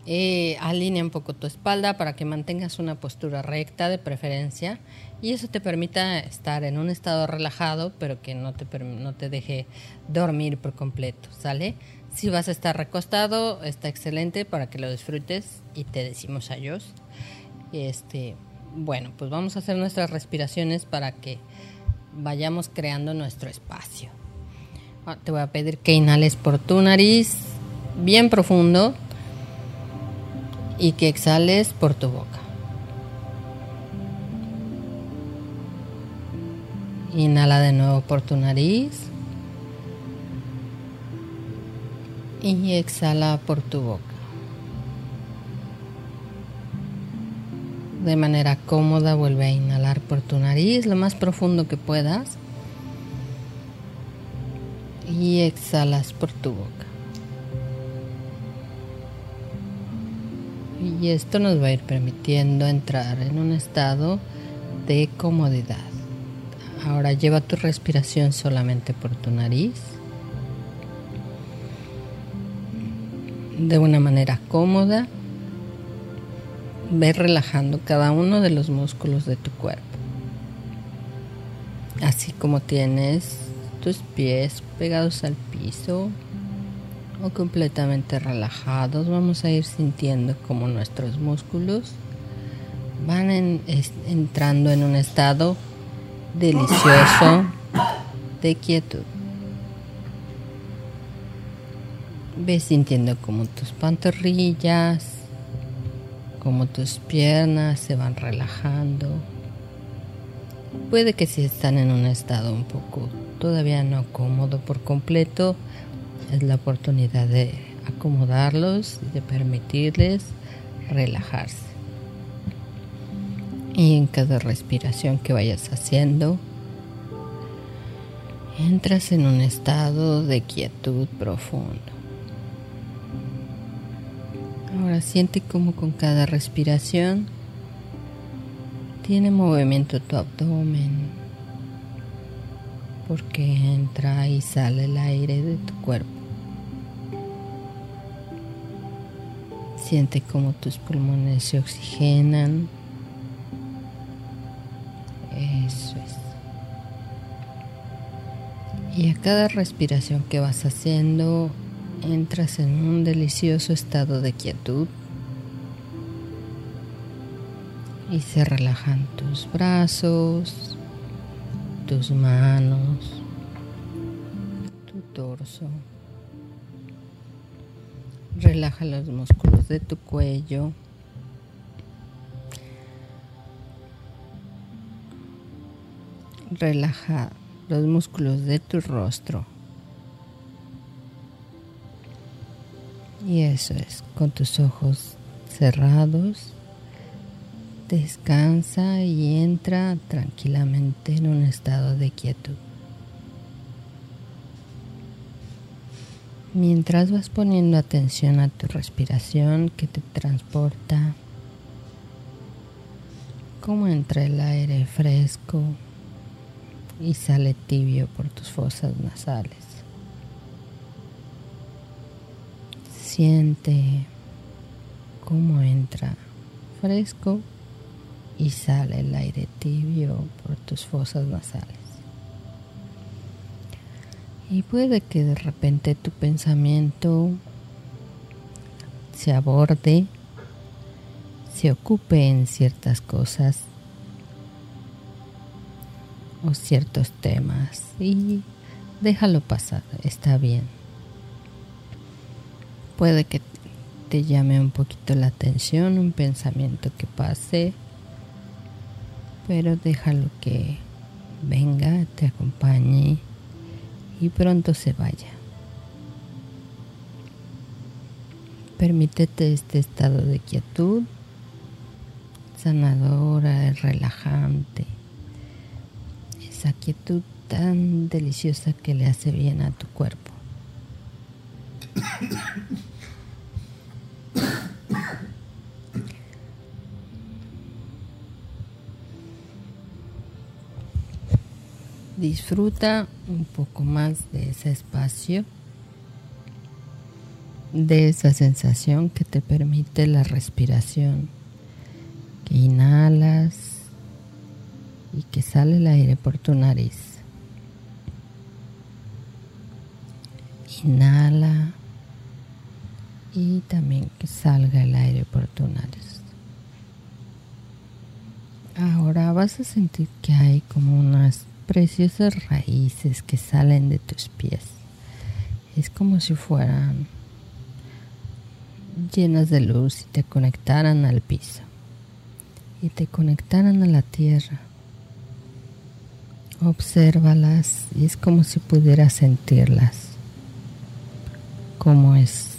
Eh, alinea un poco tu espalda para que mantengas una postura recta de preferencia y eso te permita estar en un estado relajado pero que no te, no te deje dormir por completo, ¿sale? Si vas a estar recostado, está excelente para que lo disfrutes y te decimos adiós. Este, bueno, pues vamos a hacer nuestras respiraciones para que vayamos creando nuestro espacio. Ah, Te voy a pedir que inhales por tu nariz bien profundo y que exhales por tu boca. Inhala de nuevo por tu nariz y exhala por tu boca. De manera cómoda vuelve a inhalar por tu nariz lo más profundo que puedas y exhalas por tu boca. Y esto nos va a ir permitiendo entrar en un estado de comodidad. Ahora lleva tu respiración solamente por tu nariz. De una manera cómoda. Ve relajando cada uno de los músculos de tu cuerpo. Así como tienes tus pies pegados al piso o completamente relajados, vamos a ir sintiendo como nuestros músculos van entrando en un estado delicioso de quietud. Ves sintiendo como tus pantorrillas, como tus piernas se van relajando. Puede que si están en un estado un poco todavía no cómodo por completo, es la oportunidad de acomodarlos y de permitirles relajarse. Y en cada respiración que vayas haciendo, entras en un estado de quietud profundo. Ahora siente como con cada respiración tiene movimiento tu abdomen, porque entra y sale el aire de tu cuerpo. Siente como tus pulmones se oxigenan eso es. Y a cada respiración que vas haciendo, entras en un delicioso estado de quietud. Y se relajan tus brazos, tus manos, tu torso. Relaja los músculos de tu cuello. relaja los músculos de tu rostro. Y eso es, con tus ojos cerrados, descansa y entra tranquilamente en un estado de quietud. Mientras vas poniendo atención a tu respiración que te transporta, cómo entra el aire fresco y sale tibio por tus fosas nasales. Siente cómo entra fresco y sale el aire tibio por tus fosas nasales. Y puede que de repente tu pensamiento se aborde, se ocupe en ciertas cosas o ciertos temas y déjalo pasar, está bien. Puede que te llame un poquito la atención, un pensamiento que pase, pero déjalo que venga, te acompañe y pronto se vaya. Permítete este estado de quietud sanadora, relajante esa quietud tan deliciosa que le hace bien a tu cuerpo. Disfruta un poco más de ese espacio, de esa sensación que te permite la respiración, que inhalas y que sale el aire por tu nariz. Inhala y también que salga el aire por tu nariz. Ahora vas a sentir que hay como unas preciosas raíces que salen de tus pies. Es como si fueran llenas de luz y te conectaran al piso y te conectaran a la tierra Obsérvalas y es como si pudieras sentirlas, como es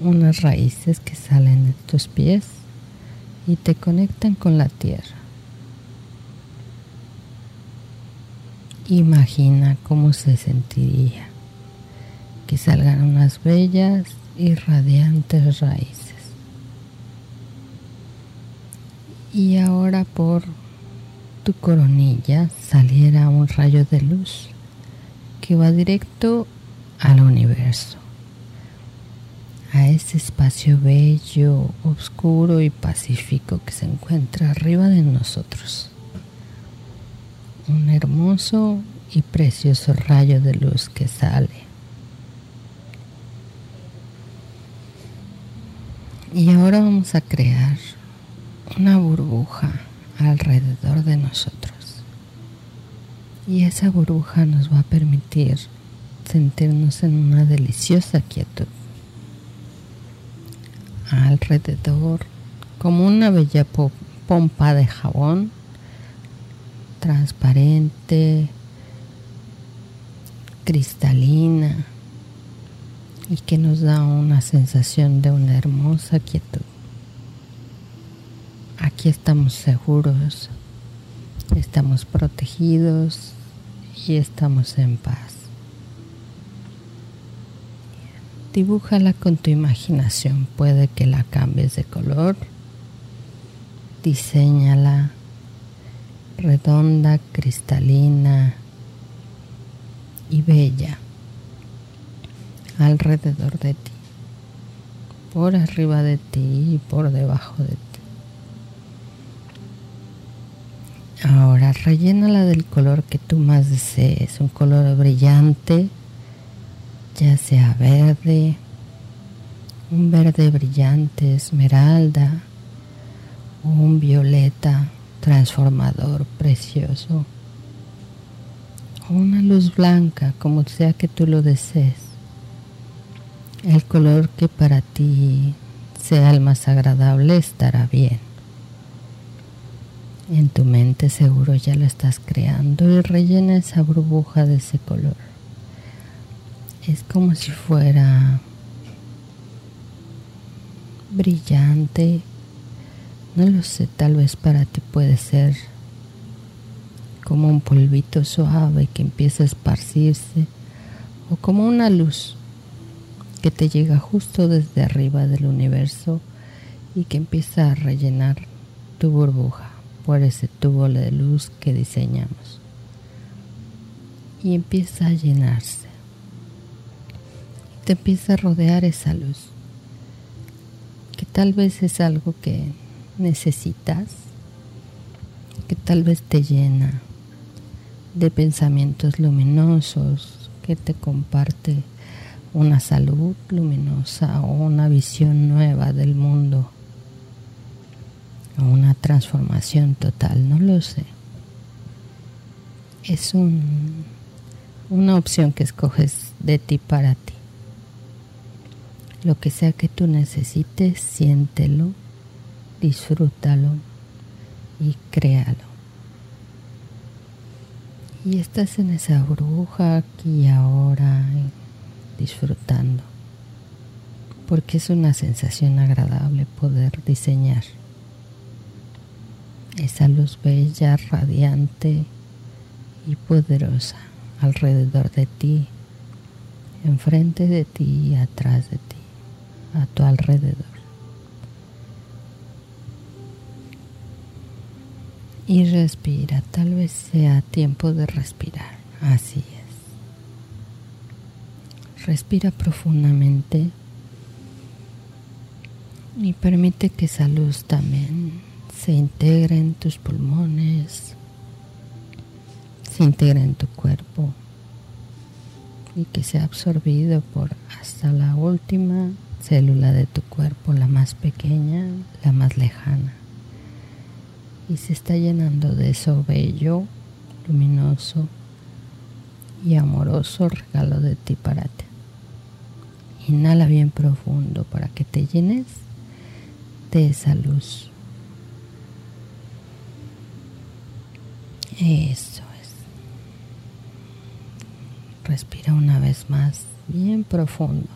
unas raíces que salen de tus pies y te conectan con la tierra. Imagina cómo se sentiría que salgan unas bellas y radiantes raíces. y ahora por tu coronilla saliera un rayo de luz que va directo al universo, a ese espacio bello, oscuro y pacífico que se encuentra arriba de nosotros. Un hermoso y precioso rayo de luz que sale. Y ahora vamos a crear una burbuja alrededor de nosotros. Y esa burbuja nos va a permitir sentirnos en una deliciosa quietud. Alrededor, como una bella pompa de jabón, transparente, cristalina, y que nos da una sensación de una hermosa quietud. Aquí estamos seguros, estamos protegidos y estamos en paz. Dibújala con tu imaginación, puede que la cambies de color. Diseñala redonda, cristalina y bella alrededor de ti, por arriba de ti y por debajo de ti. Ahora rellénala del color que tú más desees, un color brillante, ya sea verde, un verde brillante, esmeralda, un violeta transformador precioso, o una luz blanca, como sea que tú lo desees. El color que para ti sea el más agradable estará bien. En tu mente seguro ya lo estás creando y rellena esa burbuja de ese color. Es como si fuera brillante. No lo sé, tal vez para ti puede ser como un polvito suave que empieza a esparcirse o como una luz que te llega justo desde arriba del universo y que empieza a rellenar tu burbuja por ese tubo de luz que diseñamos y empieza a llenarse. Te empieza a rodear esa luz, que tal vez es algo que necesitas, que tal vez te llena de pensamientos luminosos, que te comparte una salud luminosa o una visión nueva del mundo una transformación total, no lo sé. Es un, una opción que escoges de ti para ti. Lo que sea que tú necesites, siéntelo, disfrútalo y créalo. Y estás en esa bruja aquí y ahora, disfrutando, porque es una sensación agradable poder diseñar esa luz bella, radiante y poderosa alrededor de ti, enfrente de ti y atrás de ti, a tu alrededor. Y respira, tal vez sea tiempo de respirar, así es. Respira profundamente y permite que esa luz también se integra en tus pulmones, se integra en tu cuerpo y que sea absorbido por hasta la última célula de tu cuerpo, la más pequeña, la más lejana. Y se está llenando de eso bello, luminoso y amoroso regalo de ti para ti. Inhala bien profundo para que te llenes de esa luz Eso es. Respira una vez más, bien profundo.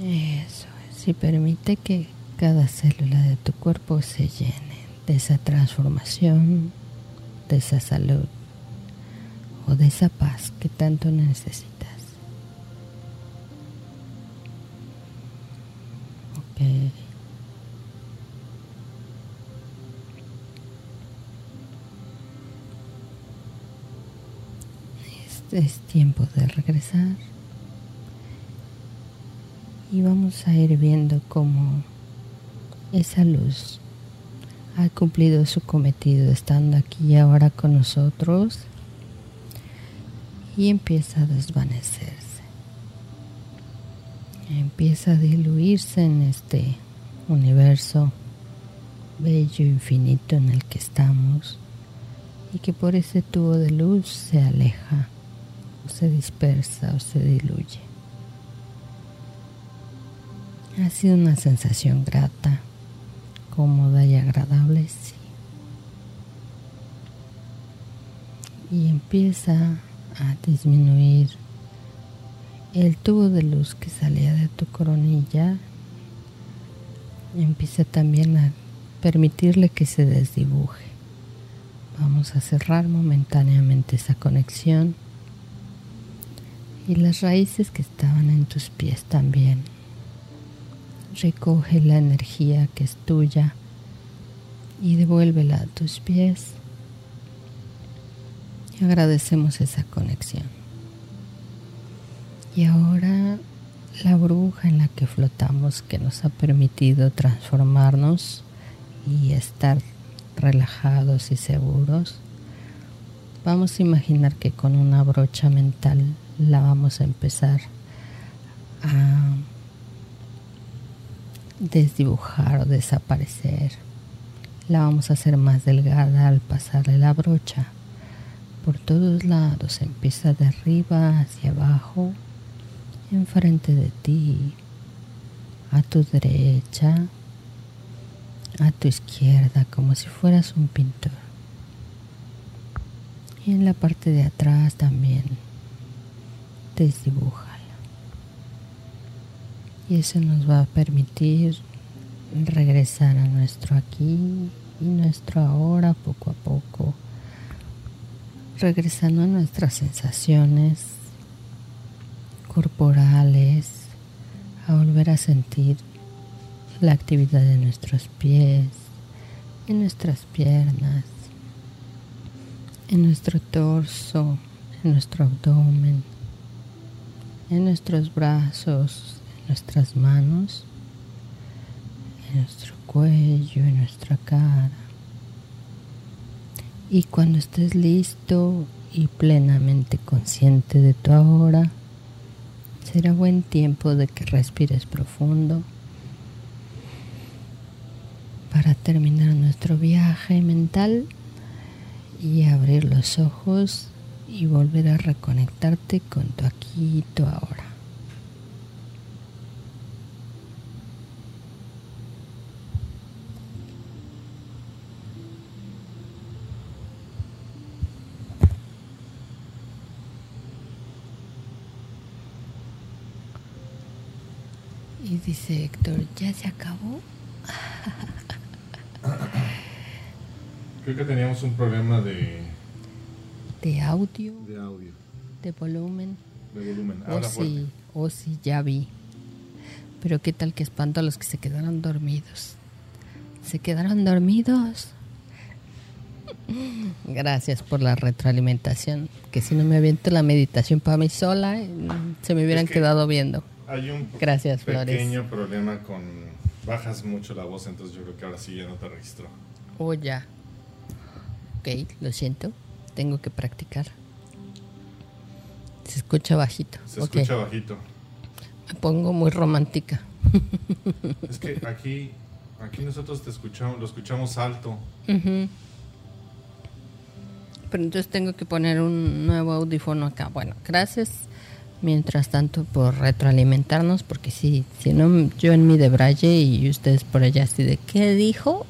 Eso es. Y permite que cada célula de tu cuerpo se llene de esa transformación, de esa salud o de esa paz que tanto necesitas. Okay. Este es tiempo de regresar y vamos a ir viendo cómo esa luz ha cumplido su cometido estando aquí y ahora con nosotros y empieza a desvanecerse. Empieza a diluirse en este universo bello, infinito en el que estamos y que por ese tubo de luz se aleja se dispersa o se diluye. Ha sido una sensación grata, cómoda y agradable, sí. Y empieza a disminuir el tubo de luz que salía de tu coronilla. Empieza también a permitirle que se desdibuje. Vamos a cerrar momentáneamente esa conexión y las raíces que estaban en tus pies también. Recoge la energía que es tuya y devuélvela a tus pies. Y agradecemos esa conexión. Y ahora la bruja en la que flotamos que nos ha permitido transformarnos y estar relajados y seguros, vamos a imaginar que con una brocha mental la vamos a empezar a desdibujar o desaparecer. La vamos a hacer más delgada al pasarle la brocha. Por todos lados empieza de arriba hacia abajo, enfrente de ti, a tu derecha, a tu izquierda como si fueras un pintor. Y en la parte de atrás también desdibújala. Y eso nos va a permitir regresar a nuestro aquí y nuestro ahora poco a poco, regresando a nuestras sensaciones corporales, a volver a sentir la actividad de nuestros pies, en nuestras piernas, en nuestro torso, en nuestro abdomen, en nuestros brazos, nuestras manos, en nuestro cuello, en nuestra cara. Y cuando estés listo y plenamente consciente de tu ahora, será buen tiempo de que respires profundo para terminar nuestro viaje mental y abrir los ojos y volver a reconectarte con tu aquí y tu ahora. Y dice Héctor, ¿ya se acabó?
Creo que teníamos un problema de...
De audio.
De audio.
De volumen.
De volumen.
o sí, o sí, ya vi. Pero qué tal que espanto a los que se quedaron dormidos. ¿Se quedaron dormidos? Gracias por la retroalimentación. Que si no me aviento la meditación para mí sola, se me hubieran quedado viendo.
Hay un
Gracias,
pequeño problema con bajas mucho la voz, entonces yo creo que ahora sí ya no te registro.
Oh, ya. Ok, lo siento. Tengo que practicar. Se escucha bajito.
Se escucha bajito.
Me pongo muy romántica.
Es que aquí, aquí nosotros te escuchamos, lo escuchamos alto.
Pero entonces tengo que poner un nuevo audífono acá. Bueno, gracias mientras tanto por retroalimentarnos, porque si, si no, yo en mi debraye y ustedes por allá así de qué dijo.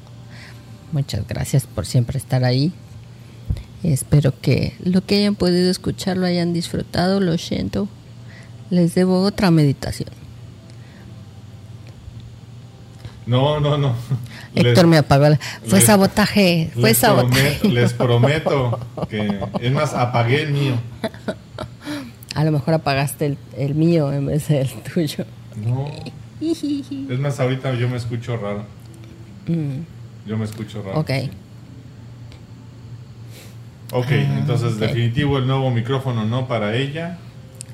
Muchas gracias por siempre estar ahí. Espero que lo que hayan podido escuchar lo hayan disfrutado, lo siento. Les debo otra meditación.
No, no, no.
Héctor me apagó. Fue sabotaje, fue
les
sabotaje.
Prometo, les prometo que, es más, apagué el mío.
A lo mejor apagaste el, el mío en vez del tuyo.
No. Es más, ahorita yo me escucho raro.
Mm.
Yo me escucho raro.
Ok.
Ok, ah, entonces definitivo el nuevo micrófono no para ella.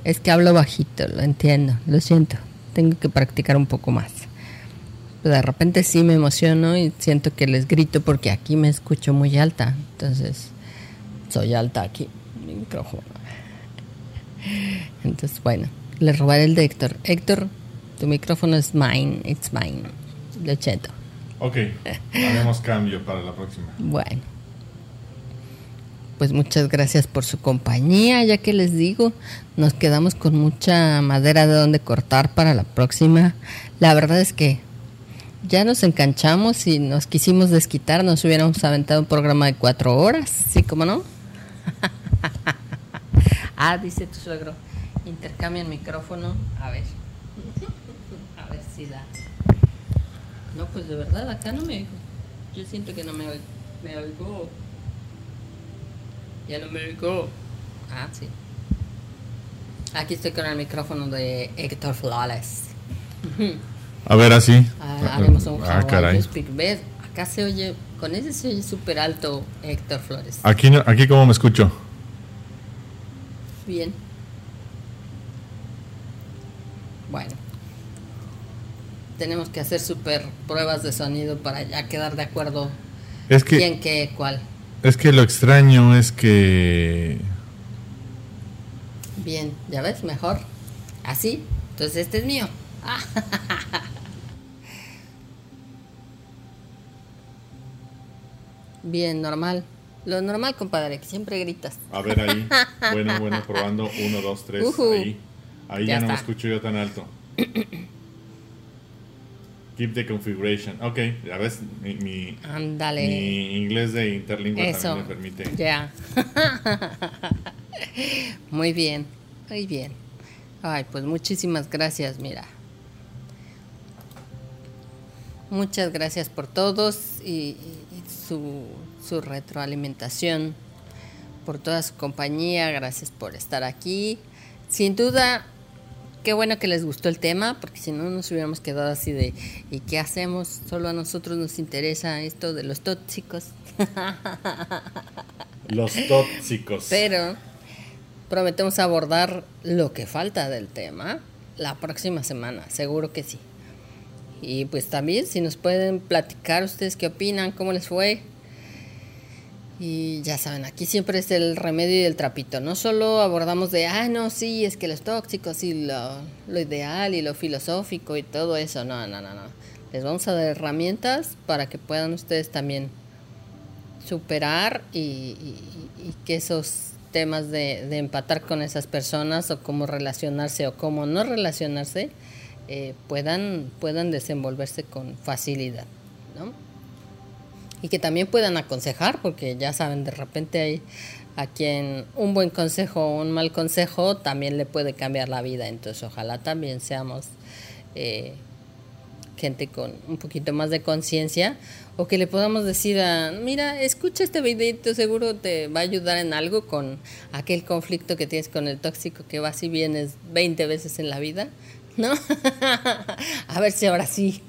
Es que hablo bajito, lo entiendo, lo siento. Tengo que practicar un poco más. de repente sí me emociono y siento que les grito porque aquí me escucho muy alta. Entonces, soy alta aquí, mi micrófono. Entonces, bueno, le robaré el de Héctor. Héctor, tu micrófono es mine, it's mine. Lo cheto.
Ok, haremos cambio para la próxima.
Bueno. Pues muchas gracias por su compañía, ya que les digo, nos quedamos con mucha madera de donde cortar para la próxima. La verdad es que ya nos enganchamos y nos quisimos desquitar, nos hubiéramos aventado un programa de cuatro horas, ¿sí como no? ah, dice tu suegro, intercambia el micrófono, a ver, a ver si da. No, pues de verdad, acá no me oigo. Yo siento que no me oigo. Me oigo. Ya no me oigo. Ah, sí. Aquí estoy con el micrófono de Héctor Flawless.
A ver, así.
Ah, haremos un ah, caray. Acá se oye, con ese se oye súper alto Héctor Flores.
Aquí, aquí cómo me escucho.
Bien. Bueno tenemos que hacer super pruebas de sonido para ya quedar de acuerdo
es que,
quién, qué, cuál.
Es que lo extraño es que...
Bien, ya ves, mejor. Así, entonces este es mío. Bien, normal. Lo normal, compadre, que siempre gritas.
A ver ahí. Bueno, bueno, probando. Uno, dos, tres. Ahí. Ahí ya, no me escucho yo tan alto. Keep the configuration. Ok, ya ves, mi, mi, inglés de interlingua también me permite.
Ya. muy bien, muy bien. Ay, pues muchísimas gracias, mira. Muchas gracias por todos y, su, su retroalimentación, por toda su compañía, gracias por estar aquí. Sin duda, qué bueno que les gustó el tema, porque si no nos hubiéramos quedado así de, ¿y qué hacemos? Solo a nosotros nos interesa esto de los tóxicos.
Los tóxicos.
Pero prometemos abordar lo que falta del tema la próxima semana, seguro que sí. Y pues también si nos pueden platicar ustedes qué opinan, cómo les fue, y ya saben, aquí siempre es el remedio y el trapito. No solo abordamos de, ah, no, sí, es que los tóxicos y lo, ideal y lo filosófico y todo eso. No, no, no, no. Les vamos a dar herramientas para que puedan ustedes también superar y, que esos temas de, de, empatar con esas personas o cómo relacionarse o cómo no relacionarse eh, puedan, puedan desenvolverse con facilidad. ¿no? Y que también puedan aconsejar, porque ya saben, de repente hay a quien un buen consejo o un mal consejo también le puede cambiar la vida. Entonces, ojalá también seamos eh, gente con un poquito más de conciencia o que le podamos decir mira, escucha este videito, seguro te va a ayudar en algo con aquel conflicto que tienes con el tóxico que vas y vienes 20 veces en la vida, ¿no? a ver si ahora sí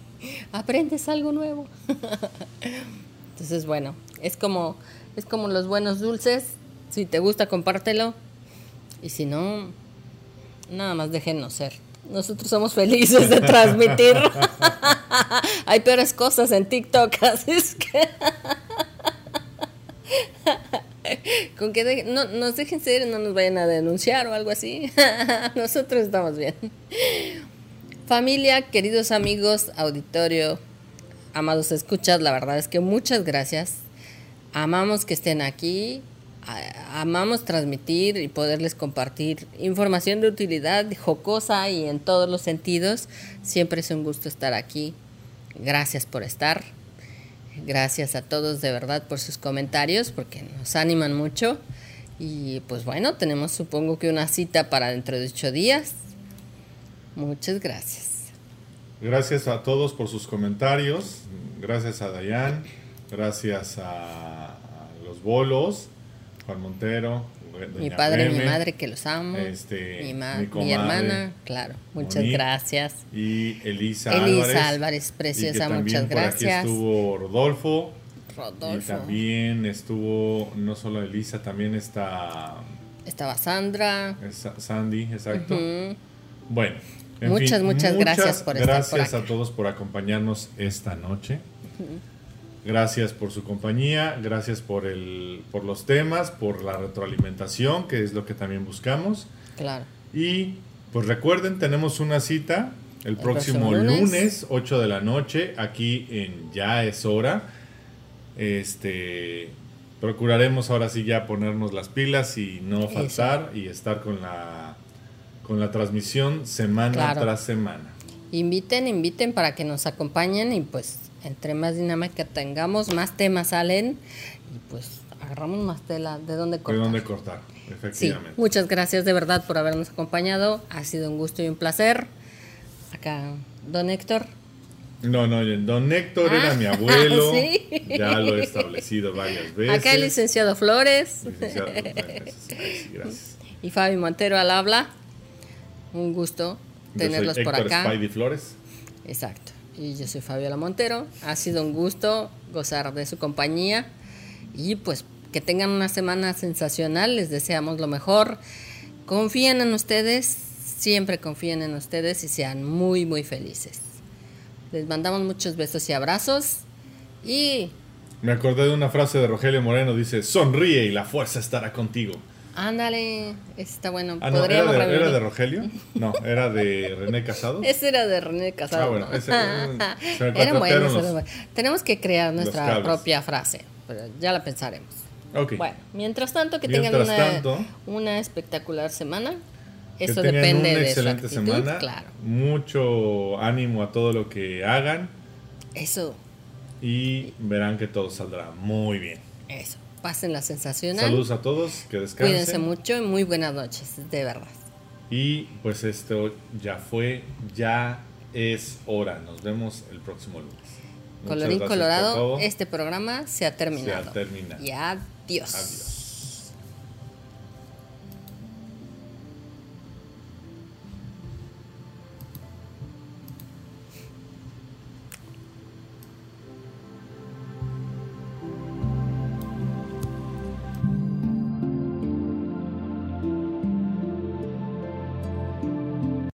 aprendes algo nuevo. Entonces, bueno, es como, es como los buenos dulces. Si te gusta, compártelo. Y si no, nada más déjenos ser. Nosotros somos felices de transmitir. Hay peores cosas en TikTok, así es que. Con que no, nos dejen ser, no nos vayan a denunciar o algo así. Nosotros estamos bien. Familia, queridos amigos, auditorio, amados escuchas, la verdad es que muchas gracias. Amamos que estén aquí, amamos transmitir y poderles compartir información de utilidad, jocosa y en todos los sentidos. Siempre es un gusto estar aquí. Gracias por estar. Gracias a todos de verdad por sus comentarios porque nos animan mucho. Y pues bueno, tenemos supongo que una cita para dentro de ocho días. Muchas gracias.
Gracias a todos por sus comentarios. Gracias a Dayan. Gracias a, los bolos. Juan Montero.
mi padre y mi madre que los amo. Este, mi, hermana, claro. Muchas gracias.
Y Elisa,
Elisa Álvarez. preciosa, muchas gracias.
Por aquí estuvo Rodolfo. Y también estuvo, no solo Elisa, también está...
Estaba Sandra.
Sandy, exacto. Bueno.
Muchas, muchas gracias por
estar Gracias a todos por acompañarnos esta noche. Gracias por su compañía, gracias por, el, por los temas, por la retroalimentación, que es lo que también buscamos.
Claro.
Y pues recuerden, tenemos una cita el, próximo, lunes. 8 de la noche, aquí en Ya es hora. Este procuraremos ahora sí ya ponernos las pilas y no faltar y estar con la con la transmisión semana tras semana.
Inviten, inviten para que nos acompañen y pues entre más dinámica tengamos, más temas salen y pues agarramos más tela de dónde cortar.
De dónde cortar, efectivamente.
Sí, muchas gracias de verdad por habernos acompañado. Ha sido un gusto y un placer. Acá, don Héctor.
No, no, don Héctor era ah, mi abuelo. Ya lo he establecido varias veces.
Acá el licenciado Flores. Licenciado, gracias. Y Fabi Montero al habla. Un gusto tenerlos por acá.
Spidey Flores.
Exacto. Y yo soy Fabiola Montero. Ha sido un gusto gozar de su compañía. Y pues que tengan una semana sensacional. Les deseamos lo mejor. Confíen en ustedes. Siempre confíen en ustedes y sean muy, muy felices. Les mandamos muchos besos y abrazos. Y...
Me acordé de una frase de Rogelio Moreno. Dice, sonríe y la fuerza estará contigo.
Ándale, está bueno.
Ah, no, ¿era, de, ¿era, de, Rogelio? No, era de René Casado.
ese era de René Casado. Ah, bueno, ese era bueno. Tenemos que crear nuestra propia frase, pero ya la pensaremos.
Okay.
Bueno, mientras tanto, que tengan una, una espectacular semana. Eso depende una excelente semana. Claro.
Mucho ánimo a todo lo que hagan.
Eso.
Y verán que todo saldrá muy bien.
Eso pasen la sensacional.
Saludos a todos, que descansen.
Cuídense mucho y muy buenas noches, de verdad.
Y pues esto ya fue, ya es hora. Nos vemos el próximo lunes.
Colorín colorado, este programa se ha terminado.
Se ha terminado.
Y adiós. Adiós.